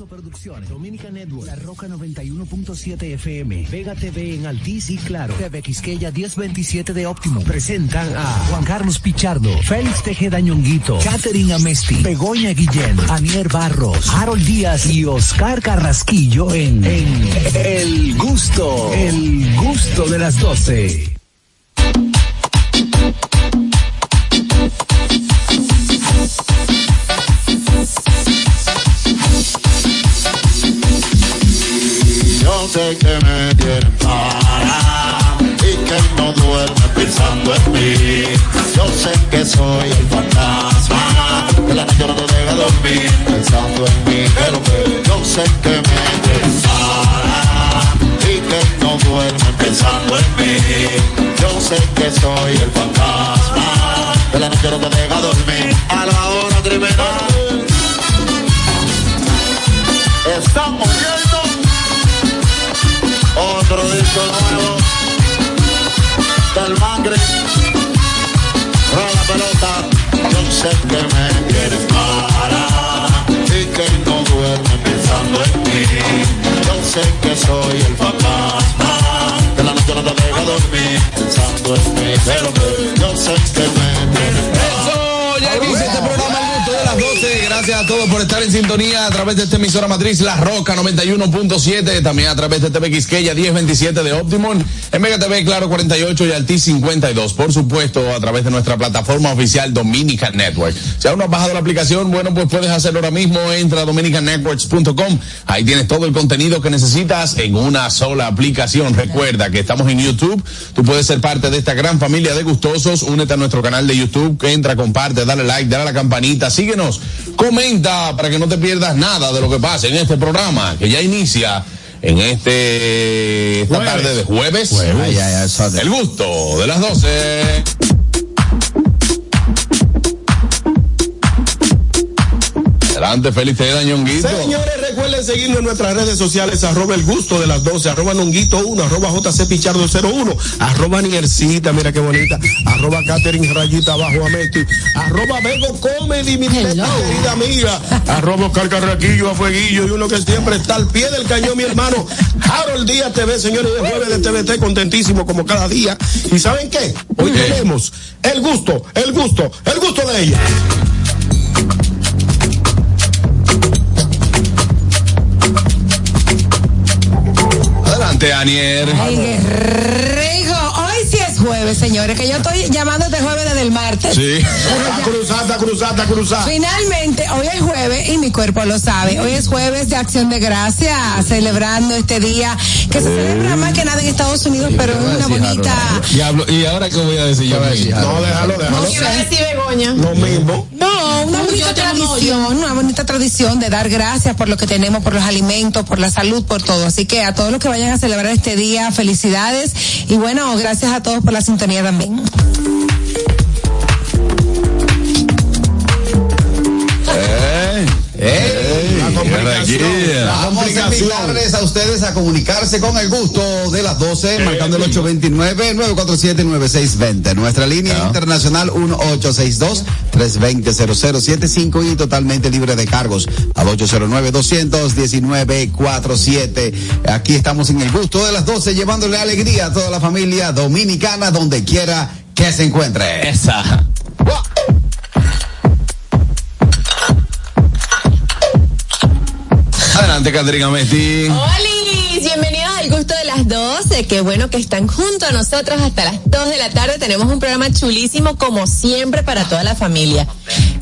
Gusto Producciones, Dominica Network, La Roca 91.7 FM, Vega TV en Altiz y Claro, TV Quisqueya 1027 de Óptimo. Presentan a Juan Carlos Pichardo, Félix Tejeda Ñonguito, Catherine Amesti, Begoña Guillén, Anier Barros, Harold Díaz y Oscar Carrasquillo en, en El Gusto, El Gusto de las 12. Sé que me tienen para y que no duerme pensando en mí. Yo sé que soy el fantasma que la noche no te deja dormir pensando en mí. Pero yo sé que me tienen para y que no duerme pensando en mí. Yo sé que soy el fantasma que la noche no te deja dormir a la hora criminal. Estamos viendo otro disco nuevo del Mangre. Rola la pelota, yo sé que me quieres para y que no duerme pensando en mí. Yo sé que soy el fantasma que la noche no te deja dormir pensando en mí. Pero yo sé que me A todos por estar en sintonía a través de esta emisora matriz La Roca 91.7, también a través de TV Quisqueya 1027 de Optimum, en Mega TV Claro 48 y Altis 52. Por supuesto, a través de nuestra plataforma oficial Dominica Network. Si aún no has bajado la aplicación, bueno, pues puedes hacerlo ahora mismo. Entra a dominicanetworks.com. Ahí tienes todo el contenido que necesitas en una sola aplicación. Recuerda que estamos en YouTube. Tú puedes ser parte de esta gran familia de gustosos. Únete a nuestro canal de YouTube. Entra, comparte, dale like, dale a la campanita, síguenos, comenta para que no te pierdas nada de lo que pasa en este programa que ya inicia en este esta Jueves. tarde de jueves. Ay, ay, ay, eso de- El gusto de las 12. Adelante, feliz te da ñonguito. Señores, recuerden seguirnos en nuestras redes sociales, arroba el gusto de las 12, arroba nonguito 1, arroba jc pichardo 01, arroba niercita, mira qué bonita, arroba Catherine rayita abajo Ameti, arroba Bego Comedy, mi querida amiga, arroba Oscar Carraquillo a Fueguillo y uno que siempre está al pie del cañón, mi hermano, Harold Díaz TV, señores, de jueves de TVT, contentísimo como cada día. ¿Y saben qué? Hoy tenemos el gusto, el gusto, el gusto de ella. Anier. Ay, señores, que yo estoy llamando este jueves desde el martes. Sí. Está cruzada, está cruzada, está cruzada. Finalmente, hoy es jueves y mi cuerpo lo sabe. Hoy es jueves de acción de gracia, celebrando este día que se celebra más que nada en Estados Unidos, pero es una bonita. Diablo, ¿y ahora qué voy a decir yo? No, déjalo, déjalo. Lo mismo. No, una bonita tradición, una bonita tradición de dar gracias por lo que tenemos, por los alimentos, por la salud, por todo. Así que a todos los que vayan a celebrar este día, felicidades y bueno, gracias a todos por la sintonía también. La complicación. Vamos a invitarles a ustedes a comunicarse con el gusto de las 12, marcando el 829-947-9620. Nuestra línea internacional 1862-320-0075 y totalmente libre de cargos al 809-219-47. Aquí estamos en el gusto de las 12, llevándole alegría a toda la familia dominicana, donde quiera que se encuentre. Esa. Adelante, Caterina. ¡Hola! Bienvenidos al gusto de las 12. Qué bueno que están junto a nosotros hasta las 2 de la tarde. Tenemos un programa chulísimo como siempre para toda la familia.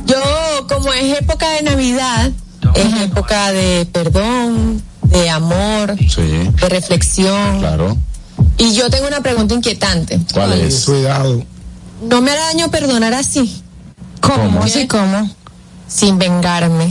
Yo, como es época de Navidad, es época de perdón, de amor, Sí, de reflexión. claro. Y yo tengo una pregunta inquietante. ¿Cuál es? Cuidado. ¿No me hará daño perdonar así? ¿Cómo? ¿Qué? ¿Así cómo? Sin vengarme.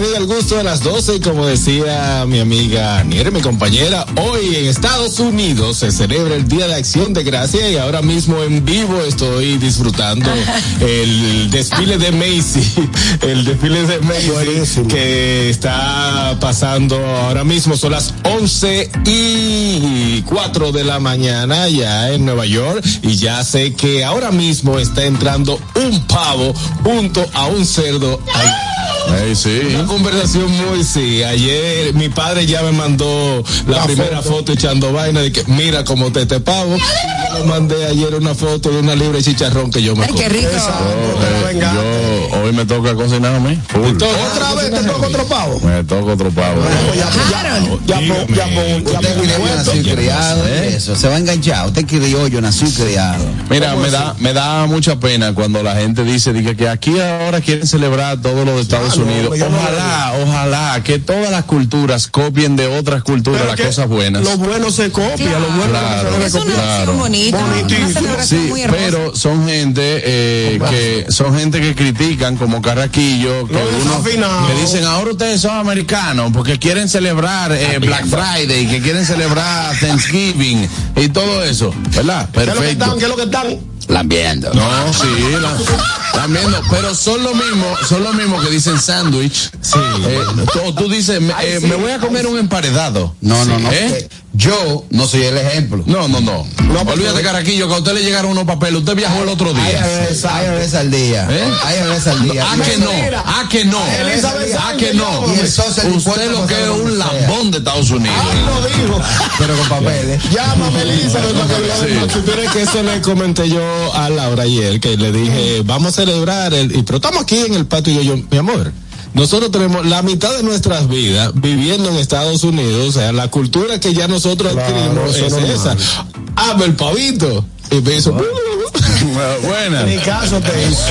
Bienvenida al gusto de las 12 y como decía mi amiga Niere, mi compañera, hoy en Estados Unidos se celebra el Día de Acción de Gracia y ahora mismo en vivo estoy disfrutando el desfile de Macy, el desfile de Macy que está pasando ahora mismo, son las 11 y 4 de la mañana ya en Nueva York y ya sé que ahora mismo está entrando un pavo junto a un cerdo. Ey, sí. Una conversación muy, sí. Ayer mi padre ya me mandó la, primera foto. echando vaina de que mira cómo te te pavo. Yo le mandé ayer una foto de una libra de chicharrón que yo me Ay, qué rico. Yo, eh, yo hoy me toca cocinar a mí. Full. Otra vez te toca otro pavo. Me toca otro pavo. Ya pon, ya ya Usted pon criollo cuento. nació y criado, eso. Se va a enganchar. Usted criollo nació y criado. Mira, me da, me da mucha pena cuando la gente dice dice que aquí ahora quieren celebrar todo lo de Estados Ah, no, Unidos. no Ojalá, ojalá que todas las culturas copien de otras culturas Pero las cosas buenas. Lo bueno se copia, lo bueno Claro. se Es debe una celebración Sí, pero son gente eh, que son gente que critican como Carraquillo, que uno que dicen ahora ustedes son americanos porque quieren celebrar eh, Black Friday, que quieren celebrar Thanksgiving y todo eso, ¿verdad? ¿Qué es lo que Perfecto. están? ¿Qué es lo que están? Lambiendo. No, sí, la, la viendo, pero son lo mismo, son lo mismo que dicen sándwich. Sí. tú, tú dices, me, eh, me voy a comer un emparedado. No, no, no. ¿Eh? Yo no soy el ejemplo. No, no, no. porque- Olvídate, Caraquillo, que a usted le llegaron unos papeles. Usted viajó el otro Hay día. hay veces al día. ¿Eh? Hay veces al día. Ah, que no, ah, que no, Elizabeth ah, que no. Y el Usted lo que es un lambón de Estados Unidos. Lo dijo. Pero con papeles. Llámame, para que lo Sí. que eso le comenté yo a Laura ayer, que le dije, vamos a celebrar el, y, pero estamos aquí en el patio y yo, yo, mi amor, nosotros tenemos la mitad de nuestras vidas viviendo en Estados Unidos, o sea, la cultura que ya nosotros Claro, adquirimos es es esa. Ame el pavito. Y me hizo, Buena. Ni caso te hizo.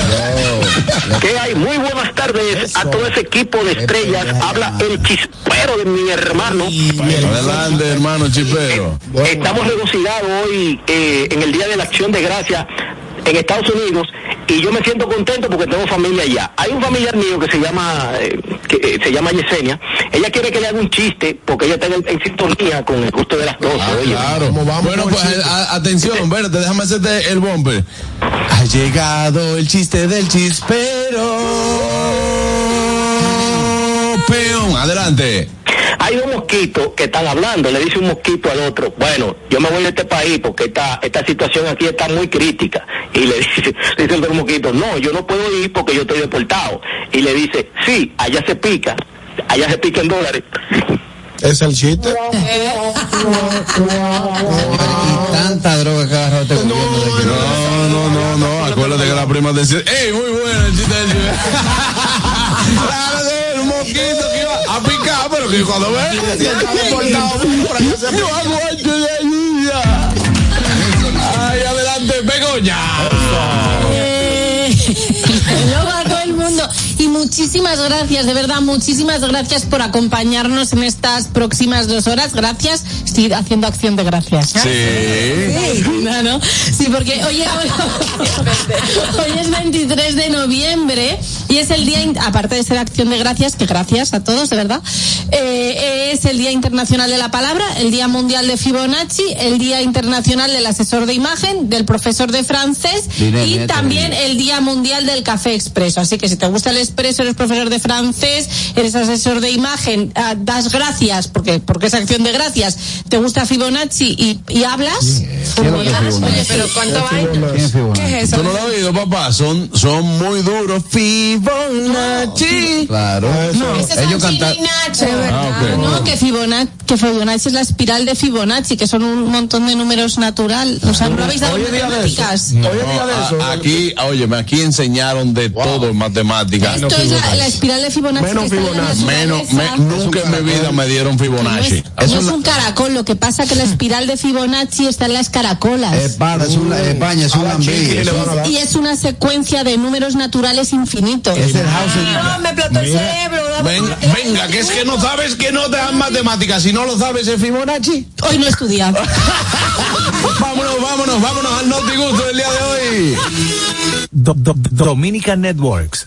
¿Qué hay? Muy buenas tardes a todo ese equipo de estrellas. Habla el chispero de mi hermano. Adelante, hermano chipero. Estamos regocijados hoy eh, en el Día de la Acción de Gracia en Estados Unidos y yo me siento contento porque tengo familia allá. Hay un familiar mío que se llama eh, que eh, se llama Yesenia. Ella quiere que le haga un chiste porque ella está en, en sintonía con el gusto de las 12. Ah, oye. claro. ¿Cómo vamos bueno, pues a- atención, espérate, déjame hacerte el bumper. Ha llegado el chiste del chispero. Peón, adelante. Hay dos mosquitos que están hablando, le dice un mosquito al otro, bueno, yo me voy de este país porque esta, esta situación aquí está muy crítica. Y le dice, le dice el otro mosquito, no, yo no puedo ir porque yo estoy deportado. Y le dice, sí, allá se pica, allá se pica en dólares. Es el chiste. Y tanta droga que agarró este que No, no, no, no. Acuérdate que la prima decía, ¡Ey, muy bueno el chiste del chispero! Un mosquito que iba a picar, pero que cuando ve. Está deportado por se Yo aguanto de ayuda. Ay, adelante, Begoña. Muchísimas gracias, de verdad, muchísimas gracias por acompañarnos en estas próximas dos horas. Gracias. Estoy haciendo acción de gracias. Sí. No, no. Sí, porque hoy, hoy es 23 de noviembre y es el día, aparte de ser acción de gracias, que gracias a todos, de verdad, eh, es el Día Internacional de la Palabra, el Día Mundial de Fibonacci, el Día Internacional del Asesor de Imagen, del profesor de francés Dile, y también el Día Mundial del Café Expreso. Así que si te gusta el expreso, eres profesor de francés, eres asesor de imagen, ah, das gracias, porque, porque es acción de gracias, te gusta Fibonacci y, y hablas. pues. Oye, pero ¿cuánto hay? ¿Qué es ¿Tú eso? no lo has oído, papá? Son, son muy duros. Fibonacci. Claro. Es Ellos cantan. Ah, ok. No, que Fibonacci, que Fibonacci es la espiral de Fibonacci, que son un montón de números natural. O sea, ¿no habéis dado Hoy es día de eso. matemáticas? Hoy día de No, eso. a- aquí, óyeme, aquí enseñaron de todo en matemáticas. Esto es la, la espiral de Fibonacci. Menos Fibonacci. Menos, me- nunca en mi vida me dieron No Fibonacci. es, no es un caracol, lo que pasa que la espiral de Fibonacci está en las caracolas. Espada, es un, España, es un A la chiqui lambí. le van a dar. y es una secuencia de números naturales infinitos. Es el house. No, me explotó el cerebro. Ven- venga, que es que no sabes que no te dan matemáticas. Si no lo sabes, es Fibonacci. Hoy no he estudiado. vámonos, vámonos, vámonos al Notigusto del día de hoy. Do- Do- Dominica Networks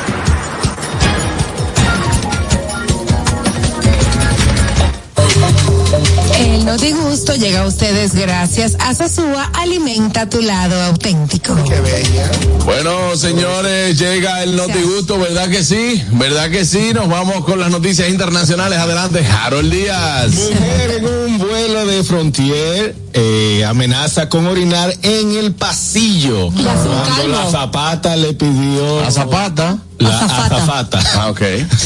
Gusto llega a ustedes gracias a Sasúa Alimenta tu lado auténtico. Bueno, señores, llega el Notigusto, ¿verdad que sí? ¿Verdad que sí? Nos vamos con las noticias internacionales. Adelante, Harold Díaz. Mujer en un vuelo de Frontier eh, amenaza con orinar en el pasillo. Cuando la zapata le pidió. ¿A Zapata? La azafata. Ah, ok.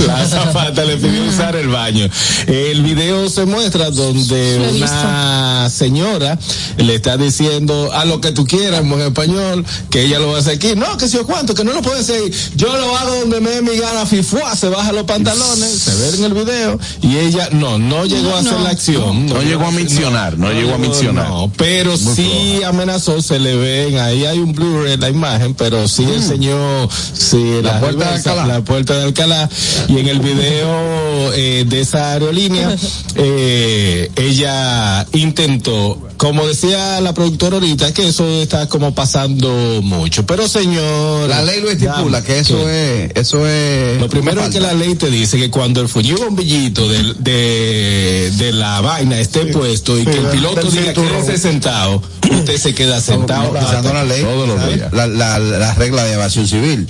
La azafata le pidió usar el baño. El video se muestra donde una señora le está diciendo a lo que tú quieras en buen español que ella lo va a hacer aquí. No, que si yo cuánto, que no lo puede hacer. Yo lo hago donde me dé mi gana, fifua, se baja los pantalones, se ve en el video y ella no, no llegó a hacer la acción. No llegó a mencionar, no llegó a mencionar. No, pero sí amenazó, se le ven, ahí hay un Blu-ray en la imagen, pero sí enseñó sí, la, puerta de reversa, Alcalá. la puerta de Alcalá. Y en el video eh, de esa aerolínea, eh, ella intentó, como decía la productora ahorita, que eso está como pasando mucho. Pero señor. La ley lo estipula, que eso es, eso es. Lo primero es que la ley te dice que cuando el fuñido bombillito de, de, la vaina esté puesto y Sí, que el piloto diga quédese sentado, usted se queda sentado. Utilizando la ley, Todos los días. la, la, la regla de aviación civil.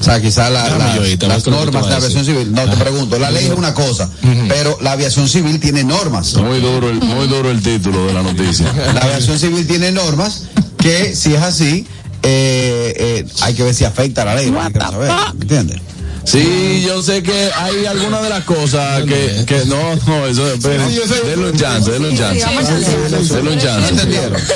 O sea, quizás la, la- las normas de aviación civil. No, te pregunto, la ley es una cosa, pero la aviación civil tiene normas. Muy duro, el, muy duro el título de la noticia. La aviación civil tiene normas que, si es así, eh, eh, hay que ver si afecta a la ley. ¿Entiendes? Sí, yo sé que hay algunas de las cosas que, que no, no, eso, esperen, denle un chance, denle un chance. Denle un chance.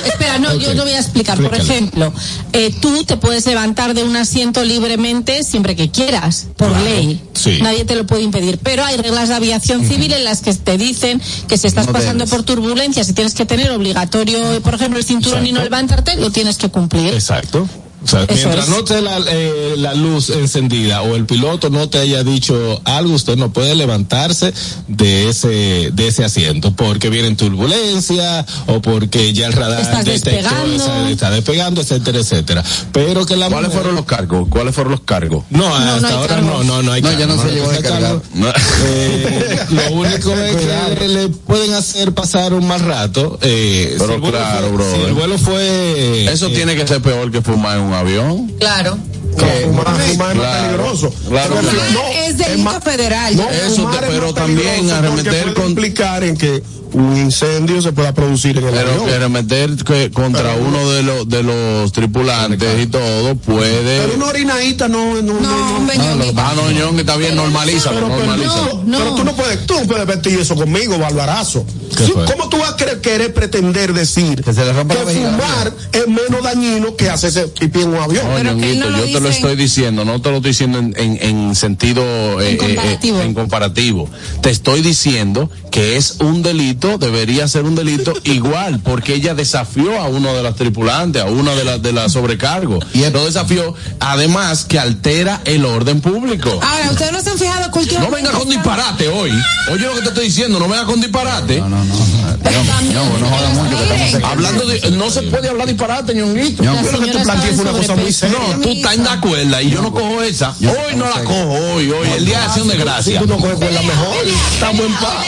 Espera, no, yo te voy a explicar. Por ejemplo, eh, tú te puedes levantar de un asiento libremente siempre que quieras, por ley. sí. Nadie te lo puede impedir. Pero hay reglas de aviación civil en las que te dicen que si estás No pasando debes. por turbulencias y tienes que tener obligatorio, por ejemplo, el cinturón y no levantarte, lo tienes que cumplir. Exacto. O sea, Eso mientras es. no esté la, eh, la luz encendida o el piloto no te haya dicho algo, usted no puede levantarse de ese de ese asiento porque vienen turbulencia o porque ya el radar Estás detectó, despegando. esa- está despegando, etcétera, etcétera. Pero que la ¿Cuáles mujer- fueron los cargos? ¿Cuáles fueron los cargos? No, no hasta hay ahora cargos. no, no, no hay No, ya cargo, no se llegó a. No. Eh, lo único es que le pueden hacer pasar un mal rato. Eh, Pero si claro, fue- brother. Si el vuelo fue. Eso eh, tiene que ser peor que fumar en un avión. Claro. Que fumar, fumar es Claro, peligroso. claro Pero no, es delito más- federal. No, Eso es pero más también arremeter con- implicar en que un incendio se pueda producir en el Pero avión. que remeter que contra Pero- uno de los de los tripulantes y todo puede. Pero una orinadita no, no, No, hombre, Ñonguito. Ah, no, está bien, normaliza, Pero, pero, normaliza. no, pero tú no puedes, tú no puedes vestir eso conmigo, barbarazo. ¿Cómo tú vas a querer, querer pretender decir Que se le rompa que fumar es menos dañino que hacerse pipí en un avión? No, Pero Ñonguito, no lo yo te lo estoy diciendo, no te lo estoy diciendo en, en- en sentido eh, En comparativo. eh, eh, en comparativo. Te estoy diciendo que es un delito, debería ser un delito igual, porque ella desafió a uno de los tripulantes, a una de las de la sobrecargo. Y lo desafió, además que altera el orden público. Ahora, ustedes no se han fijado que No venga con disparate hoy. Oye lo que te estoy diciendo, no venga con disparate. No, no, no. No, en- Hablando de, no se puede hablar disparate, ñonguito. La Pero que tú plantees estaba una en cosa muy seria. No, tú estás en la cuerda y yo no cojo esa. Hoy no la cojo, hoy, hoy, el día de acción de gracia. tú no coges la mejor, estamos en paz.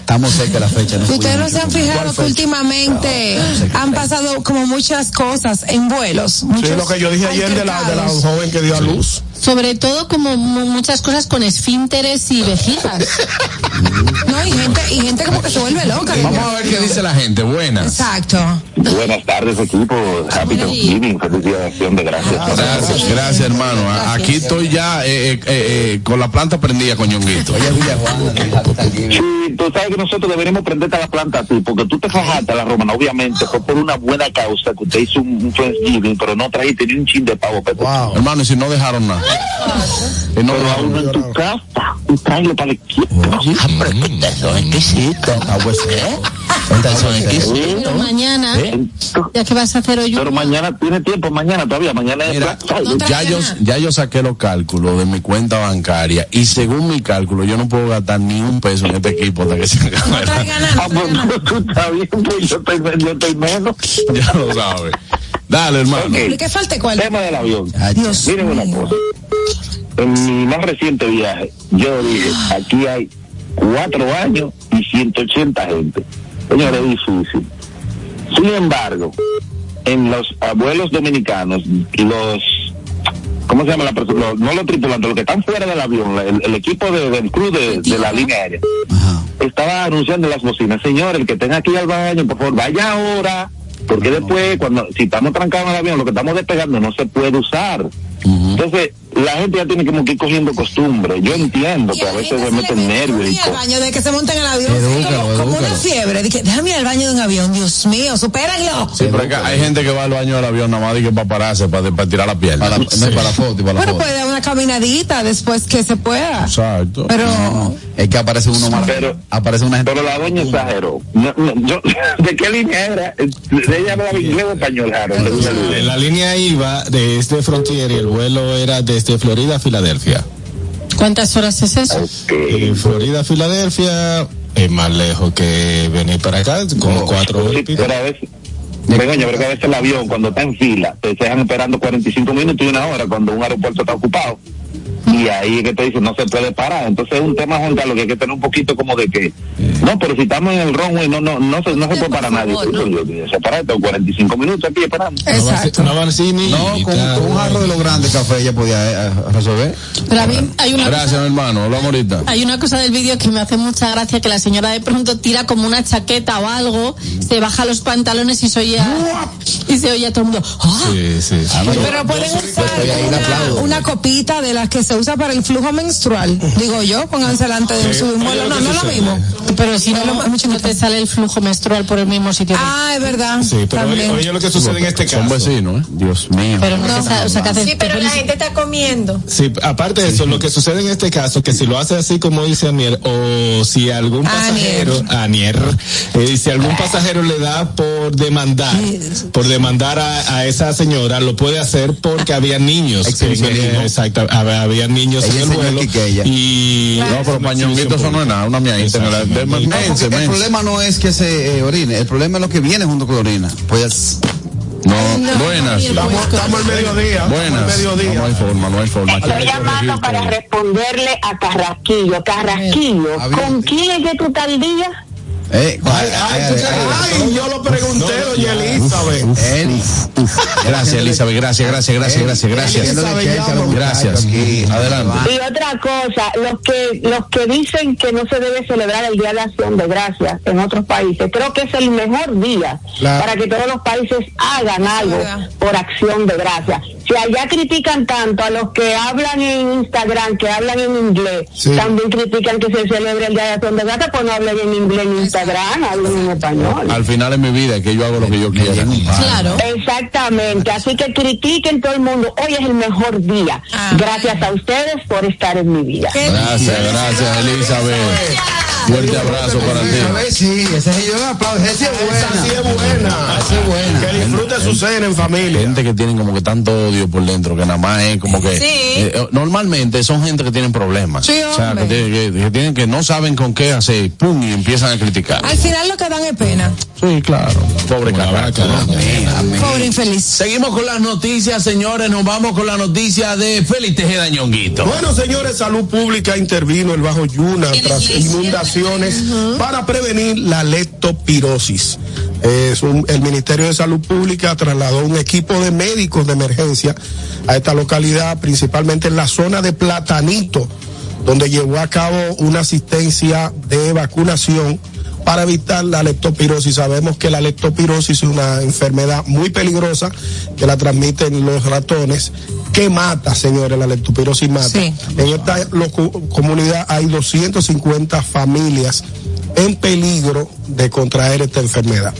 Estamos cerca de la fecha. No Ustedes no se han fijado ¿Cuál que últimamente han pasado como muchas cosas en vuelos. Sí, lo que yo dije ayer de la, de la joven que dio a luz. Sobre todo como mu- muchas cosas con esfínteres y vejigas. No, y gente, y gente como que se vuelve loca. Vamos a ver qué dice la gente. Buenas. Exacto. Buenas tardes, equipo. Happy Thanksgiving. Feliz día de acción de gracias. Gracias, gracias, hermano. A- Aquí estoy ya eh, eh, eh, con la planta prendida con ñonguito. Sí, tú sabes que nosotros deberíamos prenderte la planta a ti, porque tú te fajaste a la romana, obviamente, fue por una buena causa que usted hizo un, un Thanksgiving, pero no trajiste ni un chin de pavo, Pepe. Hermano, y si no dejaron nada. No dejaron uno en tu casa, y tráelo para el equipo. Ah, pues, ¿eh? Pero mañana, ¿Eh? ya que vas a hacer hoy Pero mañana tiene tiempo, mañana todavía, mañana es Mira, ya yo, ya yo saqué los cálculos de mi cuenta bancaria y según mi cálculo yo no puedo gastar ni un peso en este equipo hasta que se acabe. Ah, pues, tú estás bien, pues yo estoy, yo estoy menos. Ya lo sabes. Dale, hermano. Ok. ¿Qué falta cuál? Tema del avión. Dios Miren una cosa. En mi más reciente viaje, yo dije, aquí hay cuatro años y 180 gente. Señores, es difícil. Sin embargo, en los abuelos dominicanos, los, ¿cómo se llama la persona? Los- no los tripulantes, los que están fuera del avión, el, el equipo de- del club de, de la línea aérea, estaba anunciando en las bocinas, señor, el que tenga aquí al baño, por favor, vaya ahora, porque después, cuando, si estamos trancados en el avión, lo que estamos despegando no se puede usar. Entonces, la gente ya tiene como que ir cogiendo costumbre. Yo entiendo que a veces se meten nervios y cosas. baño de que se monten en el avión, Edúcalo, sí, como, como una fiebre. Dije, déjame ir al baño de un avión, Dios mío, supérenlo. Sí, pero acá hay gente que va al baño del avión nada más y que para pararse, para, para tirar la pierna. Para la, no, para la foto y para la Bueno, foto. puede dar una caminadita después que se pueda. Exacto. Pero, Es que aparece uno más. Pero- aparece una gente. Pero la doña exageró. No, no, yo, ¿De qué línea era? Ella hablaba inglés o español, Harold. La línea iba desde Frontier y el vuelo era desde Florida a Filadelfia. ¿Cuántas horas es eso? Eh, Florida a Filadelfia es más lejos que venir para acá, como cuatro horas. Sí, pero a veces, Begoña, pero que a veces el avión, cuando está en fila, te dejan esperando 45 minutos y una hora cuando un aeropuerto está ocupado. Y ahí es que te dicen, no se puede parar. Entonces es un tema, Juan Carlos, que hay que tener un poquito como de que, no, pero si estamos en el runway, no, no, no, se, no se puede parar nadie. Se para, tengo 45 minutos aquí esperando. No ser- no No, con, un jarro de lo grande café ella podía eh, resolver. Pero a mí hay una Gracias, mi hermano. Hablamos ahorita. Hay una cosa del vídeo que me hace mucha gracia, que la señora de pronto tira como una chaqueta o algo, se baja los pantalones y se oye a, y se oye a todo el mundo. ¡ah! Sí, sí, sí. pero pueden usar una, una copita de las que se usa para el flujo menstrual. Digo yo, pónganse delante de su vuelo. No, no es lo mismo. Pero si no, No, no, mucho no te sale el flujo menstrual por el mismo sitio. Ah, es verdad. Sí, pero oye, lo que sucede en este Son caso. vecinos, ¿eh? Dios mío. pero no, o sea, que Sí, pero la gente está comiendo. Sí, aparte de eso, lo que sucede en este caso, que si lo hace así como dice Anier, o si algún pasajero, Anier, eh, si algún pasajero le da por demandar, por demandar a, a esa señora, lo puede hacer porque había niños. Exhibicionismo. Exacto, había, había niños Ella en el vuelo. aquí que ella. Y No, pero pañonguito eso no es nada, una miadita el No, problema no es que se eh, orine, el problema es lo que viene junto con la orina. Pues No, buenas. Estamos, estamos al mediodía. Buenas. No, mediodía. no hay forma, no hay forma. Estoy llamando para responderle a Carrasquillo. Carrasquillo. ¿con quién es que tú estás al día? Eh, Ay, ay, ay, yo lo pregunté, doña Elizabeth. Gracias, Elizabeth. Gracias, gracias, gracias, gracias, gracias. Gracias. Adelante. Y otra cosa, los que los que dicen que no se debe celebrar el Día de Acción de Gracias en otros países, creo que es el mejor día Claro. para que todos los países hagan algo por acción de gracias. Si allá critican tanto a los que hablan en Instagram, que hablan en inglés, Sí. también critican que se celebre el Día de Acción de Gracias, pues no hablen en inglés en Instagram, hablen en español. Al final en mi vida es que yo hago lo que yo quiera. Claro. Exactamente, así que critiquen todo el mundo. Hoy es el mejor día. Ah. Gracias a ustedes por estar en mi vida. Gracias, gracias, Elizabeth. Fuerte abrazo para A ti. ver, sí, ese es yo es Esa sí es buena. Esa es buena. Que disfrute su cena en familia. Gente que tienen como que tanto odio por dentro, que nada más es como que... Sí. eh, eh, normalmente son gente que tienen problemas. Sí, o sea, que, hombre. tienen- que- que tienen que no saben con qué hacer, pum, y empiezan a criticar. Al final lo que dan es pena. Sí, claro. Pobre Carraca. Pobre infeliz. Seguimos con las noticias, señores. Nos vamos con la noticia de Félix Tejeda Ñonguito. Bueno, señores, Salud Pública intervino el Bajo Yuna tras para prevenir la leptopirosis. El Ministerio de Salud Pública trasladó un equipo de médicos de emergencia a esta localidad, principalmente en la zona de Platanito, donde llevó a cabo una asistencia de vacunación para evitar la leptopirosis. Sabemos que la leptopirosis es una enfermedad muy peligrosa que la transmiten los ratones, que mata, señores, la leptopirosis mata. Sí. En esta comunidad hay 250 familias en peligro de contraer esta enfermedad.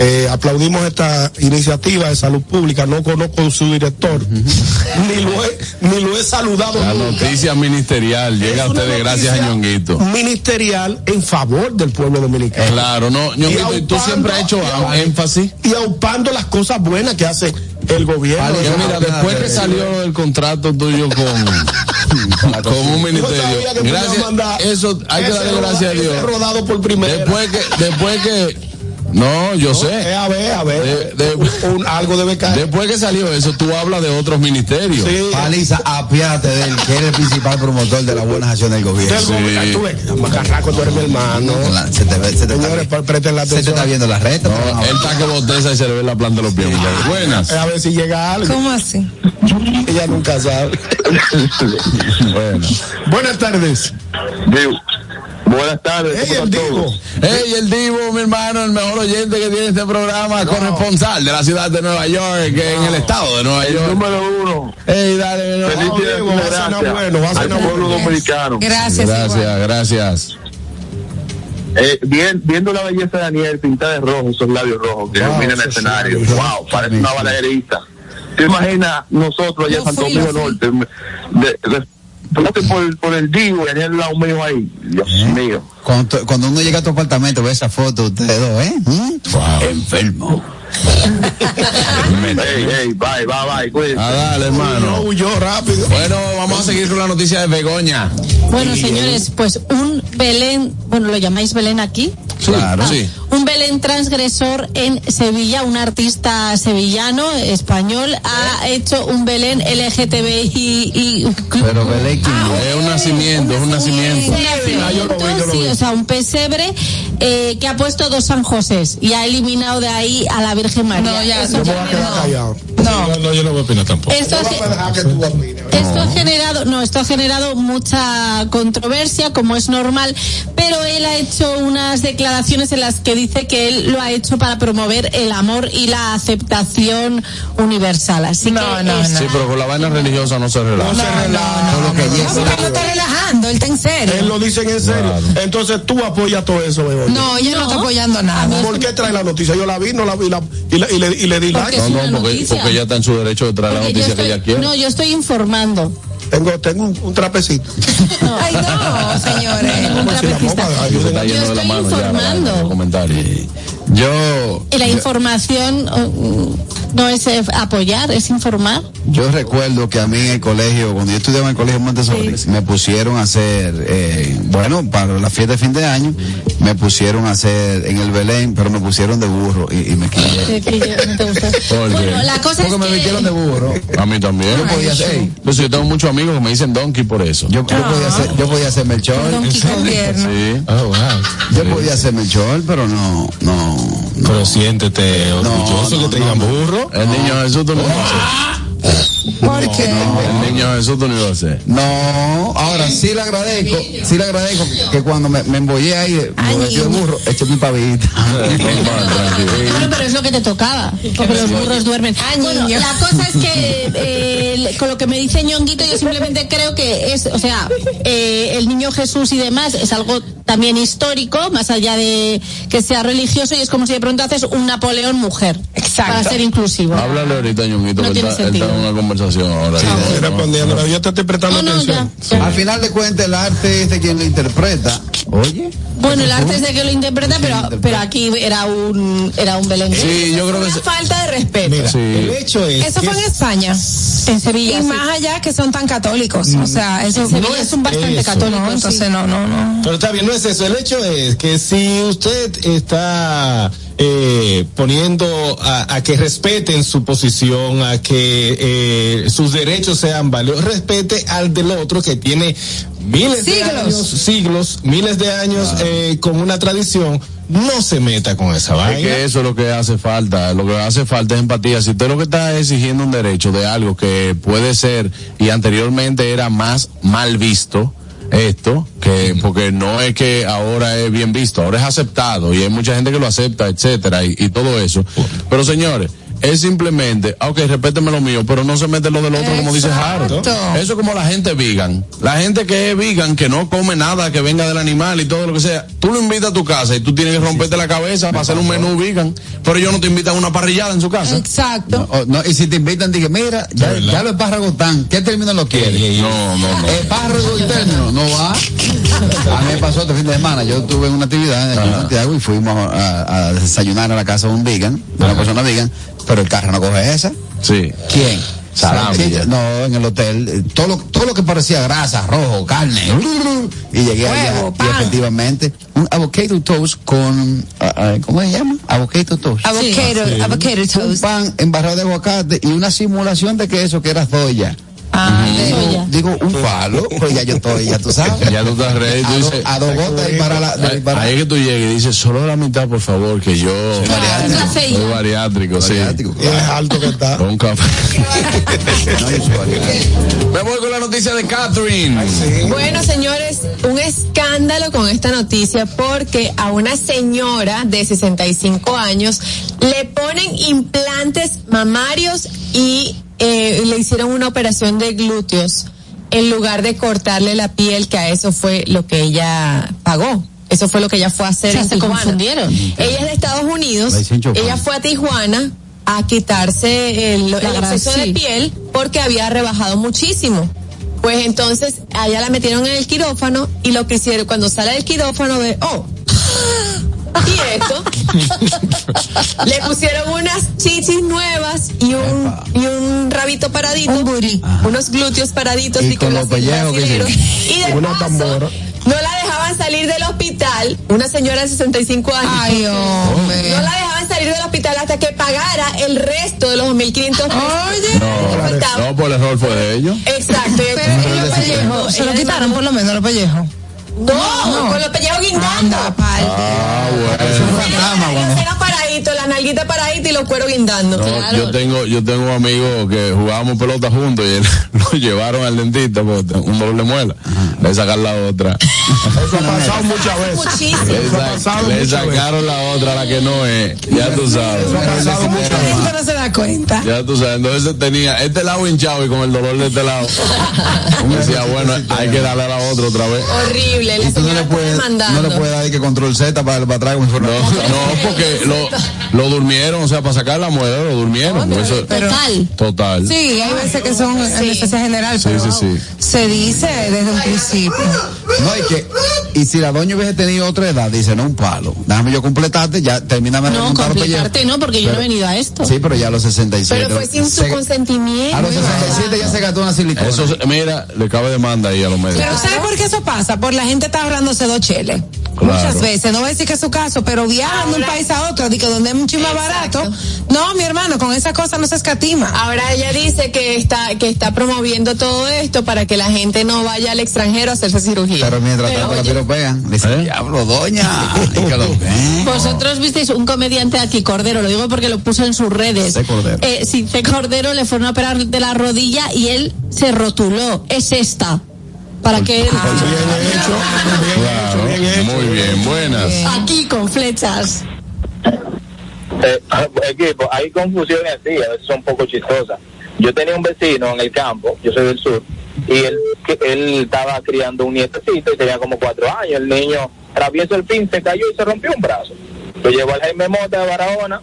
Eh, aplaudimos esta iniciativa de salud pública. No conozco su director, ni, lo he, ni lo he saludado. La nunca. noticia ministerial llega a ustedes gracias a Ñonguito. Ministerial en favor del pueblo dominicano. Claro, no, Ñonguito, y tú siempre has hecho y- énfasis. Y aupando las cosas buenas que hace el gobierno. Mira, después que salió el contrato tuyo con, con un ministerio, gracias, eso hay que darle gracias a Dios. rodado por primera. Después que, después que, no, yo Eh, sé. a ver, a ver. De- de- Un- algo debe caer. Después que salió eso, tú hablas de otros ministerios. Sí. Paliza, apiate de él, que es el principal promotor de las buenas acciones del gobierno. Gobierno. Ay, tú ves, Macarraco, tú eres mi hermano. La- Se te, ve- se te Señores, está, presten la se te atención. está viendo la reta. No, él está que boteza y se le ve la planta de los pies. muchachos. Buenas. A ver si llega algo. ¿Cómo así? Ella nunca sabe. Bueno. Buenas tardes. Buenas tardes. Ey, el Divo. Hey, el Divo, mi hermano, el mejor oyente que tiene este programa, corresponsal de la ciudad de Nueva York, que en el estado de Nueva York. Número uno. Hey, dale, mi hermano. Feliz Diego, va a cenar bueno, al pueblo dominicano. Gracias. igual. Gracias, gracias. Eh, bien, viendo la belleza de Daniel pintada de rojo, esos labios rojos que Wow, el escenario. labios Wow, parece una balaguerista. ¿Te imaginas nosotros allá en Santo Domingo. Norte? De, de- Ponte por, por el Divo y al lado mío ahí. Dios mío. Cuando, cuando uno llega a tu apartamento, ve esa foto, ustedes dos, ¿eh? ¿Mm? Enfermo. Ey, ey, bye, bye, bye. Ah, dale, hermano. No huyó rápido. Bueno, vamos a seguir con la noticia de Begoña. Bueno, señores, pues un Belén, bueno, lo llamáis Belén aquí. Claro, Ah, sí. Un Belén transgresor en Sevilla, un artista sevillano, español, ha hecho un Belén LGTBI y Pero Belén, ¿quién es? Es un nacimiento, es un nacimiento. Ah, sí, vi. o sea, un pesebre eh, que ha puesto dos San Josés y ha eliminado de ahí a la Virgen María. No, ya, Eso Yo me ya voy a quedar no. callado. No. No, yo no voy a opinar tampoco. Esto, Yo ha que tú opines. esto ha generado, no, esto ha generado mucha controversia, como es normal, pero él ha hecho unas declaraciones en las que dice que él lo ha hecho para promover el amor y la aceptación universal. Así No, que no, es- no. Sí, pero con la vaina religiosa no se relaja. No se relaja. No, porque él no está relajando, él está en serio. Él lo dicen en serio. Entonces tú apoyas todo eso, Begoña. No, ella no, No. está apoyando nada. ¿Por qué trae la noticia? Yo la vi, no la vi la- y, la- y le, y le di like. No, no, porque, porque ella está en su derecho de traer la porque yo noticia que estoy- ella quiere. No, yo estoy informando. Tengo, tengo un, un trapecito. Ay, no, señores. Un Pues si la trapecista. Yo la estoy la informando. Yo, Y la información oh, no es eh, apoyar, es informar. Yo recuerdo que a mí en el colegio, cuando yo estudiaba en el colegio Montessori, me pusieron a hacer, eh, bueno, para la fiesta de fin de año, me pusieron a hacer en el Belén, pero me pusieron de burro y, y me quillé. No te. Bueno, la cosa es Porque me que vistieron de burro. a mí también. Yo podía ser, Pues yo tengo muchos amigos que me dicen donkey por eso. yo, yo podía ser, yo podía ser Melchor, Don Quijote Gobierno. Sí. Oh, wow. yo podía ser Melchor, pero no, no. Pero siéntete orgulloso que te digan burro. El niño Jesús tú no. ibas ¿Por qué? El niño Jesús tú no ibas a hacer. No, ahora sí le agradezco, sí le agradezco que cuando me, me embollé ahí, me de niño. burro, eché mi pavita. Bueno, pero es lo que te tocaba, porque los burros duermen. Ay, Bueno, niño. la cosa es que eh, con lo que me dice Ñonguito, yo simplemente creo que es, o sea, eh, el niño Jesús y demás es algo también histórico, más allá de que sea religioso, y es como si de pronto haces un Napoleón mujer. Exacto. Para ser inclusivo. Háblale ahorita, Ñonguito, No tiene sentido. Una conversación ahora. Estoy respondiendo, pero yo te estoy prestando No, no, ya. atención. ya. Al final de cuentas, el arte es de quien lo interpreta. Oye. Bueno, el arte es de que lo interpreta, pero, pero aquí era un, era un Belén. Sí, yo creo que Una se- falta de respeto. Mira, Sí. el hecho es Eso fue en España. En Sevilla. Y sí. más allá que son tan católicos. O sea, eso En Sevilla son bastante eso. católicos. No, entonces no, no, no. Pero está bien, no es eso. El hecho es que si usted está eh, poniendo a, a que respeten su posición, a que eh, sus derechos sean valiosos, respete al del otro que tiene miles de Siglos. años, siglos, miles de años eh, con una tradición. No se meta con esa Es vaina. que eso es lo que hace falta. Lo que hace falta es empatía. Si usted lo que está exigiendo un derecho de algo que puede ser y anteriormente era más mal visto, esto, que porque no es que ahora es bien visto, ahora es aceptado y hay mucha gente que lo acepta, etcétera, y, y todo eso. Pero señores, es simplemente, ah, ok, respéteme lo mío, pero no se mete lo del otro, como dice Harold. Eso es como la gente vegan. La gente que es vegan, que no come nada que venga del animal y todo lo que sea, tú lo invitas a tu casa y tú tienes que romperte la cabeza para hacer un menú vegan, pero ellos no te invitan a una parrillada en su casa. Exacto. O- no, y si te invitan, dije, mira, ya, ya los espárragos están, ¿qué término lo quieres? No, no, no. Espárrago y término, no va. A mí me pasó este fin de semana, yo tuve una actividad en Santiago y fuimos a, a desayunar a la casa de un vegan, de una persona vegan, pero el carro no coge esa. Sí. ¿Quién? Salami. Sí, no, en el hotel, eh, todo lo, todo lo que parecía grasa, rojo, carne, y llegué allá y efectivamente un avocado toast con, ¿cómo se llama? Avocado toast. Avocado, avocado Un toast. pan embarrado de aguacate y una simulación de queso que era soya. Ah, Digo, un falo, pues ya yo estoy, ya tú sabes. Ya tú estás ready, tú A, dices, a dos gotas y para la, de- Ahí para- ahí es que tú llegues y dices, solo la mitad, por favor, que yo Un café y soy bariátrico, sí. Bariátrico, Y es alto que está. Con un café. soy bariátrico. Me voy con la noticia de Catherine. Bueno, señores, un escándalo con esta noticia porque a una señora de 65 años le ponen implantes mamarios y eh, le hicieron una operación de glúteos en lugar de cortarle la piel, que a eso fue lo que ella pagó. Eso fue lo que ella fue a hacer O sea, en se Tijuana. confundieron. Ella es de Estados Unidos. Ella fue a Tijuana a quitarse el, el exceso de piel porque había rebajado muchísimo. Pues entonces allá la metieron en el quirófano y lo que hicieron cuando sale del quirófano ve, oh, y esto, le pusieron unas chichis nuevas y un, y un rabito paradito, Un booty. unos glúteos paraditos Y y, con que los pellejos. Y de Una paso, no la dejaban salir del hospital, una señora de 65 años. Ay, hombre. No la dejaban salir del hospital hasta que pagara el resto de los 2.500 pesos. Oye. No, Faltaba. no, por el error fue de ellos. Exacto. Pero Se lo quitaron por lo menos los pellejos. No, con los pellejos guindando. Anda, pal. Ah, bueno. fantasma, Los bueno. senos paraditos, la nalguita paradita y los cueros guindando. No, yo tengo, yo tengo un amigo que jugábamos pelota juntos y él lo llevaron al dentista porque un doble muela. Le sacaron la otra. Eso ha pasado muchas veces. Muchísimo. Le, pasado sacaron la otra, la que no es. Ya tú sabes. Eso ha pasado muchas La veces. gente no se da cuenta. Ya tú sabes, entonces tenía este lado hinchado y con el dolor de este lado. Uno decía, bueno, hay que darle a la otra otra vez. Horrible. La tú no señora le está puedes, no demandando. le puedes dar que control Z para, para si fuera No, no, porque lo, lo durmieron, o sea, para sacar la muela lo durmieron. por eso- Total. total. Sí, hay veces que son anestesia general, Sí, pero sí, sí. se dice desde un principio. No, y que, y si la doña hubiese tenido otra edad, dice, no un palo. Déjame yo completarte, ya termina de No, completarte no, porque yo no he Pero- venido a esto. Sí, pero ya a los 67. Pero fue sin su Se- consentimiento. A los 67 ya se gastó una silicona. Eso, mira, le cabe demanda ahí a los médicos. Pero ¿sabes por qué eso pasa? Por la gente está ahorrándose dos cheles. Claro. Muchas veces, no voy a decir que es su caso, pero viajan de un país a otro, de que donde es mucho más Exacto. barato. No, mi hermano, con esa cosa no se escatima. Ahora ella dice que está que está promoviendo todo esto para que la gente no vaya al extranjero a hacerse cirugía. Pero mientras tanto la piropean, le dice, ¿Eh? diablo, doña. Vosotros visteis un comediante aquí, Cordero, lo digo porque lo puso en sus redes. C. Cordero. Eh, sí, C. Cordero le fueron a operar de la rodilla y él se rotuló. Es esta. Para que él. Bien hecho, bien Claro, hecho, bien hecho. muy bien, buenas. Aquí con flechas. Eh, equipo, hay confusiones así, a veces son un poco chistosas. Yo tenía un vecino en el campo, yo soy del sur, y él, él estaba criando un nietecito y tenía como cuatro años. El niño travieso el pin, se cayó y se rompió un brazo. Lo llevó al Jaime Mota de Barahona,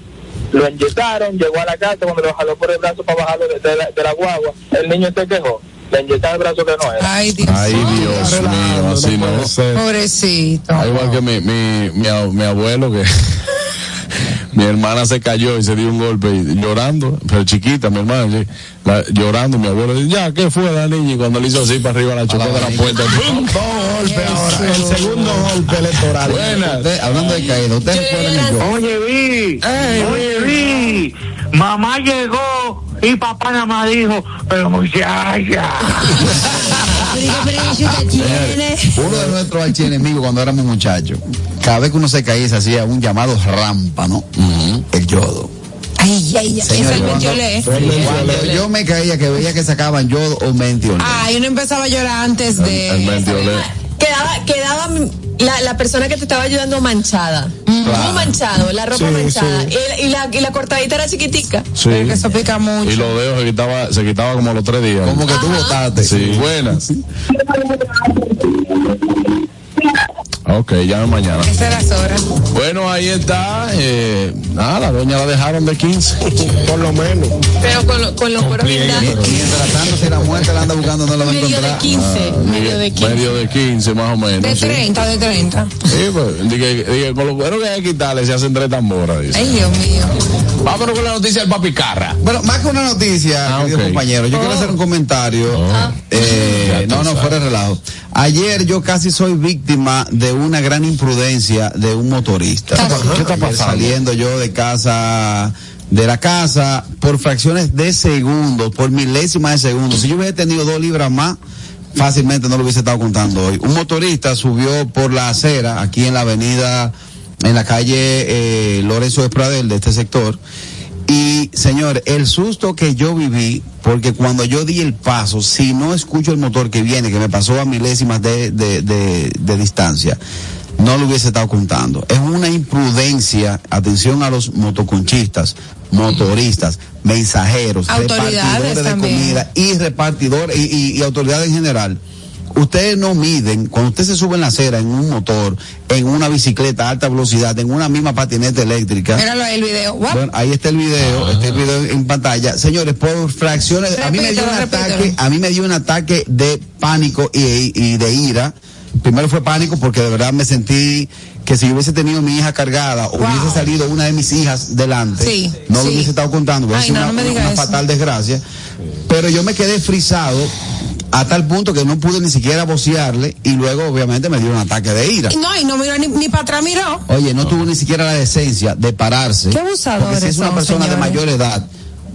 lo inyectaron, llegó a la casa cuando lo jaló por el brazo para bajarlo de, de la, de la guagua. El niño se quejó, le inyectaron el brazo que no era. Ay, Dios. Ay, Dios mío, Relajando, así no. ser. Pobrecito. Ah, Igual que mi, mi, mi, mi abuelo que mi hermana se cayó y se dio un golpe y, llorando, pero chiquita mi hermana, sí, la- llorando, mi abuelo dice, ya, ¿qué fue la niña? Y cuando le hizo así para arriba la chocó de la puerta. ¡pum! Dos golpes ahora. El segundo golpe electoral. Buenas. Usted, hablando de caída, ustedes recuerdan el Oye, vi, oye, vi, mamá llegó y papá nada más dijo, pero muchacha. Uno de nuestros archienemigos cuando éramos muchachos, cada vez que uno se caía se hacía un llamado rampa, ¿no? El yodo. Ay, ay, ay. Es Señor, el cuando- mentiolé. Cuando yo me caía que veía que sacaban yodo o mentiolé. Ay, uno empezaba a llorar antes de. El mentiolé. Quedaba, quedaba la, la persona que te estaba ayudando manchada. Muy manchado, la ropa Sí, manchada. sí. Y, y la, y la cortadita era chiquitica. Sí. Pero que eso pica mucho. Y los dedos se quitaba, se quitaba como a los tres días. Como que tú votaste. Sí, buenas. Ok, llame mañana. Esa era Sora. Bueno, ahí está. Eh, nada, la doña la dejaron de 15. Por lo menos. Pero con, lo- con los cueros blindados. Mientras tanto, si la muerte la anda buscando, no la va a Medio de encontrar. 15. Medio de 15. Medio de 15, más o menos. De sí. 30, de 30. Sí, pues, dije, dije, con lo bueno que hay que quitarle, se hacen tres tamboras. dice. Ay, Dios mío. Vámonos con la noticia del papi Carra. Bueno, más que una noticia, Ah, querido compañero, yo quiero hacer un comentario. Eh, Ya tú no, no, sabes. fuera de relajo. Ayer yo casi soy víctima de una gran imprudencia de un motorista. ¿Qué está pasando? Saliendo yo de casa, de la casa, por fracciones de segundos, por milésimas de segundos. Si yo hubiese tenido dos libras más, fácilmente no lo hubiese estado contando hoy. Un motorista subió por la acera, aquí en la avenida, en la calle eh, Lorenzo Espradel de este sector. Y señor, el susto que yo viví, porque cuando yo di el paso, si no escucho el motor que viene, que me pasó a milésimas de, de, de, de distancia, no lo hubiese estado contando. Es una imprudencia, atención a los motoconchistas, motoristas, mensajeros, repartidores de también. comida y repartidores y, y- y autoridades en general. Ustedes no miden, cuando usted se sube en la acera, en un motor, en una bicicleta a alta velocidad, en una misma patineta eléctrica. Míralo ahí el video. Bueno, ahí está el video, está el video en pantalla. Señores, por fracciones, a mí me dio un Repítelo, ataque, a mí me dio un ataque de pánico y, y de ira. Primero fue pánico porque de verdad me sentí que si yo hubiese tenido mi hija cargada o Wow. hubiese salido una de mis hijas delante, Sí, no lo sí. hubiese estado contando, hubiese Ay, sido no, una, no me diga una fatal desgracia. Pero yo me quedé frisado a tal punto que no pude ni siquiera vocearle y luego obviamente me dio un ataque de ira. Y No, y no miró ni, ni para atrás miró. Oye, no tuvo ni siquiera la decencia de pararse. Qué abusadores Porque si es una son, persona de mayor edad,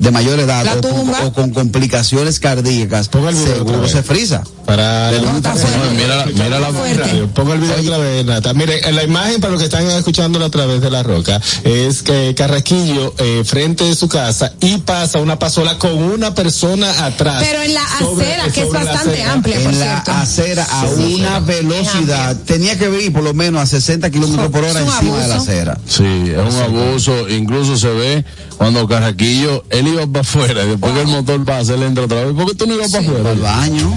de mayor edad La o con, tumba. o con complicaciones cardíacas, Ponga el seguro se frisa. Para No, está fuerte. No, mira, la- mira la Fuerte. Pongo el video otra vez, Nata. Mire, en la imagen para los que están escuchándolo a través de la roca es que Carraquillo eh, frente de su casa y pasa una pasola con una persona atrás. Pero en la Sobre- acera, que es la bastante acera. amplia, por En la cierto. acera a Sí. una velocidad, tenía que ir por lo menos a 60 kilómetros por hora encima de la acera. Sí, es un abuso. Incluso se ve cuando Carraquillo, él iba para afuera después que el motor pasa, él entra otra vez. ¿Por qué tú no ibas para afuera? Al baño.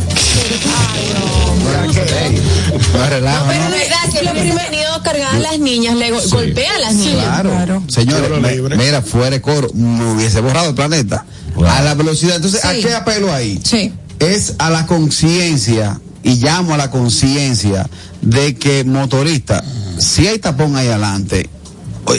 No relajo, Pero ¿no? no es lo primero tenido cargadas las niñas, le go- golpea a las niñas. Claro. Señores, mira, fuera de coro, me hubiese borrado el planeta. A la velocidad. Entonces, ¿a qué apelo ahí? Sí. Es a la conciencia, y llamo a la conciencia de que motorista, si hay tapón ahí adelante,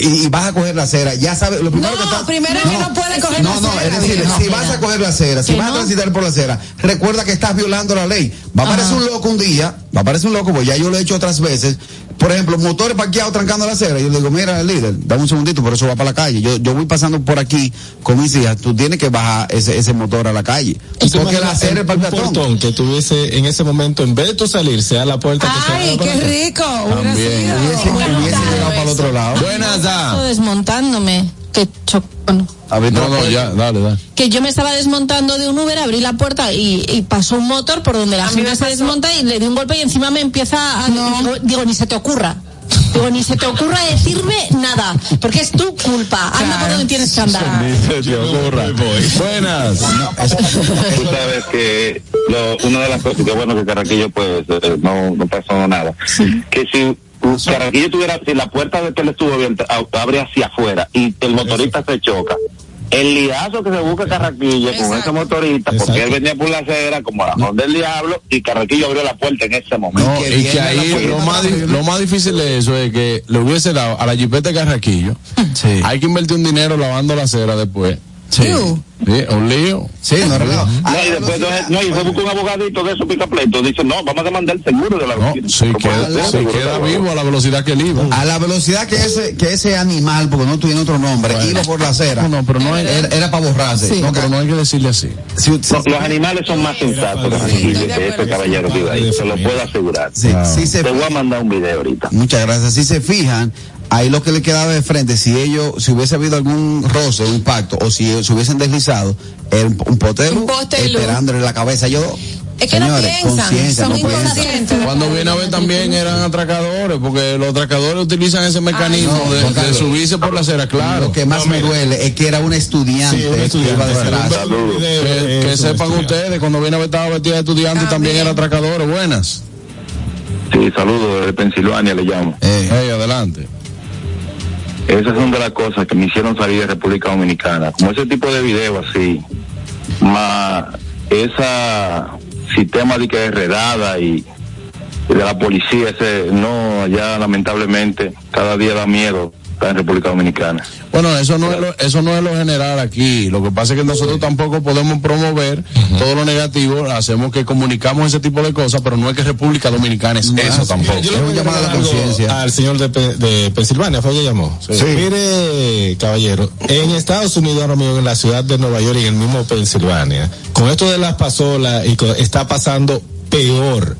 y, y vas a coger la acera, ya sabes, lo primero No, que está... primero es que no puede coger No, la no, acera, es decir, si vas a coger la acera, si vas a no. transitar por la acera, recuerda que estás violando la ley. Va a aparecer un loco un día, va a aparecer un loco, pues ya yo lo he hecho otras veces. Por ejemplo, motores parqueados trancando la acera. Yo le digo, mira, líder, dame un segundito, por eso va para la calle. Yo, yo voy pasando por aquí con mis hijas, tú tienes que bajar ese, ese motor a la calle. ¿Tú te Porque la acera es para el portón que tuviese en ese momento, en vez de tú salir, sea la puerta que se Ay, qué rico. También. Hubiese, hubiese llegado para el otro lado. Buenas, Esto da. desmontándome. Que bueno, A ver, No, no, ya, dale, dale. que yo me estaba desmontando de un Uber, abrí la puerta y, y pasó un motor por donde la gente se desmonta y le di un golpe y encima me empieza a... Digo, digo, ni se te ocurra. Digo, ni se te ocurra decirme nada, porque es tu culpa. Anda por donde tienes que andar. Dice, te ocurra. Buenas. Tú sabes que lo- una de las cosas que bueno que Carraquillo pues eh, no, no pasó nada. Que si Carraquillo tuviera, si la puerta de que él estuvo abierta a- abre hacia afuera y el motorista se choca, el liazo que se busca Carraquillo con ese motorista, porque él venía por la acera como la mano del diablo y Carraquillo abrió la puerta en ese momento. No, que y que ahí lo más, lo más difícil de eso es que le hubiese dado a la jipeta de Carraquillo. Sí. Hay que invertir un dinero lavando la acera después. Sí. Sí, un lío. Sí, no. A No, la y después velocidad- entonces, no, y se busca un abogadito de esos picapleitos. Dice, no, vamos a demandar el seguro de la No, si Pero queda, seguro queda vivo a la velocidad que él iba. A la velocidad que ese, que ese animal, porque no tiene otro nombre, iba por la acera. No, no, pero no hay- era, era para borrarse. No, pero no hay que decirle así. Si- si- No, los animales son más sensatos que este caballero que iba ahí. Se lo puedo asegurar. si- si se Te voy a mandar un video ahorita. Muchas gracias. Si se fijan, ahí lo que le quedaba de frente, si ellos, si hubiese habido algún roce, un impacto, o si se hubiesen deslizado, era un, potero de esperándole la cabeza. Yo, Es que no Señores, piensan, conciencia, son no piensan. inconscientes. Cuando viene a ver también eran atracadores, porque los atracadores utilizan ese mecanismo no, de, de subirse por la acera, claro. Lo que más me duele es que era un estudiante, Sí, un estudiante. que iba de video, Que, eh, que sepan estudiante. ustedes, cuando viene a ver estaba vestida de estudiante también era atracadores, buenas. Sí, saludos desde Pensilvania, le llamo. Eh, Hey, adelante. Esas son de las cosas que me hicieron salir de República Dominicana. Como ese tipo de videos así, más esa sistema de que de redada y, y de la policía, ese no, ya lamentablemente cada día da miedo en República Dominicana. Bueno, eso no es lo, eso no es lo general aquí. Lo que pasa es que nosotros tampoco podemos promover todo lo negativo. Hacemos que comunicamos ese tipo de cosas, pero no es que República Dominicana es eso tampoco. Yo le voy a a la conciencia. Al señor de, Pe- de Pensilvania, fue que llamó. Mire, caballero, en Estados Unidos ahora mismo, en la ciudad de Nueva York y en el mismo Pensilvania, con esto de las pasolas y con- está pasando peor.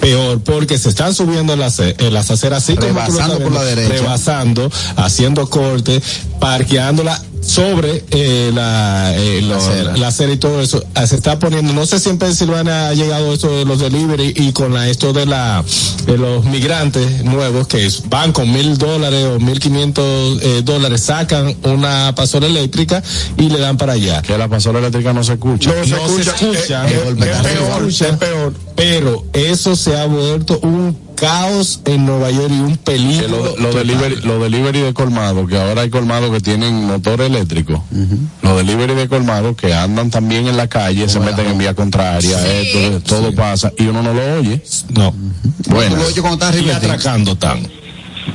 Peor, porque se están subiendo las, eh, las aceras así Rebasando por la derecha. Rebasando, haciendo corte, parqueándola sobre eh, la, eh, acera. la acera y todo eso. Ah, Se está poniendo, no sé si en Pensilvania ha llegado esto de los delivery y con la, esto de la de los migrantes nuevos que van con mil dólares o mil quinientos eh, dólares, sacan una pasola eléctrica y le dan para allá. Que la pasola eléctrica no se escucha. No se escucha, eh, golpe es de peor, arriba. es peor. Pero eso se ha vuelto un caos en Nueva York y un Que peligro. lo, lo delivery, lo delivery de colmado, que ahora hay colmados que tienen motor eléctrico. Los delivery de colmado que andan también en la calle, se meten en vía contraria, esto, todo pasa, y uno no lo oye. No. Bueno, Tú lo oyes cuando estás Y atracando tan.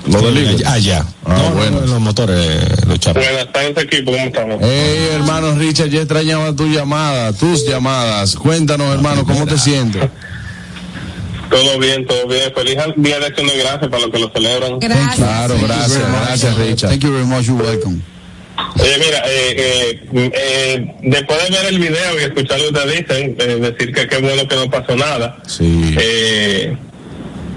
los delivery. Allá. Ah, no, bueno. no, los motores, los. Buenas tardes equipo, ¿cómo estamos? Hey, hermano Richard, ya extrañaba tu llamada, tus llamadas. Cuéntanos, hermano, ¿cómo te sientes? Todo bien, todo bien. Feliz día de acción de gracias para los que lo celebran. Gracias. Claro, gracias, gracias, Richard. Thank you very much, you're welcome. Oye, mira, eh, eh, eh, después de ver el video y escuchar lo que dicen, eh, decir que qué bueno que no pasó nada. Sí. Eh,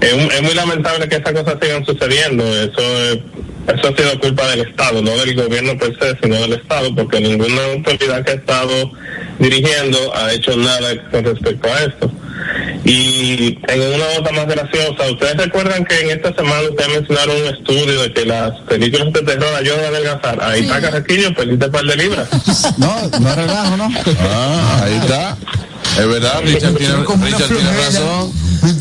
es, muy lamentable que estas cosas sigan sucediendo. Eso, es- eso ha sido culpa del Estado, no del gobierno per se, sino del Estado, porque ninguna autoridad que ha estado dirigiendo ha hecho nada con respecto a esto. Y en una nota más graciosa, ¿ustedes recuerdan que en esta semana ustedes mencionaron un estudio de que las películas de terror ayudan a adelgazar? Ahí está Carraquillo, perdiste un par de libras. No, no relajo, ¿no? Ah, ahí está. Es verdad, Richard tiene, Richard tiene razón.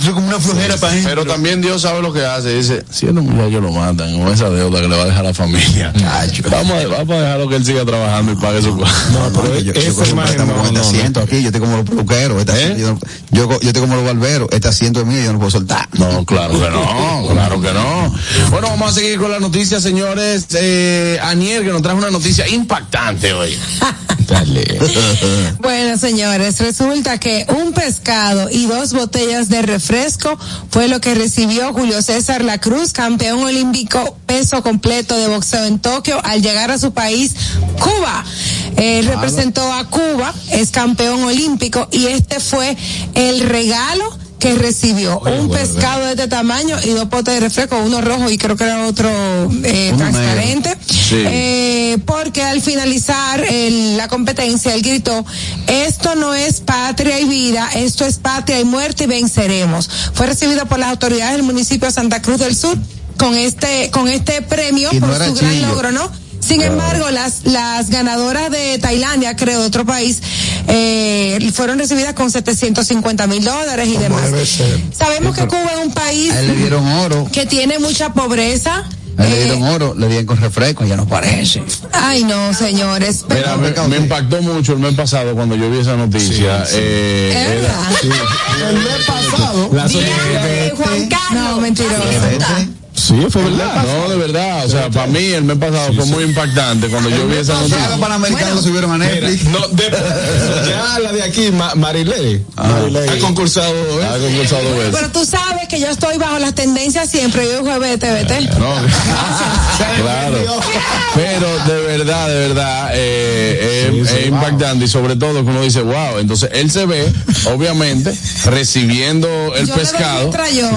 Es como una flojera para Pero también Dios sabe lo que hace. Dice, si el muchacho lo matan con esa deuda que le va a dejar a la familia. Vamos a, vamos a dejarlo que él siga trabajando y pague su No, pero yo, yo imagen préstamo no, con este no, asiento aquí, yo estoy como los peluqueros, este asiento, yo, no- yo, yo estoy como los barberos, este asiento es mío, yo no puedo soltar. No, claro que no, claro que no. Bueno, vamos a seguir con la noticia, señores. Eh, Aniel, que nos trajo una noticia impactante hoy. Dale. Bueno, señores, resulta que un pescado y dos botellas de refresco fue lo que recibió Julio César La Cruz, campeón olímpico peso completo de boxeo en Tokio, al llegar a su país, Cuba. Él representó a Cuba, es campeón olímpico y este fue el regalo que recibió un pescado de este tamaño y dos potes de refresco, uno rojo y creo que era otro eh, Uno transparente. Sí. Eh, porque al finalizar el- la competencia él gritó, esto no es patria y vida, esto es patria y muerte y venceremos. Fue recibido por las autoridades del municipio de Santa Cruz del Sur con este, con este premio Y por su gran chillo. logro, ¿no? Sin embargo, las, las ganadoras de Tailandia, creo, de otro país, eh, fueron recibidas con 750 mil dólares y demás. Sabemos que Cuba es un país A él le dieron oro, que tiene mucha pobreza. a él le Eh, dieron oro, le dieron con refresco, ya no parece. ay, no, señores. Mira, me, me impactó mucho el mes pasado cuando yo vi esa noticia. Eh, ¿Es era-? El mes pasado, La Juan Carlos. No, mentiroso. Sí, fue verdad. no, de verdad. O sea, para mí el mes pasado fue muy impactante cuando yo vi esa Los noticia. panamericanos lo subieron a Netflix. No, de- ya la de aquí, Ma- Marilei, ha concursado. ¿eh? Ha concursado dos veces. Pero tú sabes que yo estoy bajo las tendencias siempre. Yo jueves de TVT. No, claro. Pero de verdad, de verdad, eh, es- es impactante y sobre todo que uno dice, wow, entonces él se ve, obviamente, recibiendo el Yo pescado.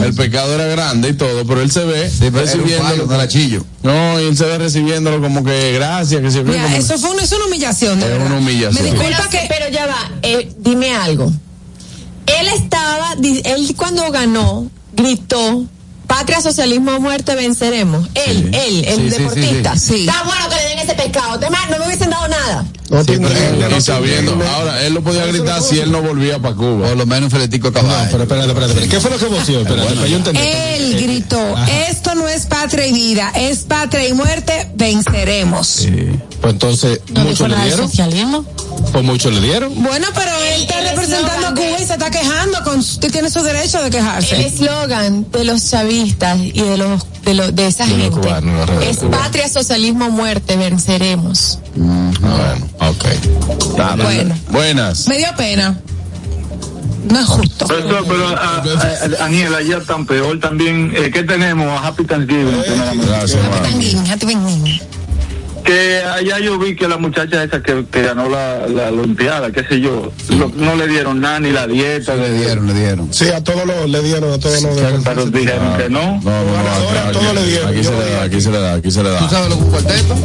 El pescado era grande y todo, pero él se ve Sí, pero recibiéndolo. no era chillo. No, y él se ve recibiéndolo como que gracias, que se ve Mira, como- eso fue una, es una humillación. Es una humillación. Me Pero, disculpa que. pero ya va, eh, dime algo. Él estaba, él cuando ganó, gritó, patria, socialismo muerte, venceremos. Él, él, el Sí, sí, sí, deportista. sí. Sí. Está bueno que le den ese pescado. Además, no me hubiesen dado nada. No Sí, pero él- no sabiendo, tiene ahora él lo podía gritar si él no volvía para Cuba. Por lo menos un filetico No, caballo. pero espérate, espérate, espérate. ¿Qué fue lo que voció? Espérate, para yo. Él gritó, esto no es patria y vida, es patria y muerte, venceremos. Pues entonces, ¿No dijo ¿muchos le dieron? socialismo? Pues muchos le dieron. Bueno, pero él está El representando a Cuba y se está quejando, con, que tiene su derecho de El quejarse. eslogan de los chavistas y de los de, los, de esa De gente es patria, socialismo muerte, venceremos. Bueno, ok. Dale. Bueno. Buenas. Me dio pena. No es justo. Pero, pero a- a- Aniel, allá tan peor también. Eh, ¿Qué tenemos? A Happy Thanksgiving. Gracias, hermano. Tanguín, Happy Thanksgiving. Que allá yo vi que la muchacha esa que, que ganó la, la Olimpiada, qué sé yo, lo- no le dieron nada ni la dieta. Le dieron, le dieron. Sí, a todos los, le dieron, a todos los de Pero dijeron que no. No, no, no. Ganadores, aquí- todo le dieron. Aquí se le da, aquí se le da, aquí se le ¿Tú da. sabes lo que un cuarteto?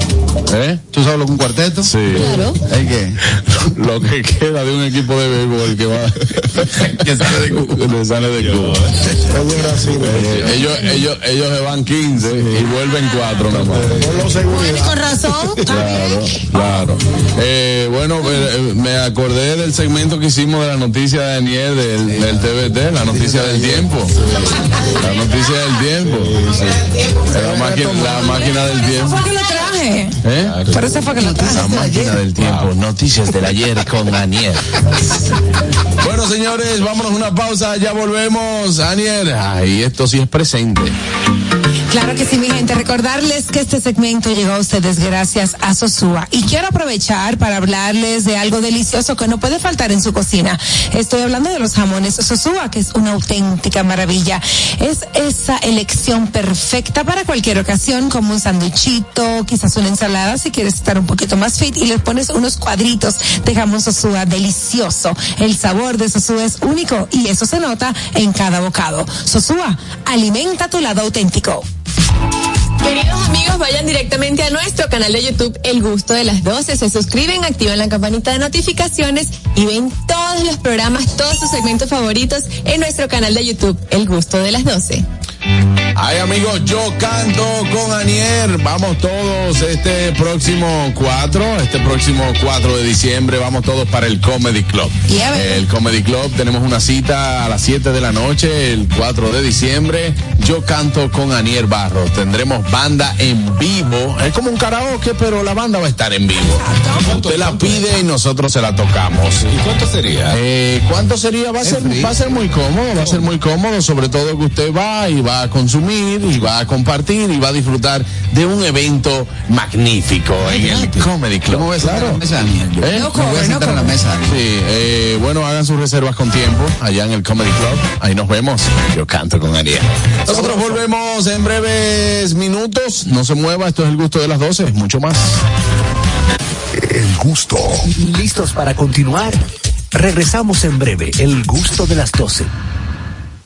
¿Eh? ¿Tú sabes lo que un cuarteto? Sí. ¿Es qué? Lo que queda de un equipo de béisbol que va. Que sale de Cuba. que sale de Cuba. Eh, ellos, ellos, ellos se van 15 y vuelven 4 nada más. Por lo. Claro, claro. Eh, bueno, eh, eh, me acordé del segmento que hicimos de la noticia de Daniel del, del TVT, la noticia del tiempo. La noticia del tiempo. La, máquina, la máquina del tiempo. Fue que lo traje. ¿Eh? Por eso fue que lo traje. La máquina del tiempo. Noticias del ayer con Daniel. Bueno, señores, vámonos a una pausa. Ya volvemos. Daniel, ay, esto sí es presente. Claro que sí, mi gente. Recordarles que este segmento llegó a ustedes gracias a Sosúa. Y quiero aprovechar para hablarles de algo delicioso que no puede faltar en su cocina. Estoy hablando de los jamones Sosúa, que es una auténtica maravilla. Es esa elección perfecta para cualquier ocasión, como un sanduichito, quizás una ensalada, si quieres estar un poquito más fit, y le pones unos cuadritos de jamón Sosúa delicioso. El sabor de Sosúa es único y eso se nota en cada bocado. Sosúa, alimenta tu lado auténtico. Bye. Queridos amigos, vayan directamente a nuestro canal de YouTube El Gusto de las 12, se suscriben, activan la campanita de notificaciones y ven todos los programas, todos sus segmentos favoritos en nuestro canal de YouTube El Gusto de las 12. Ay amigos, yo canto con Anier. Vamos todos este próximo 4, este próximo 4 de diciembre, vamos todos para el Comedy Club. Yeah, el Comedy Club, tenemos una cita a las 7 de la noche, el 4 de diciembre. Yo canto con Anier Barros. Tendremos banda en vivo. Es como un karaoke, pero la banda va a estar en vivo. Usted la pide y nosotros se la tocamos. ¿Y cuánto sería? Eh, ¿Cuánto sería? Va a, ser, va a ser muy cómodo, va a ser muy cómodo, sobre todo que usted va y va a consumir y va a compartir y va a disfrutar de un evento magnífico en el Comedy Club. A sentar Claro. en la mesa, Daniel. Yo ¿Eh? No voy a no sentar en la mesa. Sí, eh, bueno, hagan sus reservas con tiempo allá en el Comedy Club. Ahí nos vemos. Yo canto con Ariel. Nosotros volvemos en breves minutos. No se mueva, esto es el gusto de las 12. Mucho más. El gusto. ¿Listos para continuar? Regresamos en breve. El gusto de las 12.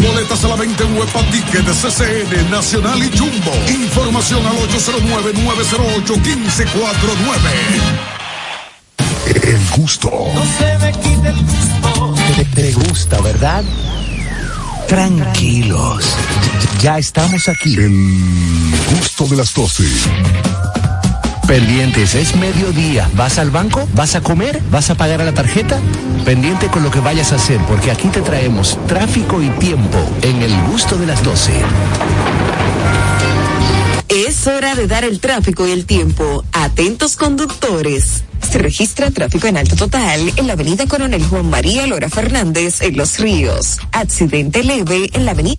Boletas a la venta en Huepa Ticket de CCN, Nacional y Jumbo. Información al 809-908-1549. El gusto. Te, te gusta, ¿verdad? Tranquilos. Ya estamos aquí. El gusto de las 12. Pendientes, es mediodía. ¿Vas al banco? ¿Vas a comer? ¿Vas a pagar a la tarjeta? Pendiente con lo que vayas a hacer, porque aquí te traemos tráfico y tiempo en el gusto de las 12. Es hora de dar el tráfico y el tiempo. Atentos conductores. Se registra tráfico en alto total en la avenida Coronel Juan María Lora Fernández en Los Ríos. Accidente leve en la avenida.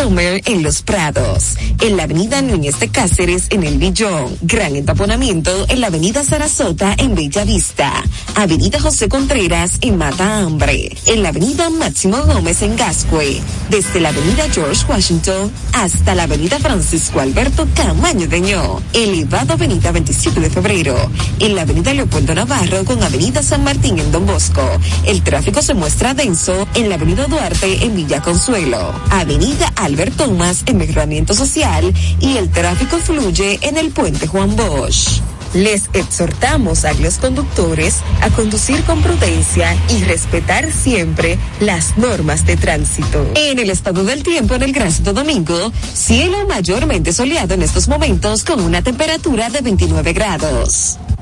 Summer en Los Prados, en la avenida Núñez de Cáceres en El Villón, gran entaponamiento en la avenida Sarasota en Bella Vista, avenida José Contreras en Mata Hambre, en la avenida Máximo Gómez en Gascue, desde la avenida George Washington hasta la avenida Francisco Alberto Camaño Deñó, elevado avenida 27 de febrero, en la avenida Leopoldo Navarro con avenida San Martín en Don Bosco, el tráfico se muestra denso en la avenida Duarte en Villa Consuelo, avenida Albert Thomas en Mejoramiento Social y el tráfico fluye en el puente Juan Bosch. Les exhortamos a los conductores a conducir con prudencia y respetar siempre las normas de tránsito. En el estado del tiempo en el Gran Santo Domingo, cielo mayormente soleado en estos momentos con una temperatura de 29 grados.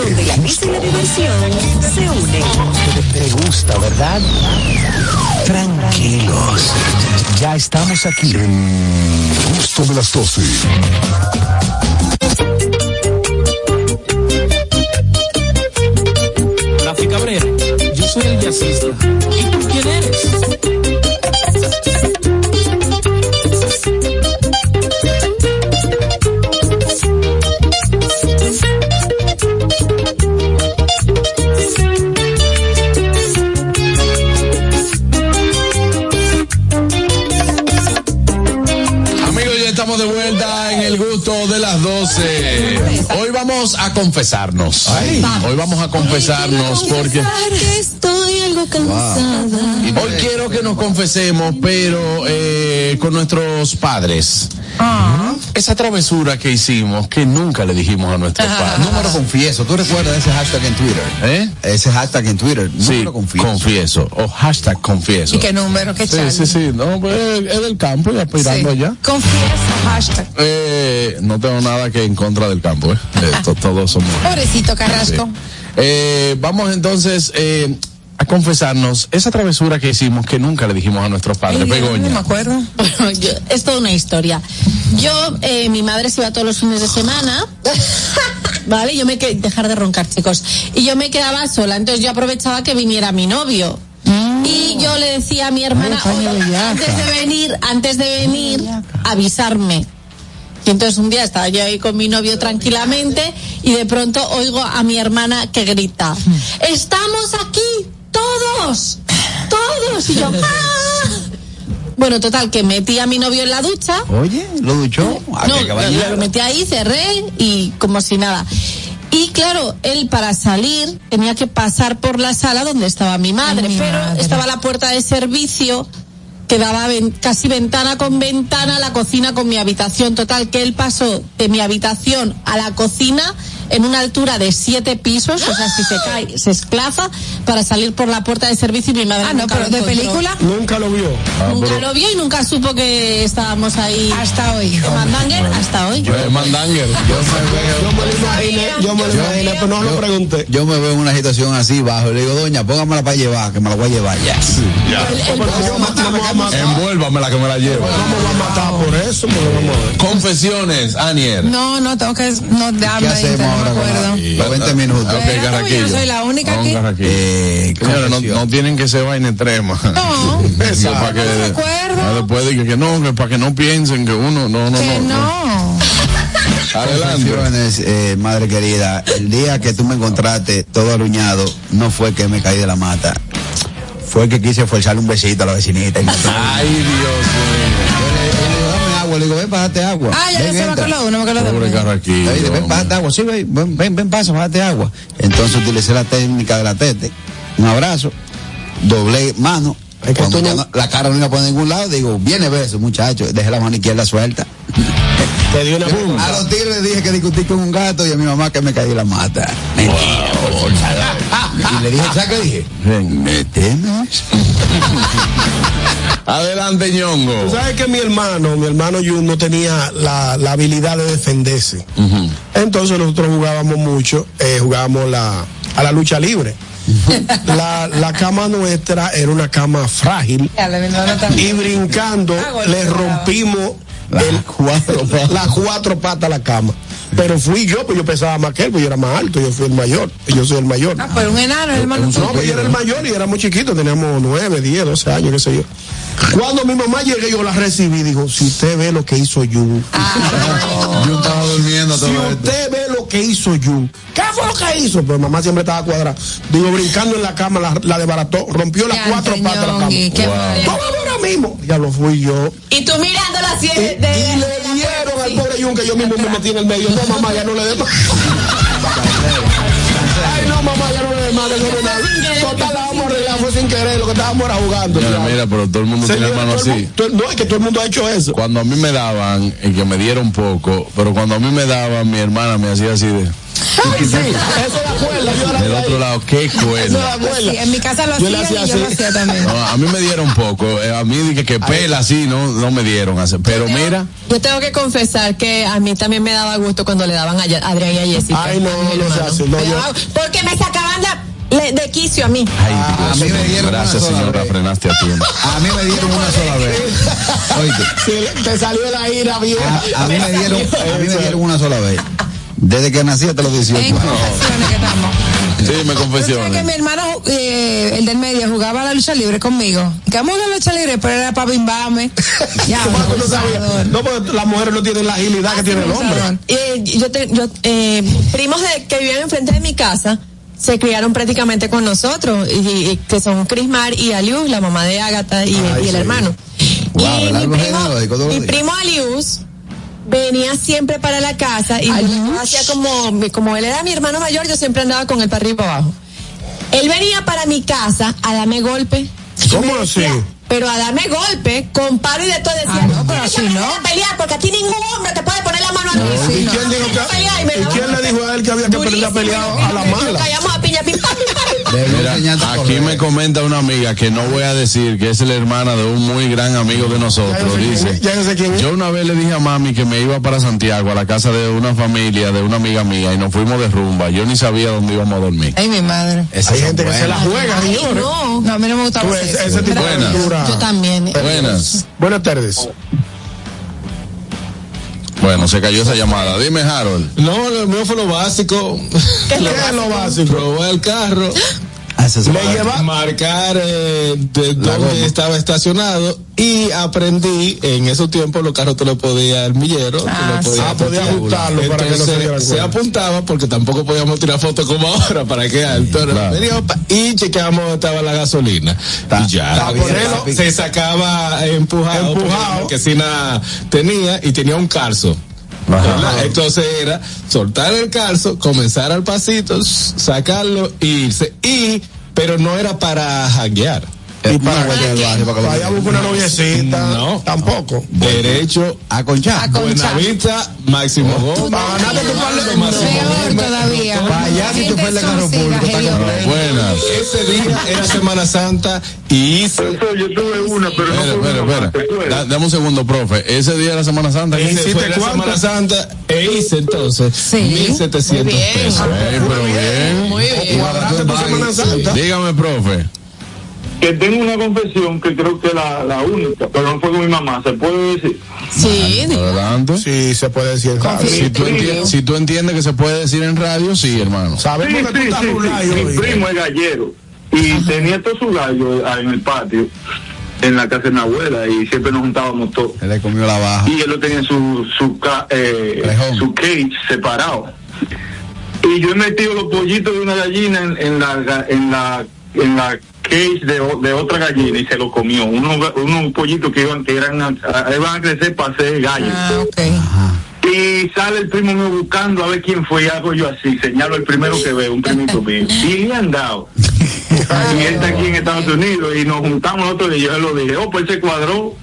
donde la risa y la diversión se unen. Te, gusta, ¿verdad? Tranquilos, ya estamos aquí. En gusto de las 12. Rafi Cabrera, yo soy el jazzista. ¿Y tú quién eres? De las 12. Hoy vamos a confesarnos. Hoy vamos a confesarnos porque Que estoy algo cansada. hoy quiero que nos confesemos, pero eh, con nuestros padres. Esa travesura que hicimos que nunca le dijimos a nuestros padres. No me lo confieso. ¿Tú recuerdas ese hashtag en Twitter? ¿Eh? Ese hashtag en Twitter. No sí, me lo confieso. confieso. O hashtag confieso. ¿Y qué número? ¿Qué Sí, chale? sí, sí. No, pues es del campo y aspirando Sí. allá. Confieso, hashtag. Eh, no tengo nada que en contra del campo, ¿eh? Eh, to- todos somos. Pobrecito Carrasco. Sí. Eh, vamos entonces eh, a confesarnos esa travesura que hicimos que nunca le dijimos a nuestros padres. Ay, Begoña. No me acuerdo. Bueno, yo- es toda una historia. Yo, eh, mi madre se iba todos los fines de semana. Vale, yo me que dejar de roncar, chicos. Y yo me quedaba sola, entonces yo aprovechaba que viniera mi novio. Y yo le decía a mi hermana, "Oye, antes de venir, antes de venir, avisarme. Y entonces un día estaba yo ahí con mi novio tranquilamente y de pronto oigo a mi hermana que grita, estamos aquí, todos, todos. Y yo, "Ah". Bueno, total, que metí a mi novio en la ducha. Oye, lo duchó. Ah, No, que lo, metí ahí, cerré y como si nada. Y claro, él para salir tenía que pasar por la sala donde estaba mi madre, Ay, mi pero madre. estaba la puerta de servicio que daba ven- casi ventana con ventana la cocina con mi habitación. Total, que él pasó de mi habitación a la cocina en una altura de siete pisos, o sea, si se cae, se esclafa para salir por la puerta de servicio y mi madre Ah, no, pero lo de película. Nunca lo vio. Nunca lo vio y nunca supo que estábamos ahí. Hasta hoy. de Mandanger hasta hoy. Eh, Mandanger. Yo me lo imaginé, yo me lo imaginé, pero no lo pregunté. Yo me veo en una situación así bajo. Le digo, doña, póngamela para llevar, que me la voy a llevar ya. Envuélvame la que me la llevo. Vamos a matar por eso. Confesiones, Anier. No, no, tengo que. No, ¿Qué dame, no acuerdo. la- los 20 minutos? Ok, Pero, Carraquillo. yo soy la única aquí. Eh, Señores, no, tienen que ser vaina extrema. No. Eso, para que, No después de que, que no, que para que no piensen que uno, no, no, Que no. no. Adelante. Eh, madre querida, el día que tú me encontraste todo aruñado, no fue que me caí de la mata. Fue que quise forzarle un besito a la vecinita. Y Ay, Dios agua, le digo, ven, pásate agua. Ah, ya, ya Ven, se me entra. uno, acordó Pobre uno. Carraquillo. Le dice, ven, pásate agua, sí, ven, ven, ven, ven, pasa, pásate agua. Entonces utilicé la técnica de la tete, un abrazo, doblé mano. Es que Cuando tú ya no- no- la cara no iba por ningún lado, digo, viene beso, muchacho, dejé la mano izquierda suelta. Te dio una A punta. los tigres le dije que discutí con un gato y a mi mamá que me caí de la mata. Mentira, favor. Y le dije, ¿sabes qué dije? ¿Me temes? Adelante, ñongo. Tú sabes que mi hermano, mi hermano Jun no tenía la, la habilidad de defenderse. Entonces nosotros jugábamos mucho, eh, jugábamos la, a la lucha libre. La, la cama nuestra era una cama frágil y brincando Ah, le rompimos Las el- cuatro patas. las cuatro patas a la cama. Pero fui yo, pues yo pesaba más que él, pues yo era más alto, yo fui el mayor, y yo soy el mayor. Ah, pero un enano, hermano. No, pues yo era el mayor y era muy chiquito, teníamos nueve, diez, doce años, qué sé yo. Cuando mi mamá llegué, yo la recibí, dijo, si usted ve lo que hizo Jun, Yo estaba durmiendo si usted ve lo que hizo Jun, ¿qué fue lo que hizo? Pues mamá siempre estaba cuadrada. Digo, brincando en la cama, la, la desbarató, rompió las cuatro patas de la cama. Qué mal. Tómame ahora mismo. Ya lo fui yo. Y tú mirándola así Y, de, de- y le dieron al pobre Jun que yo mismo me metí en el medio. No, mamá, ya no le dé más. Ay, no, mamá, ya no le más. Total, fue sin querer, lo que estábamos era jugando. Mira, mira, pero todo el mundo tiene Señora, todo el así. todo- no, es que todo el mundo ha hecho eso. Cuando a mí me daban, y que me dieron poco, pero cuando a mí me daban, mi hermana me hacía así de. Ay, sí, eso la yo era Del otro lado, qué Eso la cuerda. abuela. Sí, en mi casa lo Yo y hacía yo lo hacía también. No, a mí me dieron poco. eh, A mí dije que pela así, no, no me dieron. así. Pero mira, Yo tengo que confesar que a mí también me daba gusto cuando le daban a Adrián y a Jessica. Ay, no, a no se hace, no, yo- Porque me sacaban de, le- de quicio a mí. ay, a mí me dieron gracias una sola señora, vez. frenaste a tiempo. A mí me dieron una sola vez. Oíste, Sí, te salió la ira vieja. a, a mí me dieron, a mí me dieron una sola vez. Desde que nací hasta los 18 En años. confesiones que estamos. Sí, me ¿Sabes que confesiones. mi hermano, eh, el del medio, jugaba a la lucha libre conmigo? Que vamos a la lucha libre, pero era para bimbame. ya, No porque las mujeres no tienen la agilidad que tiene el hombre. Eh, yo te- yo, eh, primos de, que vivían enfrente de mi casa se criaron prácticamente con nosotros, y, y- que son Crismar y Alius, la mamá de Ágata y, y el hermano. Wow, y mi primo, mi Alius venía siempre para la casa y hacía como, como él era mi hermano mayor, yo siempre andaba con él para arriba y para abajo. Él venía para mi casa a darme golpe. Y ¿Cómo así? Pero a darme golpe, con paro y de todo decía, Ah, no, pero "Tienes que así no. a pelear porque a ti ningún hombre te puede poner la mano a ti. ¿Y quién dijo que- ¿Y quién le dijo a él que había que aprender a pelear a la mala? callamos a piña, pim, Mira, aquí me comenta una amiga que no voy a decir que es la hermana de un muy gran amigo de nosotros. Dice, yo sé quién es. yo una vez le dije a mami que me iba para Santiago a la casa de una familia, de una amiga mía, y nos fuimos de rumba. Yo ni sabía dónde íbamos a dormir. Ay, mi madre. Hay gente que se la juega, Ay, no. No, a mí no me gusta hacer ese, tipo de. Yo también. Buenas. Buenas tardes. Bueno, se cayó esa llamada. Dime, Harold. No, lo mío fue lo básico. ¿Qué es lo básico? Probé el carro. Le lleva. marcar eh, de dónde estaba estacionado y aprendí en esos tiempos los carros tú le podías el millero, tú Ah, le podías Ah, podía ajustarlo para que no se diera se apuntaba porque tampoco podíamos tirar fotos como ahora para que alto era. Claro. Y chequeamos dónde estaba la gasolina y ya bien, se- se sacaba empujado, Empujado. la marquesina tenía y tenía un calzo ¿verdad? Entonces era soltar el calzo, comenzar al pasito, sacarlo e irse. Y, pero no era para janguear. Y para del barrio para Vaya a buscar una noviecita. No. Tampoco. Derecho a conchar. Buenavista, Máximo Gómez. Para ganarte tu par de Máximo todavía. Para allá si tú el carro público. Buenas. Ese día era Semana Santa y hice. yo tuve una, pero Espera, espera, espera. Da- dame un segundo, profe. Ese día de la Semana Santa. fue la cuánto? Semana Santa e hice entonces Sí. 1700 Muy bien. pesos. Eh, pero bien. Muy bien. Dígame, profe. Que tengo una confesión que creo que es la, la única, pero no fue con mi mamá, ¿se puede decir? Sí, Adelante. Sí, se puede decir. Si tú, si tú entiendes que se puede decir en radio, sí, hermano. Sí, Sabemos tú sí, estás sí, sí. Mi primo es gallero y tenía todos sus gallos ah, en el patio, en la casa de mi abuela y siempre nos juntábamos todos. Él le comió la baja. y él lo tenía en su su eh, su cage separado y yo he metido los pollitos de una gallina en, en la en la en la cage de, otra gallina y se lo comió. Unos unos pollitos que iban que eran a- a- iban a crecer para ser gallos Ah, y sale el primo mío buscando a ver quién fue y hago yo así señalo el primero que veo un primito mío. Y le han dado. Y él está aquí en Estados Unidos y nos juntamos nosotros y yo se lo dije oh pues se cuadró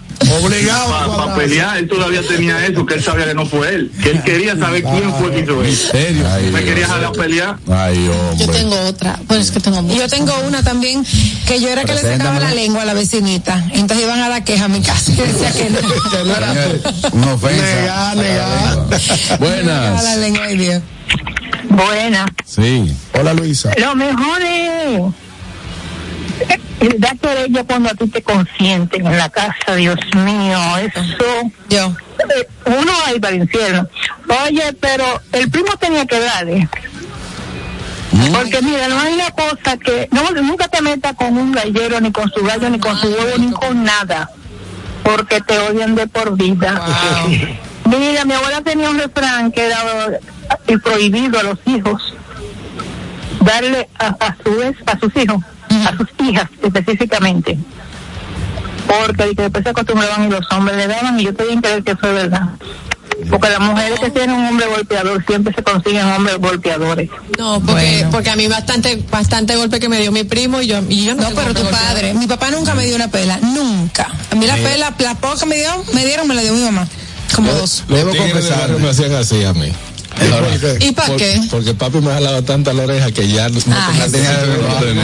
Obligado. a para pelear, él todavía tenía eso, que él sabía que no fue él, que él quería saber quién fue que hizo eso. serio? Ay, Me quería jalar a pelear. Ay, yo tengo otra. Bueno, es que tengo muchas. yo tengo una también, que yo era que le sacaba la lengua a la vecinita. Entonces iban a dar queja a mi casa y decía que no. Que no era Señores, tú. Una ofensa. Negar, negar. Sacaba la Buenas. lengua, ay Dios. Buena. Sí. Hola Luisa. Lo mejor es el da querella cuando a ti te consienten en la casa, Dios mío, eso. Yo. eh, Uno ahí para el infierno. Oye, pero el primo tenía que darle. Porque mira, no hay una cosa que no nunca te metas con un gallero, ni con su gallo, ni con su huevo, ni con nada. Porque te odian de por vida. Mira, mi abuela tenía un refrán que era eh, prohibido a los hijos darle a, a su vez a sus hijos, a sus hijas específicamente. Porque que después se acostumbraban y los hombres le daban y yo te bien creer que es verdad. Porque las mujeres que tienen un hombre golpeador siempre se consiguen hombres golpeadores. No, porque, porque a mí bastante, bastante golpe que me dio mi primo y yo, y yo no, pero tu padre, mi papá nunca me dio una pela, nunca. A mí la pela, la poca que me dio, me dieron, me la dio mi mamá. Como dos. Debo confesar. me hacían así a mí. ¿Y para Por- qué? Porque papi me jalaba tanta la oreja que ya no Ah, tenía- tenía.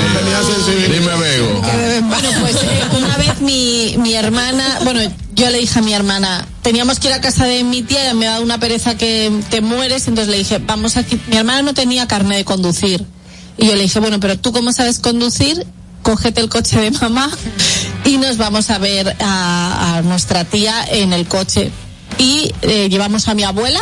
Dime, amigo. Bueno, pues eh, una vez mi, mi hermana, bueno, yo le dije a mi hermana, teníamos que ir a casa de mi tía, ella me da una pereza que te mueres, entonces le dije, vamos aquí. Mi hermana no tenía carne de conducir. Y yo le dije, bueno, pero tú cómo sabes conducir, cógete el coche de mamá y nos vamos a ver a, a nuestra tía en el coche. Y eh, llevamos a mi abuela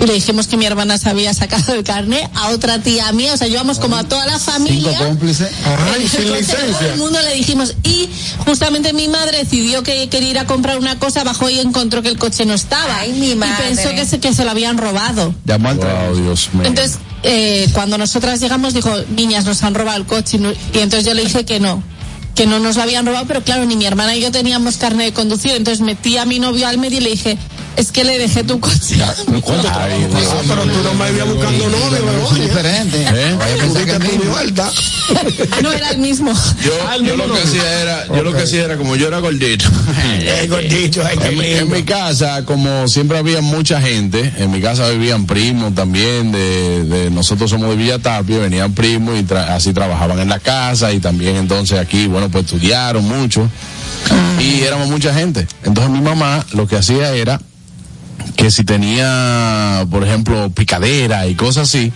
y le dijimos que mi hermana se había sacado el carnet a otra tía mía, o sea, llevamos como a toda la familia. Cinco cómplices. Ay, sin Entonces, todo el mundo le dijimos y justamente mi madre decidió que quería ir a comprar una cosa, bajó y encontró que el coche no estaba Ay, mi y madre. pensó que se, que se lo habían robado. Llamó al Wow, Dios mío. Entonces, eh, cuando nosotras llegamos, dijo, niñas, nos han robado el coche. Y, y entonces yo le dije que no, que no nos lo habían robado, pero claro, ni mi hermana y yo teníamos carne de conducir. Entonces metí a mi novio al medio y le dije, es que le dejé tu coche. Ay, Dios Ah, pero tú no me ibas buscando novio, Es Begoña. diferente. ¿Eh? Vaya a pensar que es vuelta. no era el mismo. Yo, Ah, yo lo que hacía era, yo lo que hacía era como yo era gordito. Eh, gordito, ay, En, mi- en mi casa, como siempre había mucha gente, en mi casa vivían primos también, de, de- nosotros somos de Villa Tapia, venían primos y tra- así trabajaban en la casa y también entonces aquí, bueno, pues estudiaron mucho y éramos mucha gente. Entonces mi mamá lo que hacía era que si tenía, por ejemplo, picadera y cosas así,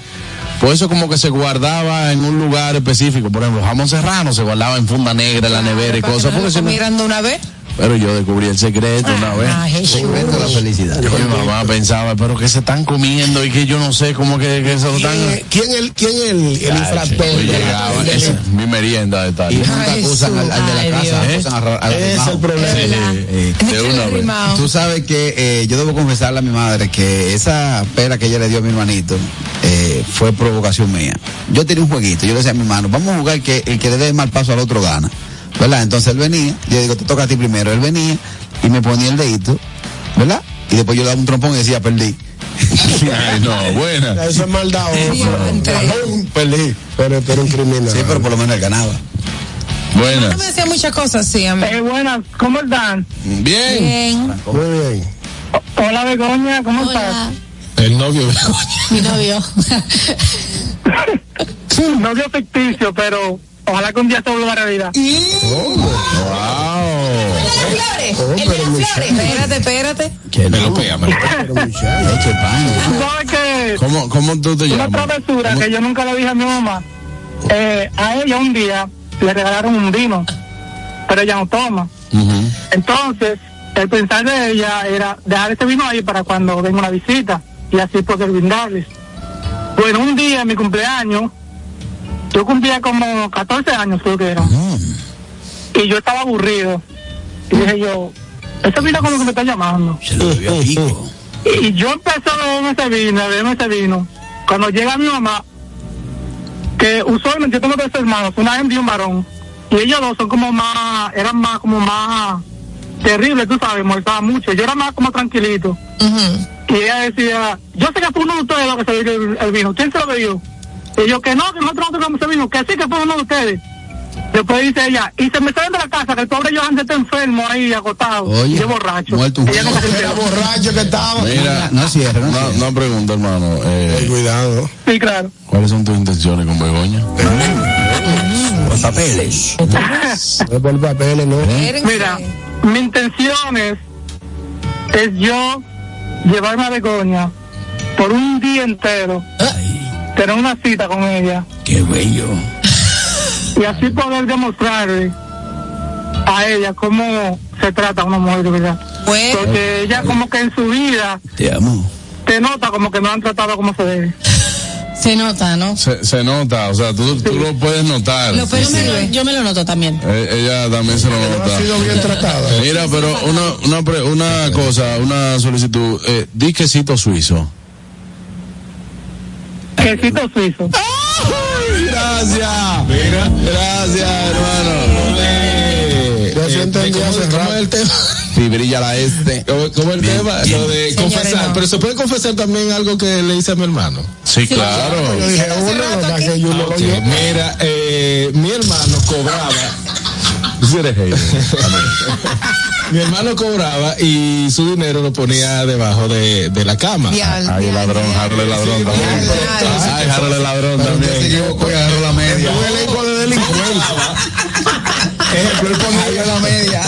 pues eso como que se guardaba en un lugar específico, por ejemplo, jamón serrano se guardaba en funda negra en la nevera y cosas, porque lo si de una vez. Pero yo descubrí el secreto una vez. Ah, Jesús. Secreto de la felicidad. Yo, mi mamá pensaba, pero que se están comiendo y que yo no sé cómo que, que se lo están. ¿Quién, quién el, quién el, el infractor? yo llegaba, El- esa es mi merienda de tal. Y nunca acusan al, al de la casa, acusan al, al es el problema. Eh, de una vez. Tú sabes que eh, yo debo confesarle a mi madre que esa pera que ella le dio a mi hermanito eh, fue provocación mía. Yo tenía un jueguito, yo le decía a mi hermano, vamos a jugar que el que le dé mal paso al otro gana. ¿Verdad? Entonces él venía, yo digo, te toca a ti primero. Él venía y me ponía el dedito, ¿verdad? Y después yo le daba un trompón y decía, perdí. Ay, no, buena. Eso es maldad. Perdí. Pero pero un criminal. Sí, pero por lo menos él ganaba. No Buenas. me decía muchas cosas, sí, a mí. Eh, buenas, ¿cómo están? Bien. Bien. Muy bien. Hola Begoña, ¿cómo Hola, El novio. mi novio. estás? Novio ficticio, pero ojalá que un día se vuelva realidad. Wow. Espérate, espérate. Que Me lo pega, me lo pega. Pan. Sabes que ¿Cómo, ¿Cómo tú te una llamas? travesura ¿Cómo- que yo nunca le dije a mi mamá. Eh, a ella un día le regalaron un vino, pero ella no toma. Ujú. Entonces, el pensar de ella era dejar ese vino ahí para cuando venga una visita y así poder brindarles. Bueno, un día en mi cumpleaños, yo cumplía como 14 años, creo que era. Y yo estaba aburrido. Y dije yo, ese vino como que me está llamando. Se lo a pico. Y yo empecé a beberme ese vino, a beberme ese vino. Cuando llega mi mamá, que usualmente yo tengo tres hermanos, una hembra y un varón. Y ellos dos son como más, eran más, como más terribles, tú sabes, molestaban mucho. Yo era más como tranquilito. Y ella decía, yo sé que fue uno de ustedes lo que se bebió el, el vino. ¿Quién se lo bebió? Y yo, que no, que nosotros no tocamos ese vino, que sí que fue uno de ustedes. Después dice ella, y se me salen de la casa, que el pobre Johan está enfermo ahí, agotado. Oye, y yo borracho. muerto un Ella no se Era borracho que estaba. Mira, No no no, cierre. no pregunta, hermano. Ten Eh, cuidado. Sí, claro. ¿Cuáles son tus intenciones con Begoña? Los papeles. No es por papeles, no. Mira, mi intención es, es yo llevarme a Begoña por un día entero, tener una cita con ella Qué bello. y así poder demostrarle a ella cómo se trata una mujer de verdad. Bueno, Porque ella como que en su vida Te amo. te nota como que no han tratado como se debe. Se nota, ¿no? Se, se nota, o sea, tú, tú lo puedes notar. Yo me, lo, yo me lo noto también. Eh, ella también se lo No nota. ha sido bien tratada. Mira, pero una, una, pre- una cosa, una solicitud. Eh, di quesito suizo. Quesito suizo. Gracias. Mira, gracias, hermano. Ya se entendió hace ¿Cómo rato. es el tema? Si brilla la este. ¿Cómo, cómo el tema? Lo de Señores, confesar. no. Pero se puede confesar también algo que le hice a mi hermano. Sí, Yo claro. dije uno, que no lo Ok, oyó. Mira, eh, mi hermano cobraba. Sí eres. Mi hermano cobraba y su dinero lo ponía debajo de, de la cama. Ay, ladrón, Harold el ladrón también. Ay, Harold el ladrón Usted se también. equivocó y agarró la media. Un elenco de delincuentes. Ejemplo, él ponía la media.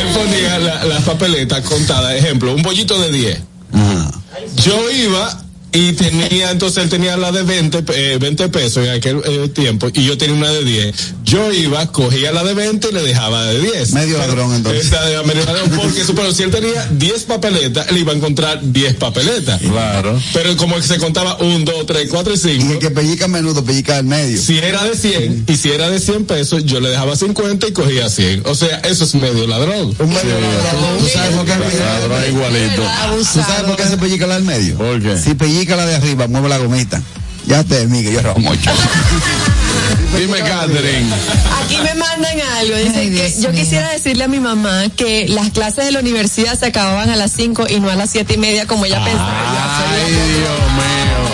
Él ponía la- las papeletas contadas. Ejemplo, un bollito de 10. Ajá. Yo iba y tenía, entonces él tenía la de 20, eh, 20 pesos en aquel eh, tiempo y yo tenía una de 10. Yo iba, cogía la de 20 y le dejaba de 10. Medio ladrón, entonces. Esta medio ladrón, porque pero si él tenía 10 papeletas, él iba a encontrar 10 papeletas. Claro. Pero como que se contaba 1, 2, 3, 4 y 5. Y el que pellica a menudo, pellica al medio. Si era de 100 y si era de 100 pesos, yo le dejaba 50 y cogía 100. O sea, eso es medio ladrón. Un medio ladrón. ¿Tú sabes por qué? Ladrón igualito. ¿Tú sabes por qué se pellica del medio? ¿Por qué? Si pellica la de arriba, mueve la gomita. Ya te, Miguel, yo robo mucho. Dime, Catherine. Aquí me mandan algo. Dicen Ay, que yo mío. quisiera decirle a mi mamá que las clases de la universidad se acababan a las 5 y no a las siete y media como ella pensaba. Ay, Dios mío.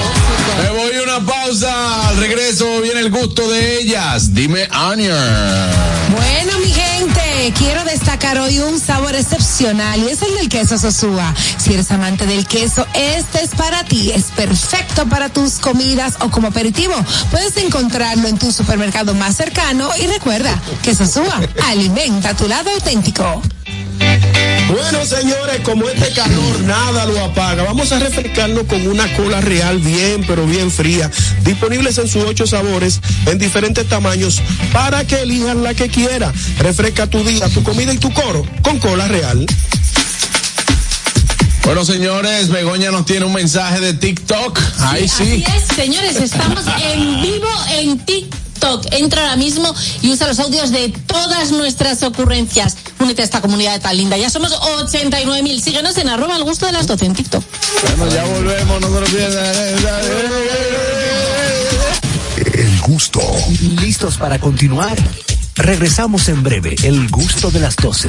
Me voy a una pausa. Al regreso viene el gusto de ellas. Dime, Anya. Bueno, gente, quiero destacar hoy un sabor excepcional y es el del queso Sosúa. Si eres amante del queso, este es para ti. Es perfecto para tus comidas o como aperitivo. Puedes encontrarlo en tu supermercado más cercano y recuerda, que Sosúa alimenta tu lado auténtico. Bueno, señores, como este calor nada lo apaga, vamos a refrescarnos con una cola real bien, pero bien fría, disponibles en sus ocho sabores, en diferentes tamaños, para que elijan la que quiera. Refresca tu día, tu comida y tu coro con cola real. Bueno, señores, Begoña nos tiene un mensaje de TikTok. Ahí sí. Así es, señores, estamos en vivo en TikTok. Entra ahora mismo y usa los audios de todas nuestras ocurrencias. Únete a esta comunidad tan linda. Ya somos 89 mil. Síguenos en arroba al gusto de las 12 en TikTok. Bueno, ya volvemos, no se lo pierdan. El gusto. ¿Listos para continuar? Regresamos en breve, el gusto de las 12.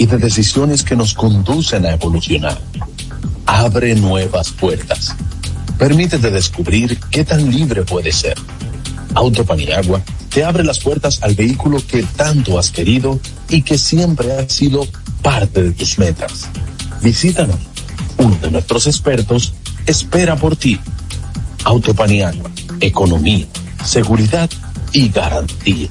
y de decisiones que nos conducen a evolucionar. Abre nuevas puertas. Permítete descubrir qué tan libre puedes ser. Autopaniagua te abre las puertas al vehículo que tanto has querido y que siempre ha sido parte de tus metas. Visítanos. Uno de nuestros expertos espera por ti. Autopaniagua, economía, seguridad y garantía.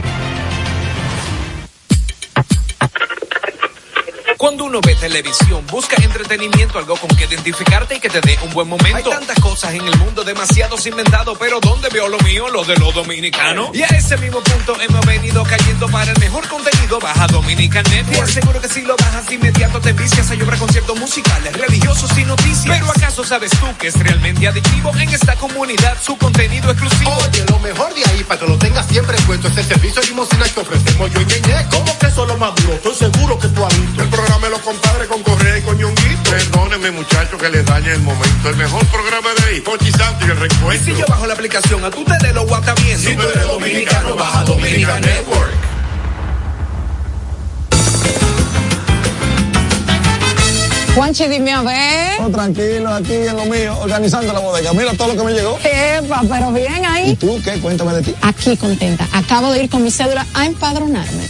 Cuando uno ve televisión, busca entretenimiento, algo con que identificarte y que te dé un buen momento. Hay tantas cosas en el mundo, demasiados inventados, pero ¿dónde veo lo mío? Lo de los dominicanos. Y a ese mismo punto hemos venido cayendo para el mejor contenido. Baja Dominican Network. Te aseguro que si lo bajas de inmediato te envicias a llorar conciertos musicales, religiosos y noticias. Pero ¿acaso sabes tú que es realmente adictivo en esta comunidad su contenido exclusivo? Oye, lo mejor de ahí, para que lo tengas siempre puesto, es el servicio limosina que ofrecemos yo y Ñeñe. ¿Cómo que eso es lo más duro? Estoy seguro que tú has visto. El programa de los compadres con Correa y con Ñonguito. Perdónenme, muchachos, que les dañe el momento. El mejor programa de ahí, Pochi Santo y el Y recuento. si yo bajo la aplicación, a tú te de lo guata viendo. Si tú eres dominicano, baja Dominican Network. Juanchi, dime a ver. Oh, tranquilo, aquí en lo mío, organizando la bodega. Mira todo lo que me llegó. Epa, pero bien ahí. ¿Y tú qué? Cuéntame de ti. Aquí contenta. Acabo de ir con mi cédula a empadronarme.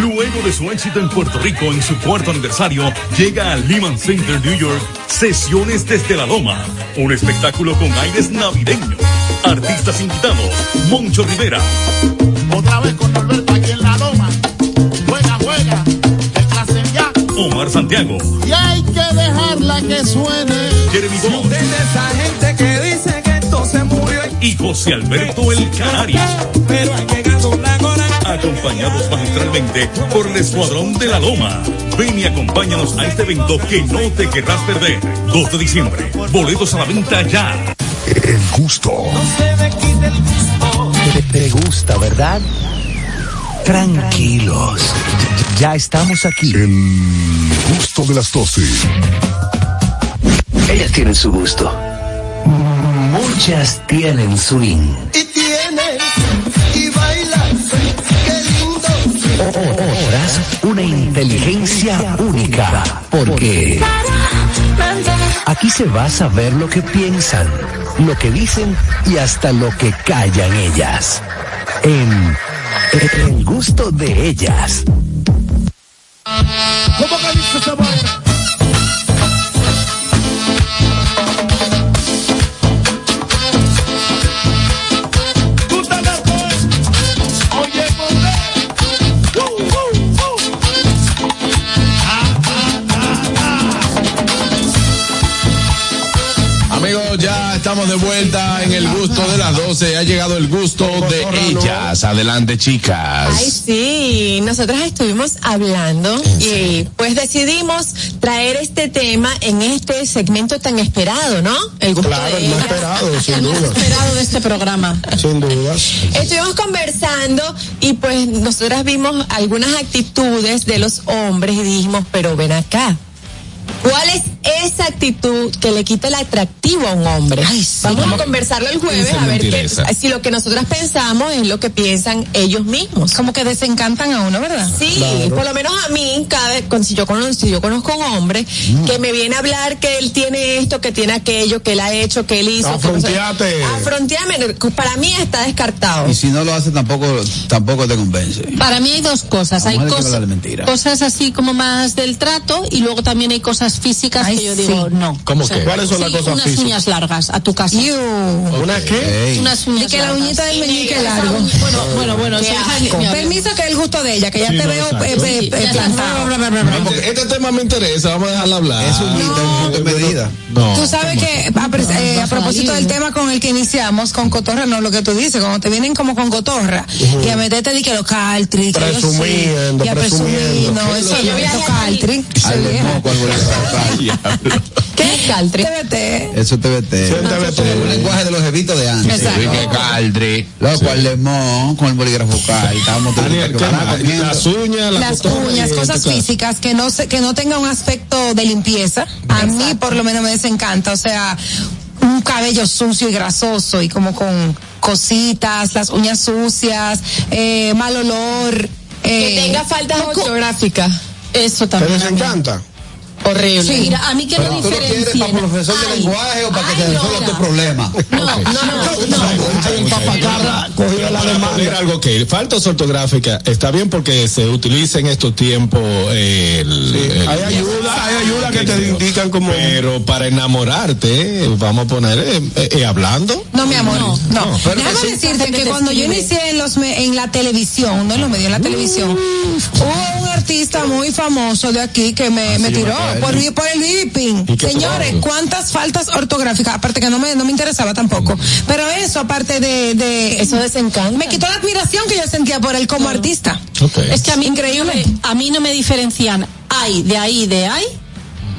Luego de su éxito en Puerto Rico en su cuarto aniversario, llega al Lehman Center New York Sesiones desde la Loma, un espectáculo con aires navideños. Artistas invitados, Moncho Rivera, Otra vez con Norberto aquí en la loma. Juega, juega. Que ya. Omar Santiago, Y hay que dejarla que suene. Jeremy Bond esa gente que dice que esto se murió. y José Alberto El Canario, Pero ha llegado la hora. Acompañados magistralmente por el Escuadrón de la Loma. Ven y acompáñanos a este evento que no te querrás perder. 2 de diciembre, boletos a la venta ya. El gusto. Te, te gusta, ¿verdad? Tranquilos. Ya, ya estamos aquí. El gusto de las 12. Ellas tienen su gusto. Muchas tienen swing. Y Otras, una inteligencia única. Porque aquí se va a saber lo que piensan, lo que dicen y hasta lo que callan ellas. En El gusto de ellas. ¿Cómo estamos de vuelta en el gusto de las 12. Ha llegado el gusto de ellas. Adelante, chicas. Ay, sí, nosotras estuvimos hablando y pues decidimos traer este tema en este segmento tan esperado, ¿no? El gusto Claro, de el más ellas. esperado, sin El más duda. esperado de este programa. Sin dudas. Estuvimos conversando y pues nosotras vimos algunas actitudes de los hombres y dijimos, pero ven acá. ¿Cuál es esa actitud que le quita el atractivo a un hombre? Vamos a conversarlo el jueves a ver si lo que nosotras pensamos es lo que piensan ellos mismos. Como que desencantan a uno, ¿verdad? Sí, Claro. por lo menos a mí, cada vez, cuando- si yo conozco, si yo conozco un hombre Mm. que me viene a hablar que él tiene esto, que tiene aquello, que él ha hecho, que él hizo. que no sé- Afronteate. Afronteame, para mí está descartado. Y si no lo hace, tampoco, tampoco te convence. Para mí hay dos cosas. A Hay cosas, cosas así como más del trato y luego también hay cosas físicas Ay, que yo sí. digo no. ¿Cómo que? ¿Cuáles son las Sí, cosas unas físicas? uñas largas a tu casa. ¿Una qué? Unas Y uñas que la largas. uñita del meñique largo. uña- Bueno, bueno, bueno. Mi- Permiso que es el gusto de ella, que ya Sí, te no, veo exacto. eh, eh, Sí, eh, plantado. No, este tema me interesa, vamos a dejarla hablar. Es un punto de medida. No. Tú sabes que a, eh, propósito del tema con el que iniciamos, con cotorra, no lo que tú dices, cuando te vienen como con cotorra y a meterte di que los caltri, que sí, Presumiendo, y a presumir, presumiendo. no, eso no, a- caltri, ¿Qué es Caltri? TBT. Eso te vete. Sí, TBT. El lenguaje de los evitos de antes. Exacto. Que caldri. Loco, al lemón, con el bolígrafo cal. Estábamos. Las uñas, la Las uñas, cosas físicas que no se, que no tenga un aspecto de limpieza. A mí por lo menos me desencanta, o sea, un cabello sucio y grasoso y como con cositas, las uñas sucias, eh, mal olor. Que eh, tenga faltas poco- ortográficas. Eso ¿Te también. desencanta? Horrible. Sí, mira, a mí que no ¿Tú lo quieres para profesor de Ay, lenguaje o para que ay, te no, resuelva tu problema? No, no, no, no. Hay un papacarra cogido la Mira demanda. algo que faltas ortográficas está bien porque se utiliza en estos tiempos el, el- Hay ayuda, hay ayuda que te indican como. pero para enamorarte vamos a poner eh, eh, eh, hablando No, mi amor, no. no, pero Déjame decirte que cuando yo inicié en, los, me- en la televisión, no en los medios, en la televisión, hubo un artista muy famoso de aquí que me, me sí, tiró por, por el. ¿Y qué Señores, cuántas faltas ortográficas, aparte que no me, no me interesaba tampoco. Pero eso, aparte de, de Eso desencanta. me quitó la admiración que yo sentía por él como artista. Es que a mí, Increíble. a mí no me diferencian ay de ahí de ahí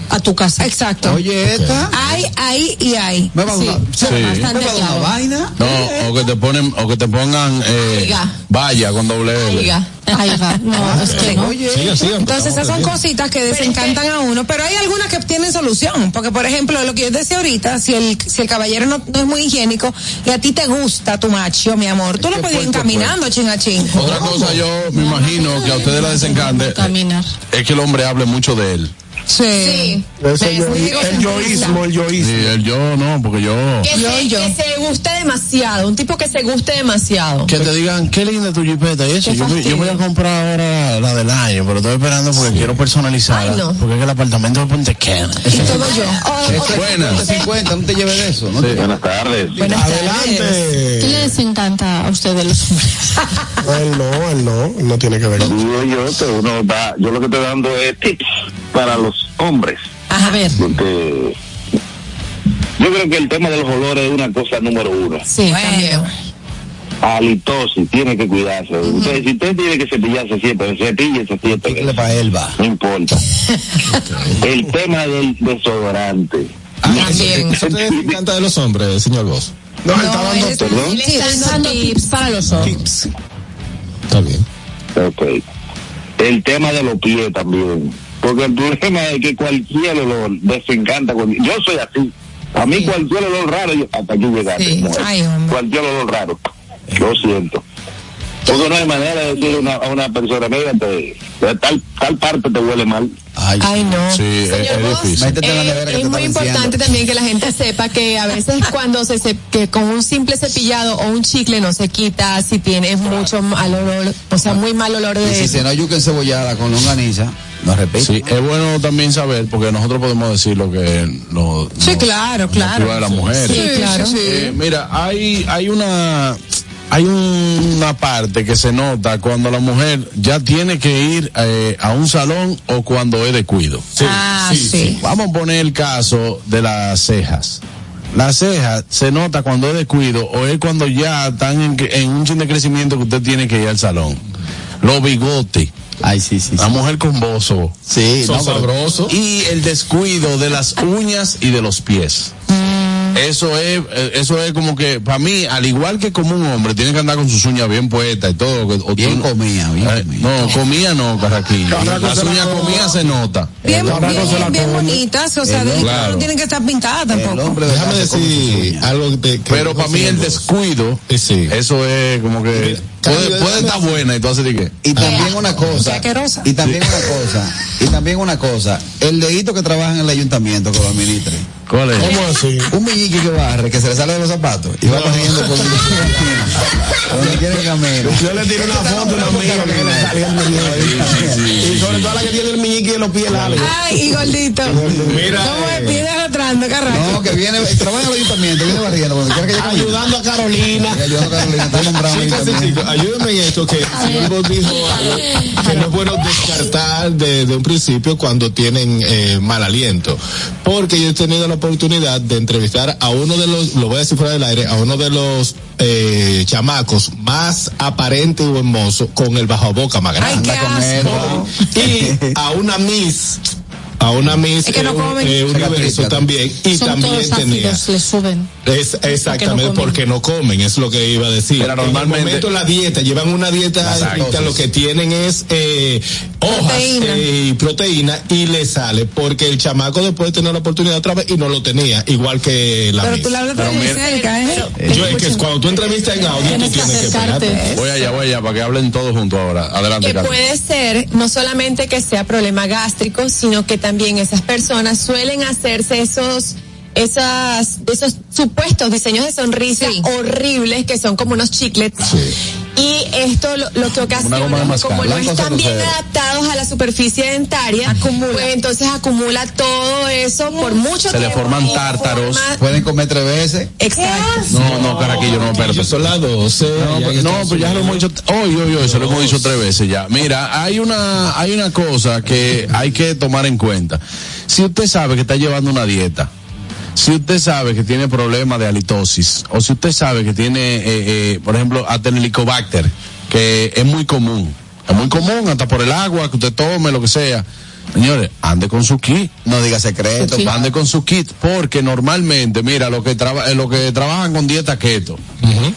a tu casa. Exacto. Oye, esta. Hay, hay y hay. Me va a Sí, me bastante va a dar una claro. vaina. No, o que te ponen, o que te pongan eh, Aiga. valla con doble L. Aiga. Ahí va. No, es que no. Sigan, sigan, Entonces esas son cositas que desencantan a uno, pero hay algunas que tienen solución, porque por ejemplo, lo que yo decía ahorita, si el, si el caballero no, no es muy higiénico y a ti te gusta tu macho, mi amor, tú lo puedes ir encaminando, chin a chin. Otra cosa, yo me imagino que a ustedes la desencante Caminar. es que el hombre hable mucho de él. Sí. Ese yo- el yoísmo, el yoísmo. Sí, el yo no, porque yo. Que, se, que se guste demasiado, un tipo que se guste demasiado. Que te digan, qué linda tu jipeta y eso. Qué Yo, voy- yo voy a comprar ahora la del año, pero estoy esperando porque quiero personalizarla. Ay, no. Porque es que el apartamento de Punta Cana. Y todo yo. Buenas. 50, no te lleves de eso. ¿no? Buenas tardes. ¿Qué Adelante. les encanta a ustedes los hombres? Él no, él no, no tiene que ver. Yo que uno da, yo lo que estoy dando es tips para los hombres. A ver. Porque yo creo que el tema de los olores es una cosa número uno. Sí, también. Halitosis, tiene que cuidarse. Usted, si usted tiene que cepillarse siempre, cepíllese siempre. Chicle pa' Elba. No importa. el tema del desodorante. También. ¿Eso te encanta de los hombres, señor Vos? No, él está dando él- Perdón. él está dando tips para los hombres. Está bien. Ok. El tema de los pies también. Porque el problema es que cualquier olor desencanta. Yo soy así. A mí cualquier olor raro, yo- hasta aquí llegaste. Sí. Ay. Cualquier olor raro. Lo siento. Porque no hay manera de decir a una, a una persona, mira, te- de tal, tal parte te huele mal. Ay, Ay, no. Sí, es, Señor es Vos, difícil. Eh, es muy importante también que la gente sepa que a veces cuando se, se- que con un simple cepillado o un chicle no se quita si tienes mucho mal olor, o sea, muy mal olor Y si de se no yuca encebollada con longaniza, no repite. Sí, es bueno también saber, porque nosotros podemos decir lo que nos, Sí, nos claro, claro. a las mujeres. Sí, claro. Eh, mira, hay, hay una hay una parte que se nota cuando la mujer ya tiene que ir eh, a un salón o cuando es de cuido. ah, sí. Vamos a poner el caso de las cejas. Las cejas se nota cuando es de cuido o es cuando ya están en, en un chin de crecimiento que usted tiene que ir al salón. Los bigotes. Ay, sí, sí. La sí. mujer con bozo. Sí, Son no, sabrosos. Y el descuido de las uñas y de los pies. Eso es, eh, eso es como que, para mí, al igual que como un hombre, tiene que andar con sus uñas bien puestas y todo. que- o Bien tú- comía, bien Eh, comía. No, comía no, Carraquillo. Las uñas comía se nota. Bien, bien, bien bonitas, o sea, El hombre. no tienen que estar pintadas tampoco. de Déjame decir algo de, que Pero para mí el descuido, Eh, sí. eso es como que puede, puede estar buena y tú haces de qué. Y también una cosa. asquerosa. Y también una cosa. Y también una cosa. El dedito que trabaja en el ayuntamiento que lo administre. ¿Cuál es? ¿Cómo así? Un meñique que barre, que se le sale de los zapatos y va corriendo por donde quiere que camine. Yo le tiré una foto a una amiga que le salió el. Y sobre todo la que tiene el meñique y los pies largos. Ay, y gordito. Mira, ¿Cómo eh, me pide arrastrando, carraco? No, que viene, trabaja en el ayuntamiento, viene barriendo, donde quiera que llegue. Ayudando a Carolina. Ayudando a Carolina, estoy nombrando Ayúdenme en esto que el señor Vos dijo algo que no es bueno descartar de, de un principio cuando tienen eh, mal aliento. Porque yo he tenido la oportunidad de entrevistar a uno de los, lo voy a decir fuera del aire, a uno de los eh, chamacos más aparente y buen mozo con el bajo boca más Ay, grande. qué asco. y a una Miss a una Miss Es que no eh, comen. eh, universo también y Son también todos tenía ácidos, le suben. Es exactamente comen. porque no comen, es lo que iba a decir. Pero En el normalmente- momento la dieta, llevan una dieta estricta, lo que tienen es eh, hojas Proteína. eh, y proteína y le sale porque el chamaco después de tener la oportunidad otra vez y no lo tenía, igual que la Pero Miss. tú le hablas Pero muy mira- cerca, ¿eh? Yo es que cuando tú entrevistas en audio, tú Tienes que tienes que acercarte. esperarte. Voy allá, voy allá, para que hablen todos juntos ahora. Adelante, que puede ser no solamente que sea problema gástrico, sino que también esas personas suelen hacerse esos esas esos supuestos diseños de sonrisa horribles que son como unos chiclets. Y esto lo, lo que ocasiona, de mascar. como no están bien adaptados a la superficie dentaria, pues entonces acumula todo eso por mucho Se le tiempo. forman y tártaros. forma- Pueden comer tres veces. Exacto. No, no, Caraquillo, no. Ellos son las 12. No, pues, en no, pues ya lo hemos dicho, hoy, hoy, hoy, se lo hemos dicho tres veces ya. Mira, hay una, hay una cosa que hay que tomar en cuenta. Si usted sabe que está llevando una dieta, si usted sabe que tiene problemas de halitosis, o si usted sabe que tiene, eh, eh, por ejemplo, helicobacter, que es muy común, es muy común, hasta por el agua que usted tome, lo que sea. Señores, ande con su kit. No diga secreto. Ande Ande con su kit, porque normalmente, mira, los que, traba, eh, los que trabajan con dieta keto,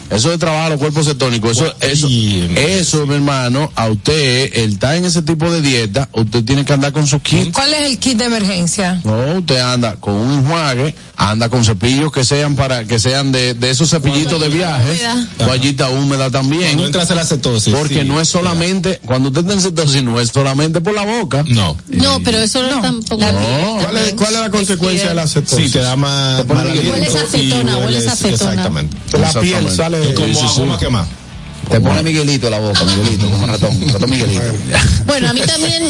Eso de trabajar los cuerpos cetónicos, eso, eso, eso, mi hermano, a usted, el está en ese tipo de dieta, usted tiene que andar con su kit. ¿Cuál es el kit de emergencia? No, usted anda con un enjuague, anda con cepillos que sean para, que sean de, de esos cepillitos de viaje, toallita húmeda también. No entras en la cetosis. Porque sí. no es solamente, cuando usted está en cetosis, no es solamente por la boca. No. No, pero eso no, tampoco. ¿Cuál es, cuál es la consecuencia de la cetosis? Sí, te da más, aliento Hueles a acetona, a hueles- acetona. Exactamente. La piel Sale Como sí. agua quemada. Te pone Miguelito en la boca, Miguelito, como ratón, ratón Miguelito. Bueno, a mí también.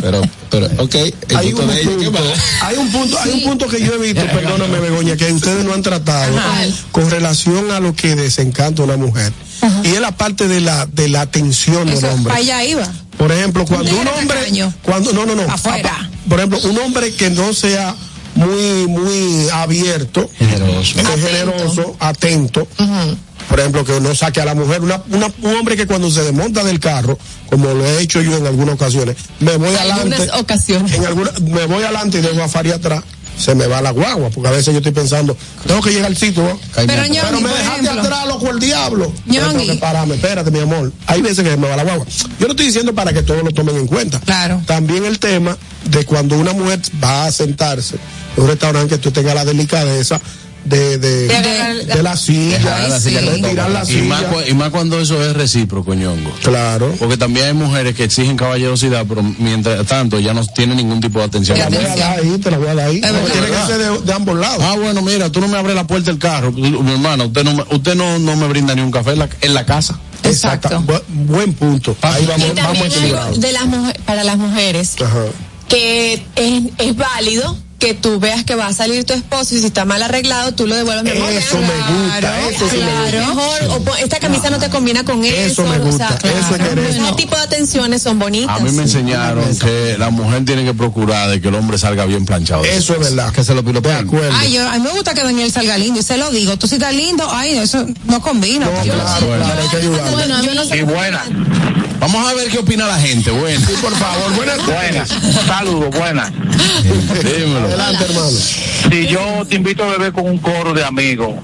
Pero, pero, ok. El hay un, de ella, ¿qué punto, hay un punto, hay un punto que yo he visto, perdóname Begoña, que ustedes no han tratado Ajá. con relación a lo que desencanta a una mujer. Y es la parte de la, de la atención del hombre. allá iba. Por ejemplo, cuando un hombre, cuando, no, no, no. Afuera. Por ejemplo, un hombre que no sea muy, muy abierto, Generoso. atento. Por ejemplo, que no saque a la mujer. Una, una- un hombre que cuando se desmonta del carro, como lo he hecho yo en algunas ocasiones, me voy adelante. Algunas ocasiones. En alguna, me voy adelante y dejo a Fari atrás. Se me va la guagua, porque a veces yo estoy pensando, tengo que llegar al sitio. Pero, Pero Ñongui, me dejaste atrás, loco, el diablo. Ñongui. Yo tengo que pararme, espérate, mi amor. Hay veces que se me va la guagua. Yo no estoy diciendo para que todos lo tomen en cuenta. Claro. También el tema de cuando una mujer va a sentarse en un restaurante que tú tengas la delicadeza de, de, De de la silla, Ay, la silla sí. que de tirar la Y más, silla. y más cuando eso es recíproco, ñongo. Claro. Porque también hay mujeres que exigen caballerosidad, pero mientras tanto ya no tienen ningún tipo de atención. Te la voy a dar ahí, te la voy a dar ahí. Tiene que ser de, de ambos lados. Ah, bueno, mira, tú no me abres la puerta del carro. Mi hermano, usted no me, usted no, no me brinda ni un café en la, en la casa. Exacto. Bu- buen punto. Ahí Y vamos, vamos también algo de las mujer- para las mujeres Ajá. que es, es válido que tú veas que va a salir tu esposo y si está mal arreglado tú lo devuelvas mi amor, Eso me gusta, eso sí me Claro, mejor, o pon- esta camisa no te combina con eso. Eso me gusta, o sea, eso es querer. ese tipo de atenciones son bonitas. A mí me enseñaron que la mujer tiene que procurar de que el hombre salga bien planchado. Eso es verdad. Que se lo acuerdo. Ay, yo, a mí me gusta que Daniel salga lindo y se lo digo. Tú si estás lindo, ay, eso no combina. No, Yo- claro, claro, hay que ayudar. Bueno, a mí Y buenas, Vamos a ver qué opina la gente. Bueno, Sí, por favor, buenas buenas, saludos, buenas. dímelo. Adelante, hermano. Si yo te invito a beber con un coro de amigos,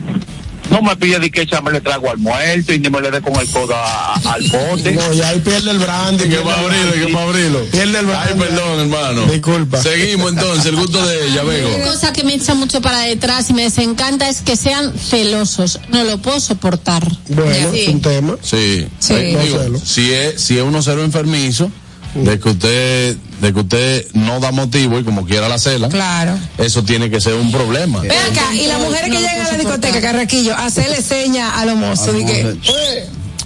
no me pides de que echarme le trago al muerto y ni me le dé con el codo a- al pote. No, ya ahí pierde el brandy. ¿Qué pierde para abrirlo? ¿Qué para abrirlo? Pierde el Ay, brandy. perdón, hermano. Disculpa. Seguimos entonces, el gusto de ella, Una Vego. cosa que me echa mucho para detrás y me desencanta es que sean celosos. No lo puedo soportar. Bueno, Sí. es un tema. Sí. Sí. No digo, celo. si es, si es uno cero enfermizo, de que usted, de que usted no da motivo y como quiera la cela, Claro. eso tiene que ser un problema. Ven acá, y las mujeres que llegan a la discoteca, Carraquillo, hacerle seña a los mozos. y que,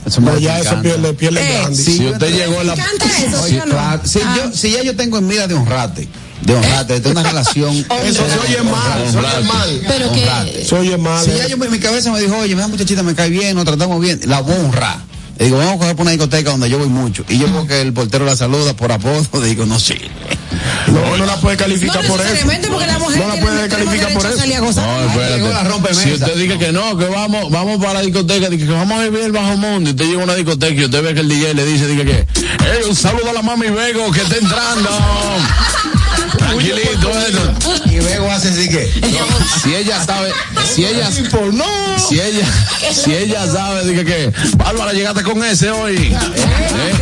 Eso me No, ya eso pierde, pierde Eh. Si usted llegó a la... ¿Me encanta eso, o no? claro, si, Ah. yo, si ya yo tengo en vida de honrate, de honrate, de una relación. Eso se oye mal, se oye mal. Pero que. Se oye mal. Si eh. ya yo, en mi cabeza me dijo, oye, esa muchachita me cae bien, nos tratamos bien, la voy a honrar. Le digo, vamos a coger por una discoteca donde yo voy mucho. Y yo veo que el portero la saluda por apodo, digo, no sirve. No, no la puede calificar No por eso. porque la mujer No la puede calificar por eso. salir a gozar. No, espérate. Si usted dice que no, que vamos, vamos para la discoteca, dice que vamos a vivir el bajo mundo, y usted llega a una discoteca y usted ve que el DJ le dice, dice que, hey, un saludo a la mami Vego que está entrando. Tranquilito, eso. Y luego hace así que. Si ella sabe, si ella, si ella, si ella sabe, dice que, Bárbara, llegaste con ese hoy. ¿Eh?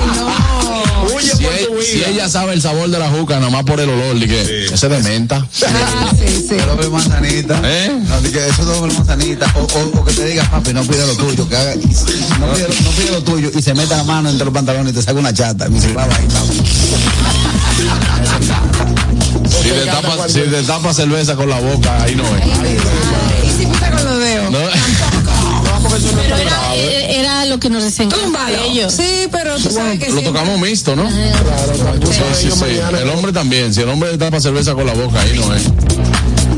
Huye Si, por e- tu si ella sabe el sabor de la juca, nada más por el olor, de que ese de menta. Ah, sí, sí. Manzanita. ¿Eh? No, di que eso doble manzanita. O, o, o que te diga, papi, no pide lo tuyo. Que haga, no, pide, no pide lo tuyo y se meta la mano entre los pantalones y te saca una chata. Y me dice, va, va, Si te tapa, si te tapa cerveza con la boca, ahí no es. Y si pita con los dedos. No. pero era, eh, era lo que nos desencanta Túmbalo. de ellos. Sí, pero tú sabes que Lo tocamos mixto, ¿no? Sí, sí, sí. El hombre también. Si el hombre tapa cerveza con la boca, ahí no es.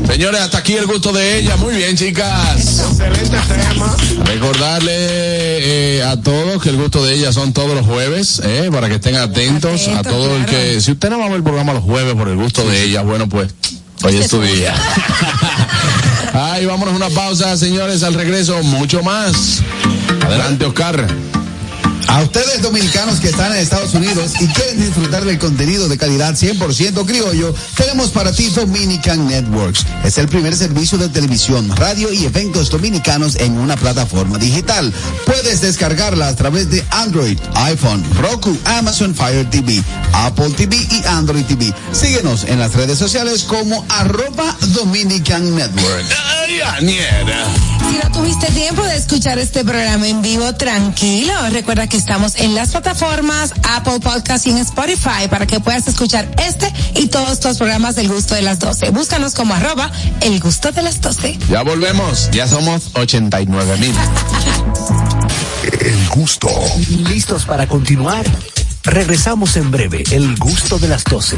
Señores, hasta aquí el gusto de ella. Muy bien, chicas. Excelente tema. Recordarle eh, a todos que el gusto de ella son todos los jueves, eh, para que estén atentos a todo el que. Si usted no va a ver el programa los jueves por el gusto de ella, bueno, pues hoy es tu día. Ay, vámonos a una pausa, señores. Al regreso, mucho más. Adelante, Oscar. A ustedes dominicanos que están en Estados Unidos y quieren disfrutar del contenido de calidad 100% criollo, tenemos para ti Dominican Networks. Es el primer servicio de televisión, radio y eventos dominicanos en una plataforma digital. Puedes descargarla a través de Android, iPhone, Roku, Amazon Fire TV, Apple TV y Android TV. Síguenos en las redes sociales como arroba Dominican Network. Si no tuviste tiempo de escuchar este programa en vivo, tranquilo. Recuerda que estamos en las plataformas Apple Podcast y en Spotify para que puedas escuchar este y todos los programas del gusto de las 12. Búscanos como arroba el gusto de las 12. Ya volvemos, ya somos 89 mil. El gusto. ¿Listos para continuar? Regresamos en breve. El gusto de las 12.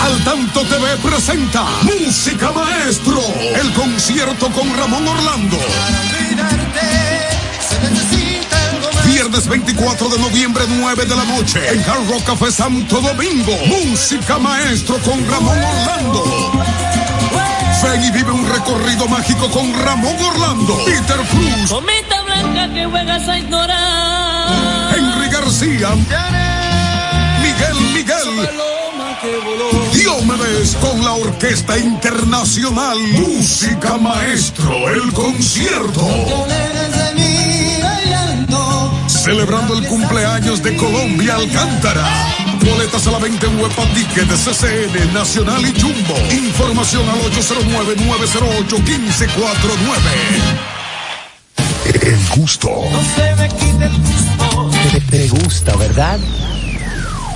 Al Tanto TV presenta Música Maestro, el concierto con Ramón Orlando. Viernes 24 de noviembre, 9 de la noche, en Hard Rock Café Santo Domingo. Música Maestro con Ramón Orlando. Ven y vive un recorrido mágico con Ramón Orlando, Peter Cruz, Comita blanca que juegas a ignorar. Henry García, Miguel Miguel. Diomedes con la Orquesta Internacional Música Maestro, el concierto. Celebrando el cumpleaños de Colombia Alcántara. Boletas a la venta en Huepa Ticket de CCN, Nacional y Jumbo. Información al 809-908-1549. El gusto. Te, te gusta, ¿verdad?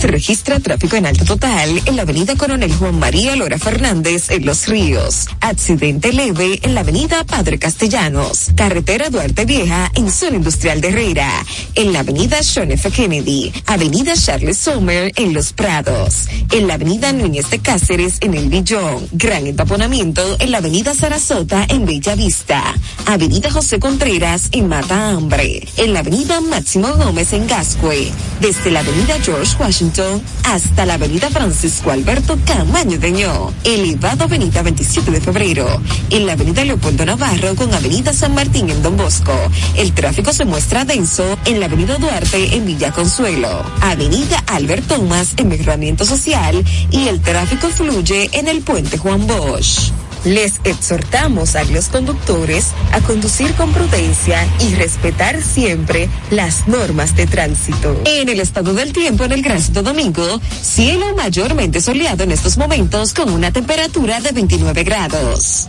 Se registra tráfico en alto total en la avenida Coronel Juan María Lora Fernández en Los Ríos. Accidente leve en la avenida Padre Castellanos. Carretera Duarte Vieja en zona industrial de Herrera. En la avenida John F. Kennedy. Avenida Charles Sommer en Los Prados. En la avenida Núñez de Cáceres en El Villón. Gran entaponamiento en la avenida Sarasota en Bella Vista. Avenida José Contreras en Mata Hambre. En la avenida Máximo Gómez en Gascue. Desde la avenida George Hasta la avenida Francisco Alberto Camaño Deñó. Elevado avenida 27 de febrero. En la avenida Leopoldo Navarro con avenida San Martín en Don Bosco. El tráfico se muestra denso en la avenida Duarte en Villa Consuelo. Avenida Albert Thomas en Mejoramiento Social y el tráfico fluye en el puente Juan Bosch. Les exhortamos a los conductores a conducir con prudencia y respetar siempre las normas de tránsito. En el estado del tiempo en el Gran Santo Domingo, cielo mayormente soleado en estos momentos con una temperatura de 29 grados.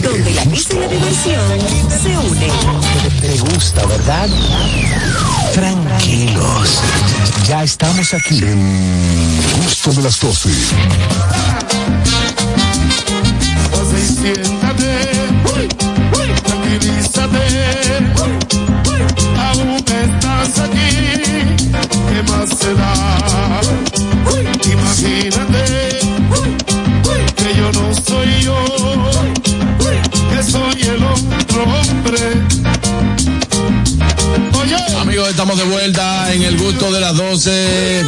donde la risa y la diversión se unen. Te gusta, ¿verdad? Tranquilos. Ya estamos aquí. El gusto de las 12. Pasa y siéntate, tranquilízate, aún estás aquí, ¿qué más se da? Imagínate que yo no soy yo, que soy el otro hombre. Amigos, estamos de vuelta en el gusto de las 12.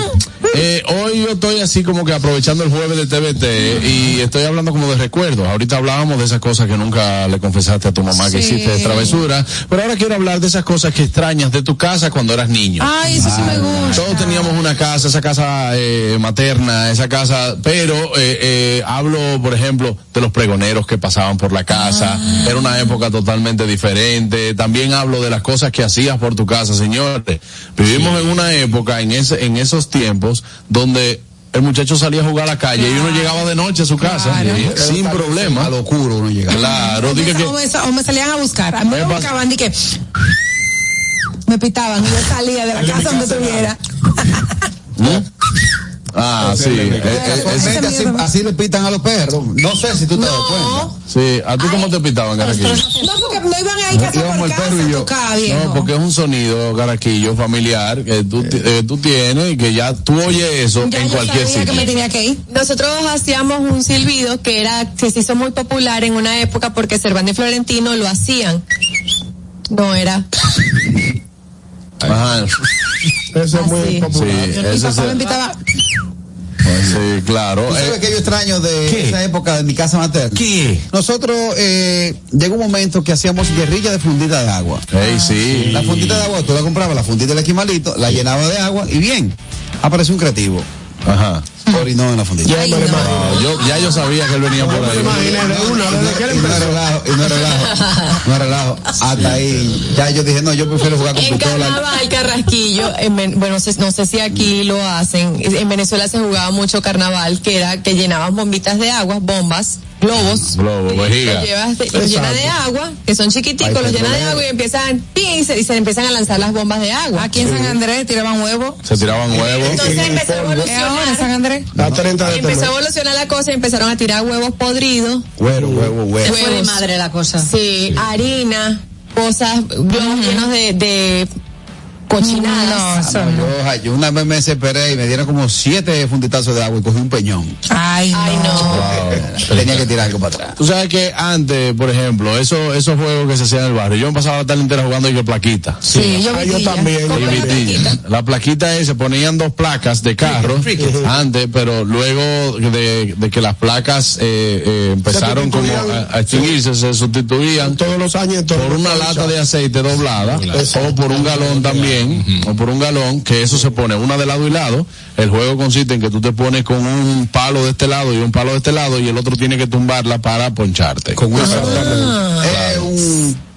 Eh, hoy yo estoy así como que aprovechando el jueves de TVT y estoy hablando como de recuerdos. Ahorita hablábamos de esas cosas que nunca le confesaste a tu mamá que hiciste de travesura, pero ahora quiero hablar de esas cosas que extrañas de tu casa cuando eras niño. Ay, eso sí me gusta. Todos teníamos una casa, esa casa eh, materna, esa casa, pero eh, hablo, por ejemplo, de los pregoneros que pasaban por la casa. Ah. Era una época totalmente diferente. También hablo de las cosas que por tu casa, señores. Vivimos en una época, en ese, en esos tiempos, donde el muchacho salía a jugar a la calle y uno llegaba de noche a su casa sin problema. A locura uno llegaba. Claro, dije que O me, o me salían a buscar. A mí me buscaban y que me pitaban y yo salía de la casa donde estuviera. Ah, sí. Eh, eh, Casualmente así, así le pitan a los perros. No sé si tú te das cuenta. Sí, ¿a ti cómo te pitaban, Caraquillo? No, porque no iban ahí casa Íbamos por el casa perro y a yo. tocar, viejo. No, porque es un sonido, Caraquillo, familiar, que tú, ti- eh, tú tienes y que ya tú oyes eso en cualquier sitio. tenía que ir. Nosotros hacíamos un silbido que era que se hizo muy popular en una época porque Cervantes y Florentino lo hacían. No era. Ajá. Eso es muy Así. popular. Sí, ese es el-. Sí, claro. ¿Tú sabes Eh, que yo extraño de esa época de mi casa materna? ¿Qué? Nosotros, eh, llegó un momento que hacíamos guerrilla de fundita de agua. Ey, sí. La fundita de agua, tú la comprabas, la fundita del esquimalito, la llenaba de agua y bien, apareció un creativo. Ajá. Orinó en la imagino. No, yo, ya yo sabía que él venía por ahí. imaginé de una, desde que él Y no relajo, y no es relajo, no. Hasta ahí, ya yo dije, no, yo prefiero jugar con En pistola. carnaval, Carrasquillo, en bueno, no sé, no sé si aquí lo hacen. En Venezuela se jugaba mucho carnaval, que era que llenaban bombitas de agua, bombas, globos. Globo, vejiga. Los, llevas de- los llena de agua, que son chiquiticos, Ay, los llena de agua y empiezan, ¡pin! y se, y se empiezan a lanzar las bombas de agua. Aquí en San Andrés tiraban huevos. Se tiraban huevos. Entonces empezó a ¿Es ahora en San evolucionar. Andrés? A 30 de Empezó a evolucionar la cosa y empezaron a tirar huevos podridos. Huevo, huevo, huevo. Fue de madre la cosa. Sí, harina, cosas, globos llenos de, de cochinadas. No, eso no. Yo, yo una vez me desesperé y me dieron como siete funditazos de agua y cogí un peñón. Ay, Ay, no. Tenía que tirar algo para atrás. Tú sabes que antes, por ejemplo, eso, esos juegos que se hacían en el barrio, yo me pasaba la tarde entera jugando y que plaquita. Sí, yo Ah, yo también. yo también. vitilla. La plaquita es, se ponían dos placas de carro antes, pero luego de, de que las placas eh, eh, empezaron como a, a extinguirse, se sustituían Todos los años. todos por los una lata de aceite doblada o por un galón también 100 o por un galón, que eso se pone una de lado y lado. El juego consiste en que tú te pones con un palo de este lado y un palo de este lado y el otro tiene que tumbarla para poncharte. Con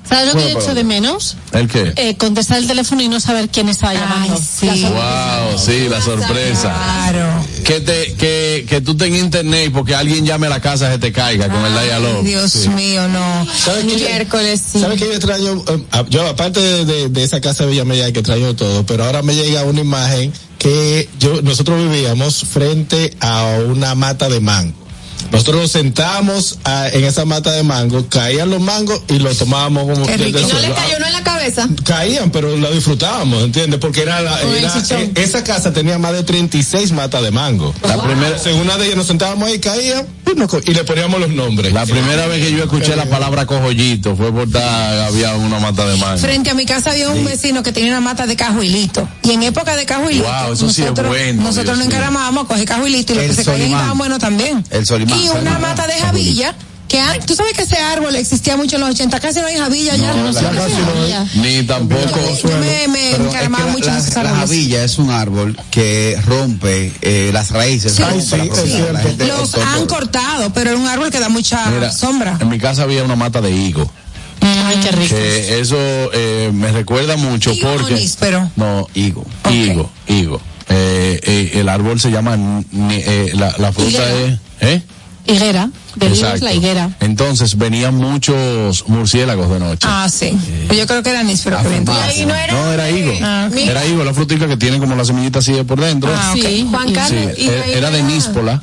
¿Sabes lo que Bueno, yo echo de menos? ¿El qué? Eh, contestar el teléfono y no saber quién estaba llamando. La sorpresa. Wow, sí, la sorpresa. Claro. Que te, que, que tú tengas internet y porque alguien llame a la casa se te caiga con el dial Dios Sí. mío, no. ¿Sabes qué? Miércoles, sí. ¿Sabes qué yo extraño? Eh, Yo, aparte de, de- de esa casa de Villamella que extraño todo, pero ahora me llega una imagen que yo, nosotros vivíamos frente a una mata de mango. Nosotros nos sentamos ah, en esa mata de mango, caían los mangos y los tomábamos como desde ¿Y no le cayó uno en la cabeza? Caían, pero lo disfrutábamos, ¿entiendes? Porque era, la, era- eh, esa casa tenía más de 36 matas de mango. La primera, en una de ellas nos sentábamos ahí, caían y, nos co- y le poníamos los nombres. La primera vez que yo escuché la palabra cojollito fue por estar, había una mata de mango. Frente a mi casa había un vecino que tenía una mata de cajuilito. Y en época de cajuilito, Wow, eso sí es nosotros, bueno, nosotros Dios nos encaramábamos a coger cajuilito y los El que se caían estaban buenos también. El. Y una mata de jabilla, que tú sabes que ese árbol existía mucho en los 80, casi no hay jabilla ya. No. Ni tampoco. Yo me, me es la- en la es un árbol que rompe eh, las raíces. Sí, rompe sí, la es profundidad. La gente- Los han cortado, pero es un árbol que da mucha Mira, sombra. En mi casa había una mata de higo. Ay, qué rico. Que eso eh, me recuerda mucho Higo porque. No, higo. Higo, higo. Eh, eh, el árbol se llama. eh, la, la fruta es. ¿Eh? Higuera. De la higuera. Entonces venían muchos murciélagos de noche. Ah, sí. Yo creo que era níspero. que Ah, entonces. no, era higo. Ah. Era higo, la frutica que tiene como la semillita así de por dentro. Ah. Sí, Juan Carlos, Sí, y eh, era de era- níspola.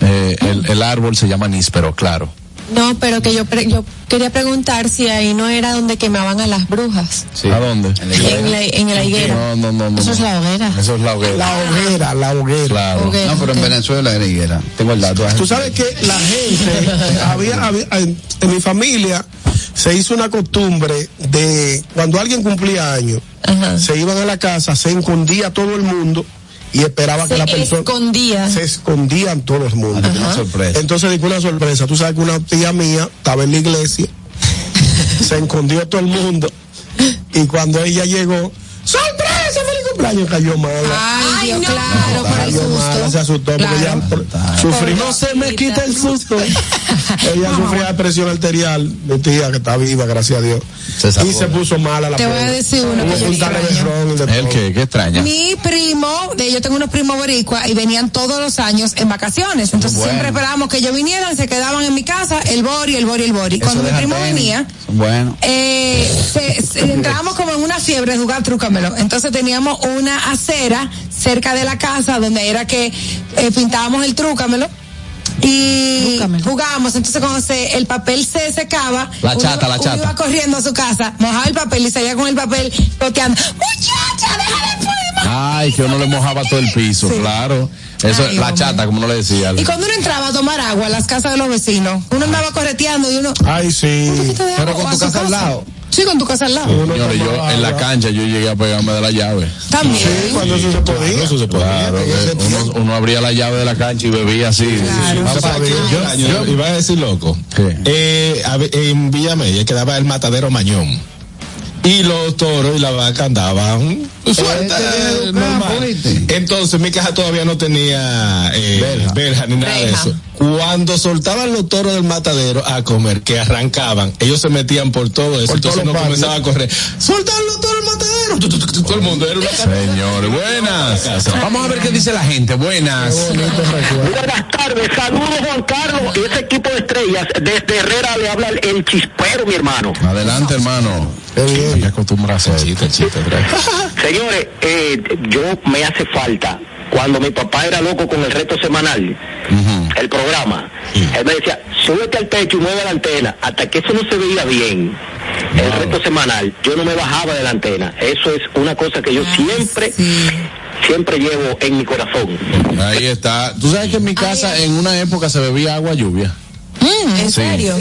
Eh, el, el árbol se llama níspero, claro. No, pero que yo, pre- yo quería preguntar si ahí no era donde quemaban a las brujas. ¿A dónde? En la, en la higuera. No, no, no, no. Eso es la hoguera. Eso es la hoguera. La hoguera, la hoguera. Claro. Hoguera. No, pero en Venezuela era higuera. Tengo el dato. Tú sabes que la gente, había, había- en, en mi familia se hizo una costumbre de cuando alguien cumplía años, se iban a la casa, se escondía todo el mundo y esperaba Se que la persona escondía. se escondían todo el mundo. Ah, una sorpresa. Entonces dijo una sorpresa. Tú sabes que una tía mía estaba en la iglesia, se escondió todo el mundo y cuando ella llegó, ¡sorpresa! ¡Feliz cumpleaños! Cayó mala. Ay, Dios, claro, por el mala, se susto. asustó porque Claro. ella sufrió. No se me quita el susto. ella sufría de presión arterial, mi tía que está viva, gracias a Dios. Y se puso mala la Te voy a decir uno un ¿El qué? ¿Qué extraña? Mi primo, de, yo tengo unos primos boricuas y venían todos los años en vacaciones. Entonces Bueno. siempre esperábamos que ellos vinieran, se quedaban en mi casa, el bori, el bori, el bori. Cuando mi primo venía, Bueno. eh, se- se- entrábamos como en una fiebre de jugar trúcamelo. Entonces teníamos una acera cerca de la casa donde era que eh, pintábamos el trúcamelo. Y Trúcamelo. jugábamos, entonces cuando se, el papel se secaba, La uno- chata, la uno chata. iba corriendo a su casa, mojaba el papel y salía con el papel toteando, muchacha, deja de poner Ay, que uno le mojaba todo el piso, claro. Eso, Ay, la hombre. chata, como uno le decía. Y cuando uno entraba a tomar agua a las casas de los vecinos, uno andaba correteando y uno. Ay, sí. un Pero con tu casa al lado. Sí, con tu casa al lado. Señores, yo en la cancha yo llegué a pegarme de la llave. También. Sí, cuando eso se podía. Eso se podía. Claro, uno, uno abría la llave de la cancha y bebía así. Papá, yo, yo iba a decir loco. ¿Qué? Eh, en Villa Media quedaba el matadero Mañón. Y los toros y la vaca andaban sueltas, Este, normal. Entonces mi casa todavía no tenía eh, Verja. verja ni nada de eso. Cuando soltaban los toros del matadero a comer, que arrancaban, ellos se metían por todo eso. Por entonces los comenzaba a correr. ¡Soltan los toros del matadero! Tu, tu, tu, tu, Todo el mundo era una Señores, buenas. Vamos a ver qué dice la gente. Buenas. Buenas tardes, saludos Juan Carlos y ese equipo de estrellas. Desde Herrera le habla el, chispero, mi hermano. Adelante, hermano. Qué bien. Hay que acostumbrarse. chiste, chiste, Señores, eh, yo me hace falta. Cuando mi papá era loco con el reto semanal, el programa, él me decía, súbete al techo y mueve la antena. Hasta que eso no se veía bien, el reto semanal, yo no me bajaba de la antena. Eso es una cosa que yo siempre, siempre llevo en mi corazón. Ahí está. Tú sabes que en mi casa en una época se bebía agua lluvia. ¿En Sí. serio?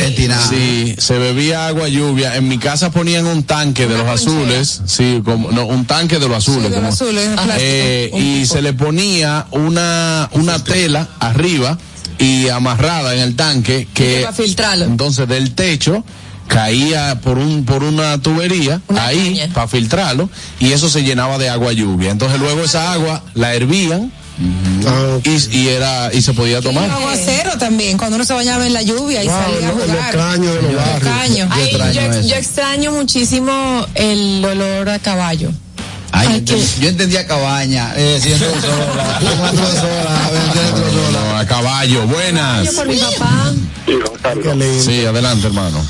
Sí, se bebía agua lluvia. En mi casa ponían un tanque de los azules, sí, como no, un tanque de los azules, Sí, de como- los azules, de plástico, eh, y tipo. se le ponía una una tela arriba y amarrada en el tanque que para filtrarlo. entonces del techo caía por un por una tubería ahí para filtrarlo y eso se llenaba de agua lluvia. Entonces luego esa agua la hervían y, y era y se podía tomar. aguacero también, cuando uno se bañaba en la lluvia y salía a jugar. caños de los barrios. caños. Ay, extraño yo, extraño muchísimo el olor a caballo. Ay, yo, yo entendía cabaña. Eh, sola. Sola. Sola. A caballo, buenas. Yo por mi papá. Sí, adelante, hermano.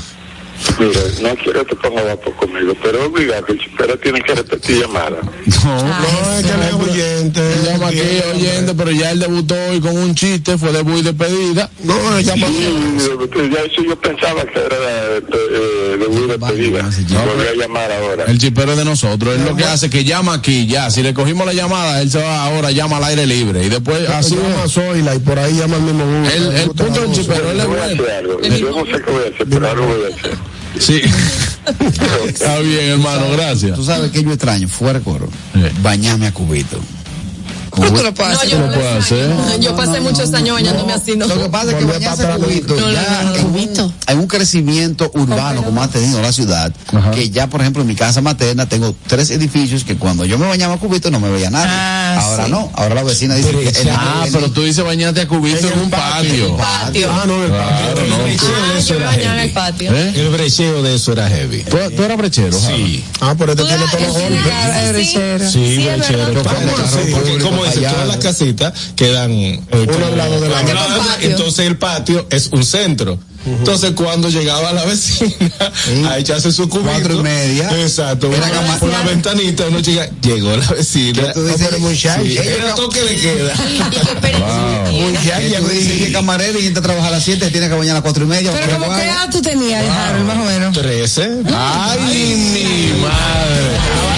Mira, no quiero que ponga guapo conmigo, pero obliga que el chipero tiene que repetir llamada. No, No, es que él es oyente. llama aquí oyente, pero ya él debutó hoy con un chiste, fue debut y despedida. No, él llama. Sí, ya eso yo pensaba que era de, de, de muy despedida. Volví a llamar ahora. El chipero es de nosotros. Él lo que hace es que llama aquí, ya. Si le cogimos la llamada, él se va ahora, llama al aire libre. Y después, así llama Zoila y por ahí llama el mismo. El, el punto del chipero, él es Voy a bueno. hacer algo. Yo no sé qué voy a hacer, pero algo voy a hacer. Sí. Está bien, hermano, gracias. Tú sabes que yo extraño, fuera de coro, bañarme a cubito. ¿Cómo tú lo puedes No, hacer? yo ¿Tú lo puedes hacer? Yo pasé muchos años bañándome así, ¿no? Lo que pasa es que bañarse atrás. cubito No, no, ya no, no, en, en un crecimiento urbano como ha tenido la ciudad, que ya por ejemplo en mi casa materna tengo tres edificios que cuando yo me bañaba a cubito no me veía nadie. Ah, ahora sí. no, ahora la vecina dice que Ah, el- pero tú dices bañarte a cubito en un patio. Patio. Ah, no, el Claro, no. Ah, yo me bañaba en el patio. ¿Eh? El brecheo de eso era heavy. ¿Tú, tú eras brechero? Sí. Ah, pero este Tú tiene todos los golpes. Sí, brechero. Sí, brechero. Como dice, todas las casitas quedan eh, Uno al lado de la lado. Entonces el patio es un centro. Entonces cuando llegaba la vecina a echarse su cubito. Cuatro y media. Exacto. Era Una, por la ventanita, uno chica, llegó la vecina. ¿Qué tú dices? pero muchacho, Sí. era toque de queda. Esperen que tú dices que camarero y entra a trabajar a las 7, tiene que bañar a las 4 y media. Pero como qué edad tú tenías, Harold, más o menos. Trece. Ay, mi madre.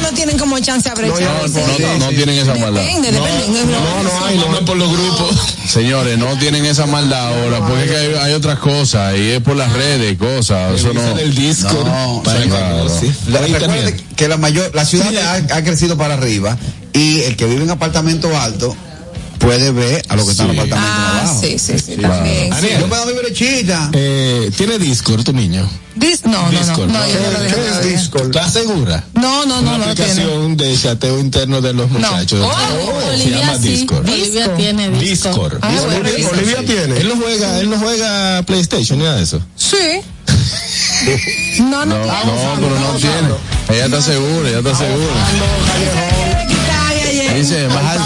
no tienen como chance a brechar. No, no, no, no tienen esa maldad. Depende, depende. No, no hay, no es por los grupos. Señores, no tienen esa maldad ahora, porque es que hay, hay otras cosas, y es por las redes, cosas. Eso no. el disco. No, que sí. La- Ahí recuerde también. que la mayor, la ciudad ha, ha crecido para arriba y el que vive en apartamento alto puede ver a lo que está en el apartamento Ah, abajo. sí, sí, sí, también. sí. Yo me doy mi brechita. Eh, ¿Tiene Discord tu niño? Dis- no, no, no, Discord. no, yo no lo dejo todavía. ¿Estás segura? No, no, no, Una no lo tiene. aplicación de chateo interno de los muchachos. Oh, se Olivia llama sí. Discord. Olivia tiene disco. Discord. Ah, bueno, Olivia, tiene. Él no juega, él no juega PlayStation ni nada de eso. Sí. No, no, no, pero no tiene. Ella está segura, ella está segura. Dice, bájate,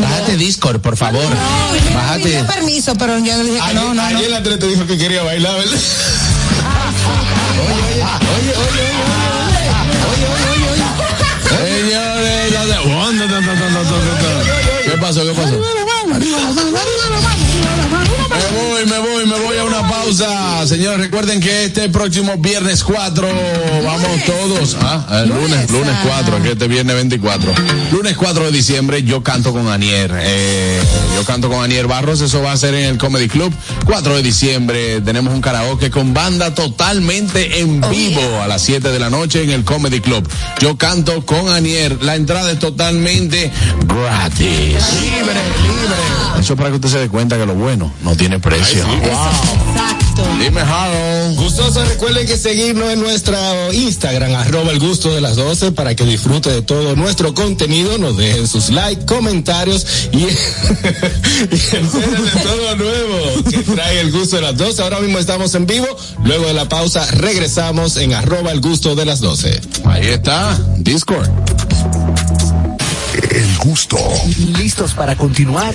bájate Discord, por favor. Me Bájate. permiso, pero yo le dije que no, no, no. Ayer la tele te dijo que quería bailar, ¿verdad? Señores, ya se- ¿qué pasó? ¿Qué pasó? Me voy, me voy, me voy a una pausa. Señores, recuerden que este próximo viernes 4 vamos todos. Ah, el lunes, lunes 4, que este viernes 24. Lunes 4 de diciembre yo canto con Anier. Eh, yo canto con Anier Barros, eso va a ser en el Comedy Club. 4 de diciembre tenemos un karaoke con banda totalmente en vivo a las 7 de la noche en el Comedy Club. Yo canto con Anier. La entrada es totalmente gratis. Libre, libre. Eso para que usted se dé cuenta que lo bueno no tiene precio. Exacto. Dime, Harold. Gustoso, recuerden que seguirnos en nuestra Instagram, arroba el gusto de las 12, para que disfrute de todo nuestro contenido, nos dejen sus likes, comentarios y, y todo nuevo que trae el gusto de las 12. Ahora mismo estamos en vivo, luego de la pausa regresamos en arroba el gusto de las 12. Ahí está, Discord. El gusto. ¿Listos para continuar?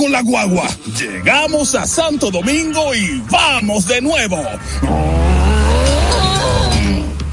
Con la guagua. Llegamos a Santo Domingo y vamos de nuevo.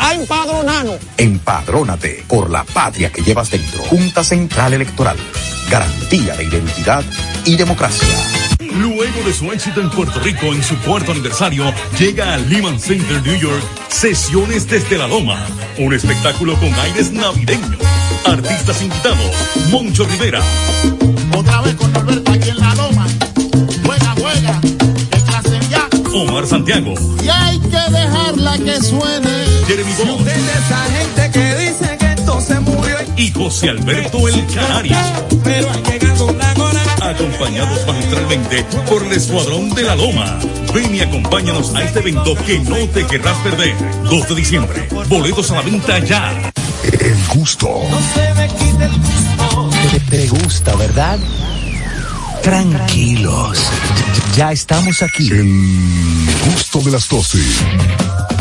a empadronarnos. Empadrónate por la patria que llevas dentro. Junta Central Electoral. Garantía de identidad y democracia. Luego de su éxito en Puerto Rico en su cuarto aniversario, llega al Lehman Center New York Sesiones desde la Loma, un espectáculo con aires navideños. Artistas invitados, Moncho Rivera, Otra vez con Norberto aquí en la loma. Juega, juega. El clase ya. Omar Santiago, Y hay que dejarla que suene. Jeremy Bond esa gente que dice que esto se murió. y José Alberto El Canario. Pero hay que con la cola. acompañados magistralmente por el Escuadrón de la Loma. Ven y acompáñanos a este evento que no te querrás perder. 2 de diciembre. Boletos a la venta ya. El gusto. Te, te gusta, ¿verdad? Tranquilos. Ya, ya estamos aquí. El gusto de las 12.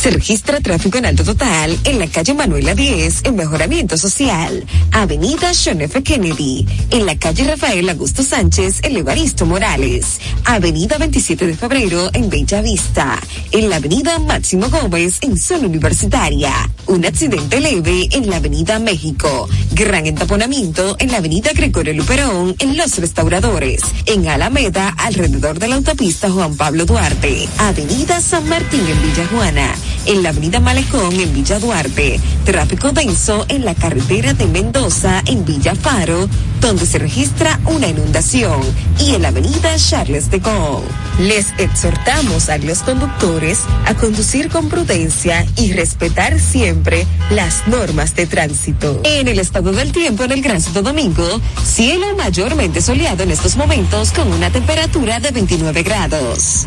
Se registra tráfico en alto total en la calle Manuela 10 en Mejoramiento Social, Avenida John F. Kennedy, en la calle Rafael Augusto Sánchez en Evaristo Morales, Avenida 27 de Febrero en Bella Vista, en la Avenida Máximo Gómez en Zona Universitaria, un accidente leve en la Avenida México, gran entaponamiento en la Avenida Gregorio Luperón en Los Restauradores, en Alameda alrededor de la autopista Juan Pablo Duarte, Avenida San Martín en Villa Juana, en la Avenida Malecón en Villa Duarte, tráfico denso en la carretera de Mendoza en Villa Faro, donde se registra una inundación, y en la Avenida Charles de Gaulle. Les exhortamos a los conductores a conducir con prudencia y respetar siempre las normas de tránsito. En el estado del tiempo en el Gran Santo Domingo, cielo mayormente soleado en estos momentos con una temperatura de 29 grados.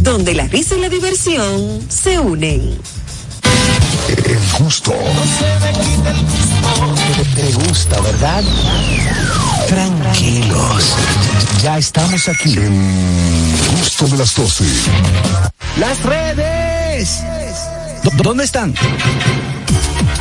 donde la risa y la diversión se unen. El gusto. Te, te gusta, ¿verdad? Tranquilos. Ya, estamos aquí. El gusto de las 12. Las redes. ¿Dó- ¿Dónde están?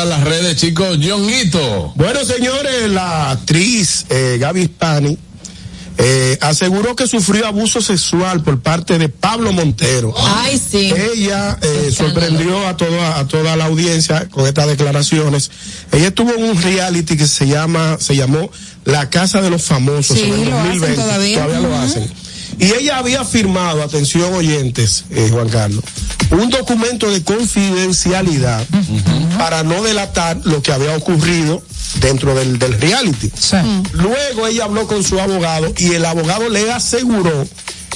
¿Dónde andan las redes, chicos? Yonguito. Bueno, señores, la actriz eh, Gaby Spani eh, aseguró que sufrió abuso sexual por parte de Pablo Montero. Ay, sí. Ella eh, sorprendió a toda, a toda la audiencia con estas declaraciones. Ella estuvo en un reality que se llama, se llamó La Casa de los Famosos Sí, en el lo hacen 2020. todavía. lo hacen. Y ella había firmado, atención oyentes, eh, Juan Carlos, un documento de confidencialidad para no delatar lo que había ocurrido dentro del, del reality. Luego ella habló con su abogado y el abogado le aseguró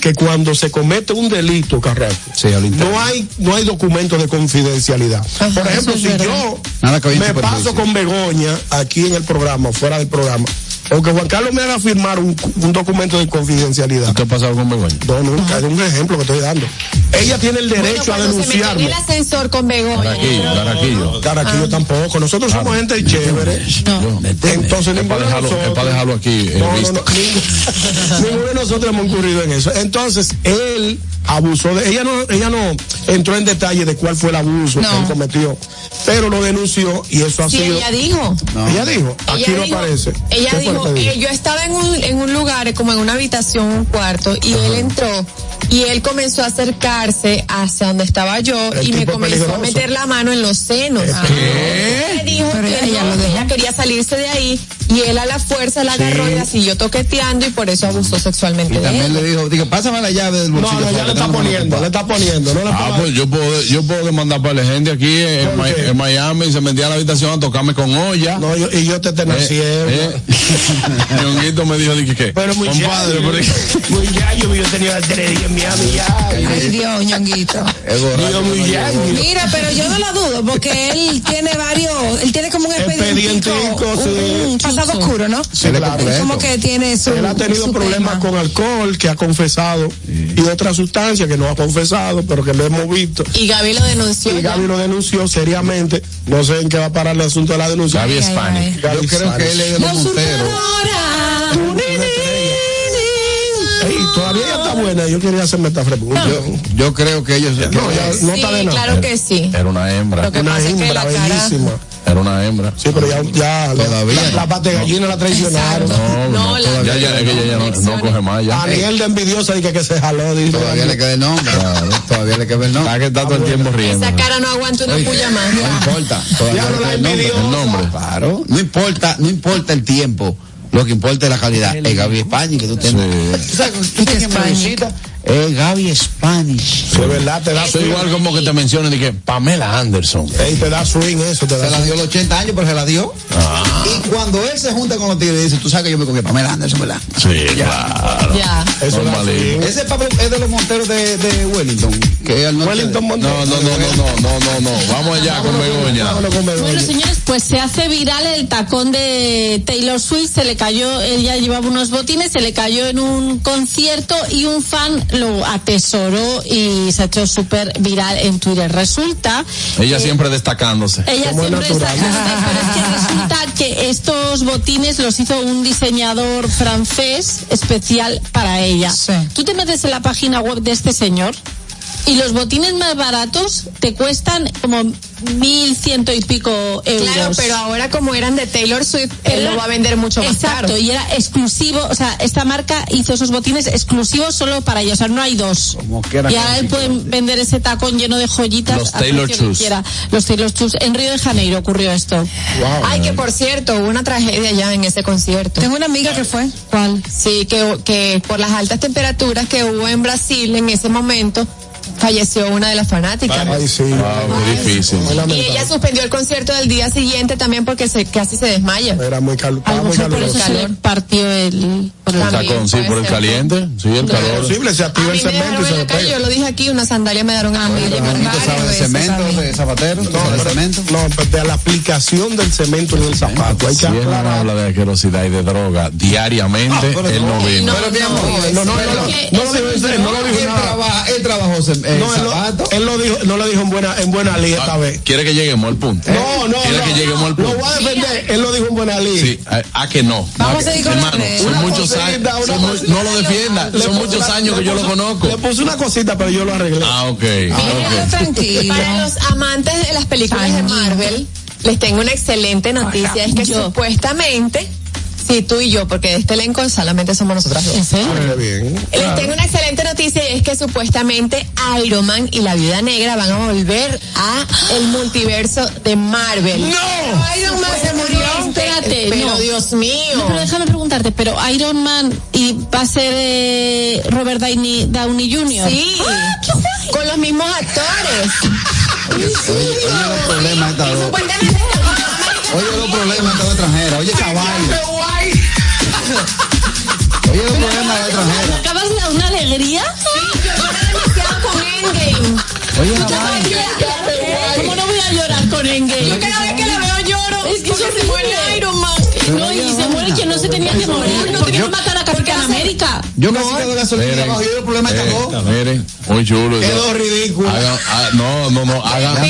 que cuando se comete un delito, Carrasco, no hay no hay documento de confidencialidad. Por ejemplo, si verdad. yo Nada que haya me paso con Begoña aquí en el programa, fuera del programa, aunque Juan Carlos me haga firmar un, un documento de confidencialidad. ¿Qué ha pasado con Begoña? No, nunca, es un ejemplo que estoy dando. Ella tiene el derecho a Cuando se denunciarme. el ascensor con Begoña. Caraquillo. Caraquillo tampoco. Nosotros somos gente chévere. Entonces, Es para de dejarlo, es para dejarlo aquí. eh, No, no, no, ninguno de nosotros hemos incurrido en eso. Entonces, él abusó de ella no ella no entró en detalle de cuál fue el abuso No. que él cometió, pero lo denunció y eso ha Sí, sido ella dijo. Ella dijo, aquí Ella no dijo- aparece. Ella ¿Qué fue dijo, que yo estaba en un, en un lugar, como en una habitación, un cuarto, y él entró y él comenzó a acercarse hacia donde estaba yo El y me comenzó peligroso. a meter la mano en los senos. ¿Qué? Me dijo Pero que ella no, lo ella quería salirse de ahí y él a la fuerza la Sí. agarró y la siguió toqueteando y por eso abusó sexualmente Y de también le dijo, digo, pásame la llave del No, bolsillo. no, ya fuera, le está poniendo, le está poniendo, no le Ah, pues yo puedo, yo puedo demandar para la gente aquí en, Ma- en Miami. Se metía a la habitación a tocarme con olla. No, yo, y yo te tenacié. Eh, Ñonguito me dijo, dije, ¿qué? Pero muy Compadre, pero- muy yayo, yo tenía en Miami ya. Ay, Dios, ñonguito. Mira, pero yo no la dudo porque él tiene varios, él tiene como un Expedientico, sí. un pasado oscuro, ¿no? Sí, claro. Él como que tiene su Él ha tenido problemas tema. con alcohol, que ha confesado, y otras sustancias que no ha confesado, pero que lo hemos visto. Y Gaby lo denunció. Y ya. Gaby lo denunció seriamente. No sé en qué va a parar el asunto de la denuncia. Gaby Spani. Yo creo que él es de los todavía ella está buena. Yo quería hacerme esta pregunta. Yo creo que ellos. No, ya no Sí, está de nada. claro que sí. Era una hembra. Que Una que hembra cara... bellísima. Era una hembra. Sí, pero ya, ya Todavía la, la pata de gallina la traicionaron. No, No, no, la- todavía ya, es que ella ya no, no coge más ya. Daniel de envidiosa dice que se jaló. Dice, Todavía le queda el nombre. Todavía le queda el nombre. Está que está todo el tiempo riendo. Esa cara no aguanta una puya más. No importa. Todavía Ya le queda. El nombre. Claro. No importa, no importa el tiempo. Lo que importa es la calidad. Es Gaby España que tú tienes. ¿Tú sabes tú tienes Es Gaby Spanish. De verdad, te da Soy swing. igual como que te mencionen de que Pamela Anderson. Ey, te da swing eso, te Se da la swing. dio a los 80 años, pero se la dio. Y cuando él se junta con los tigres, dice, tú sabes que yo me comí a Pamela Anderson, ¿verdad? Sí, claro. Ya. Eso swing. Ese es Pablo- es de los monteros de, de Wellington. Que es Wellington Montero. No, no, no, no, no, no, no, no. Vamos allá con Begoña. Vámonos con Begoña. Bueno, señores, pues se hace viral el tacón de Taylor Swift, se le cayó, ella llevaba unos botines, se le cayó en un concierto y un fan lo atesoró y se ha hecho súper viral en Twitter. Resulta Ella siempre destacándose. ella Como siempre natural. pero es que resulta que estos botines los hizo un diseñador francés especial para ella. Sí. Tú te metes en la página web de este señor y los botines más baratos te cuestan como mil ciento y pico euros. Claro, pero ahora como eran de Taylor Swift, él Era- lo va a vender mucho más Exacto, caro. y era exclusivo, o sea, esta marca hizo esos botines exclusivos solo para ella, o sea, no hay dos. Como Y ahora él puede vender ese tacón lleno de joyitas Los Taylor Shoes. quiera. Los Taylor Shoes. En Río de Janeiro ocurrió esto. Ay, que por cierto, hubo una tragedia ya en ese concierto. Tengo una amiga que fue. ¿Cuál? Sí, que, que por las altas temperaturas que hubo en Brasil en ese momento, falleció una de las fanáticas. Ay, sí. Ah, muy difícil. Muy Y ella suspendió el concierto del día siguiente también porque se casi se desmaya. Era muy, cal- A estaba lo muy mejor por eso se le partió el... por el- sí, por el caliente. Sí, el Es calor. posible, se activa el me cemento y se calle, yo lo dije aquí, unas sandalias me dieron a mí. De cemento, de zapatero, tú sabes de cemento. No, pues de la aplicación del cemento en el zapato. Hay que no habla de asquerosidad y de droga diariamente, él no no, vino. Pero mi amor, No, no, no, no, no lo dijo en serio, no lo dijo él, trabajó sem- eh, No, él lo, él lo dijo, no lo dijo en buena, en buena ley esta Ah, vez. ¿Quiere que lleguemos al punto? No, no, ¿Quiere no. que lleguemos al Lo punto? voy a defender. Él lo dijo en buena ley. Sí, a, a que no. Vamos No, a seguir con hermano, son muchos cosita, años. son no lo defienda. Le Son muchos una- años que yo lo conozco. Le puse una cosita, pero yo lo arreglé. Ah, ok. Mira, ok. tranquilo. Para los amantes de las películas de Marvel, les tengo una excelente noticia. Es que supuestamente, si tú y yo, porque de este elenco solamente somos nosotras dos. Qué bien. Les tengo una excelente noticia y es que supuestamente Iron Man y la Viuda Negra van a volver a el multiverso de Marvel. ¡No! Iron Man se murió. Espérate, pero no. Dios mío. No, pero déjame preguntarte, pero Iron Man y va a ser eh, Robert Downey, Downey Jr. Sí, con los mismos actores. Oye, oye los problemas. Oye los problemas esta extranjera. Oye caballo. La extranjera. ¿Acabas de dar una alegría? Sí, lloré demasiado con Endgame. Oye. ¿Cómo no voy a llorar con Endgame? Yo cada vez que la veo lloro. Es que se muere. Iron Man. No, y se muere quien no se tenía que morir. ¿Por qué no matan a Capitán América? Yo casi quedo gasolina Miren, abajo. Problemas de esta dos. eh, miren, muy chulo. Quedó ridículo. Ha- no, no, no, hagan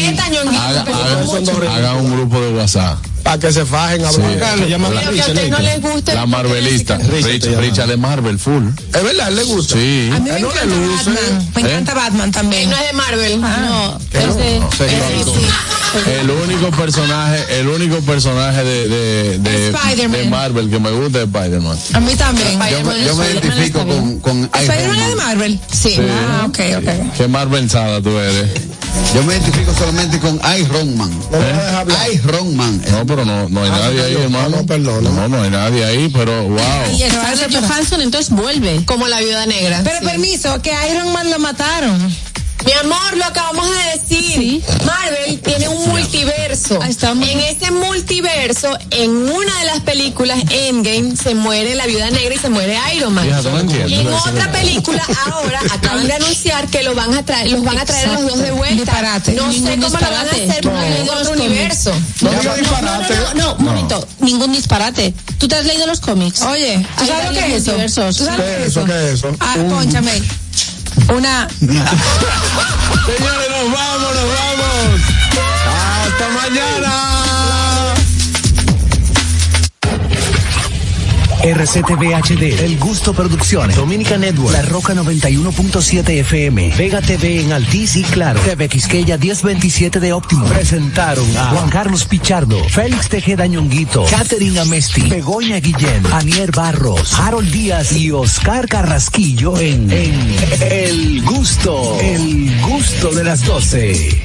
un grupo de WhatsApp. Para que se fajen a Sí. hablar. Se llama Pero que a ustedes no les guste. La Marvelista. Richard, Richard de Marvel, full. Es verdad, le gusta. Sí. A mí me Él no le encanta luce. Batman. Me ¿Eh? encanta Batman también. No es de Marvel. No, ¿Qué es de... El único personaje, el único personaje de, de, de, de Marvel que me gusta es Spider-Man. A mí también. Yo, me- yo me identifico con, con ¿Spider-Man es de. Marvel? Sí. Sí. Ah, ok, ok. Qué Marvelsada tú eres. Yo me identifico solamente con Iron Man. No hablar. Iron Man. No, pero no, no hay Ah, nadie ahí, hermano. No, perdón. No, no hay nadie ahí, pero wow. Y Scarlett Johansson entonces vuelve. Como la Viuda Negra. Pero Sí. permiso, que a Iron Man lo mataron. Mi amor, lo acabamos de decir. Marvel tiene un multiverso. Ahí estamos. En ese multiverso, en una de las películas Endgame, se muere la viuda negra y se muere Iron Man. No entiendo. Y en otra película, ahora acaban de anunciar que lo van a traer, los van a traer a los dos de vuelta. Disparate. No sé Ningún cómo lo van a disparate. hacer porque No. de otro Los universo. No diga No, disparate. no, no, no, un momento. Ningún disparate. ¿Tú te has leído los cómics? Oye, ¿tú sabes lo que es eso? ¿Tú sabes ¿Qué es es eso? ¿Qué es eso? Ah, pónchame. Una. Señores, nos vamos, nos vamos. Hasta mañana. RCTV HD, El Gusto Producciones, Dominica Network, La Roca 91.7 FM, Vega TV en Altiz y Claro, TV Quisqueya 1027 de Óptimo. Presentaron a Juan Carlos Pichardo, Félix Tejeda Ñonguito, Catherine Amesti, Begoña Guillén, Anier Barros, Harold Díaz y Oscar Carrasquillo en, en El Gusto, El Gusto de las 12.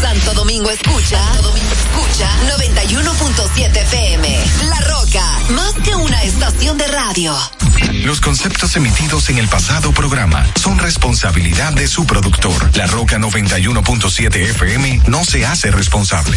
Santo Domingo escucha, Santo Domingo escucha 91.7 FM. La Roca, más que una estación de radio. Los conceptos emitidos en el pasado programa son responsabilidad de su productor. La Roca 91.7 FM no se hace responsable.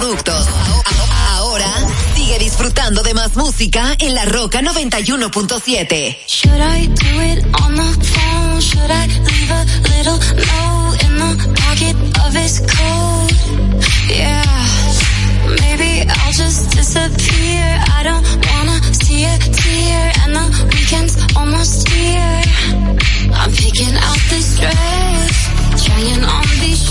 Ahora sigue disfrutando de más música en La Roca 91.7. Should I do it on the phone? Should I leave a little note in the pocket of his coat? Yeah. Maybe I'll just disappear. I don't wanna see a tear, and the weekend's almost here. I'm picking out this dress. on these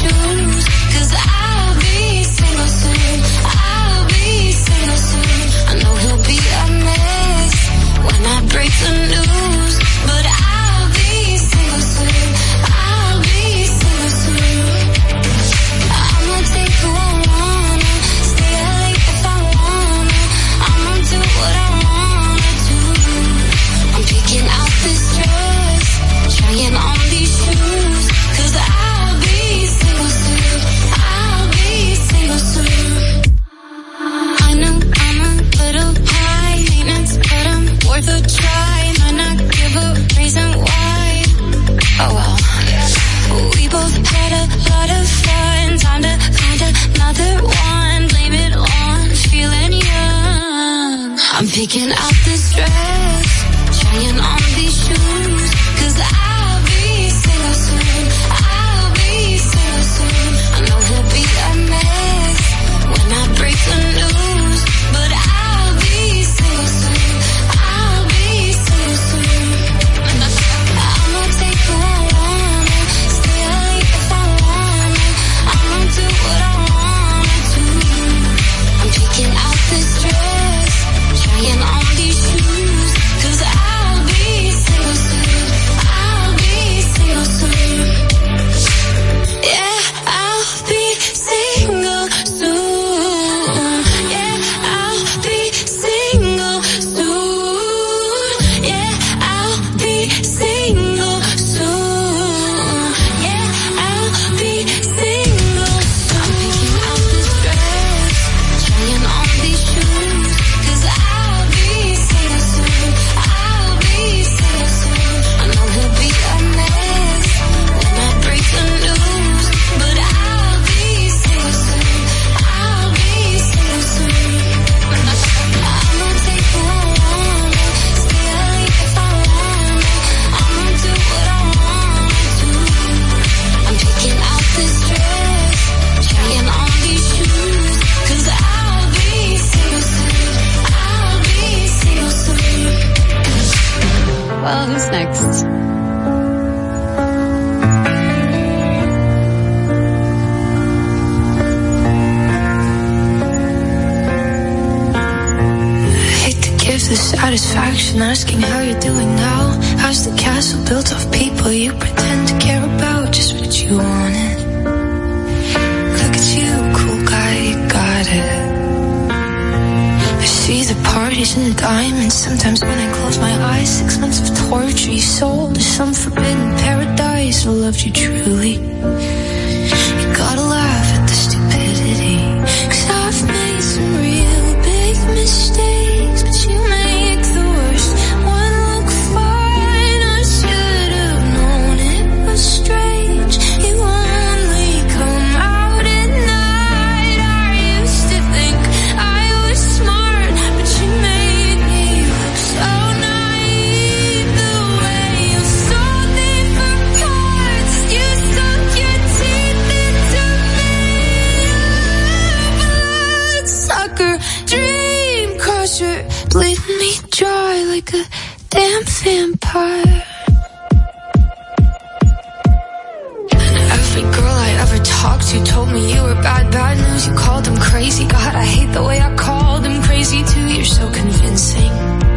I'll be single soon, I'll be single soon. I know he'll be a mess when I break the news. can I? I'm asking her. sucker, dream crusher, bleed me dry like a damn vampire. Every girl I ever talked to told me you were bad, bad news. You called them crazy. God, I hate the way I called them crazy too. You're so convincing.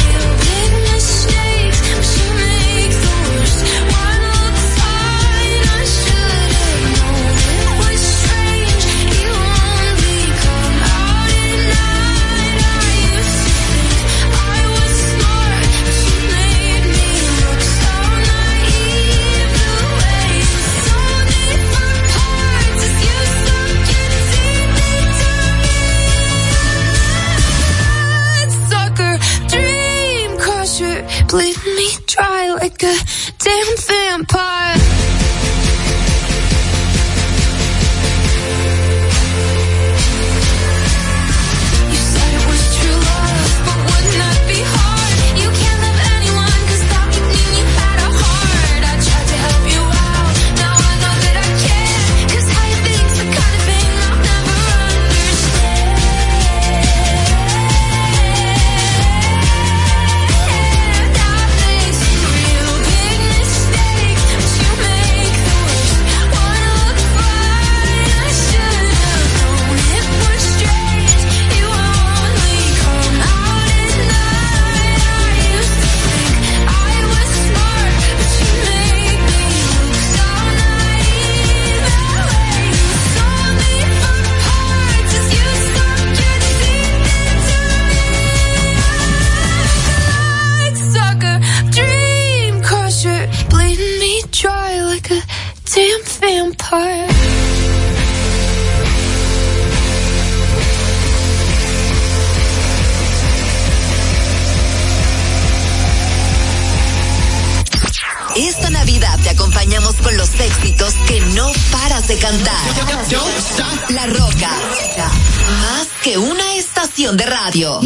damn vampire. No paras de cantar. La Roca. Más que una estación de radio.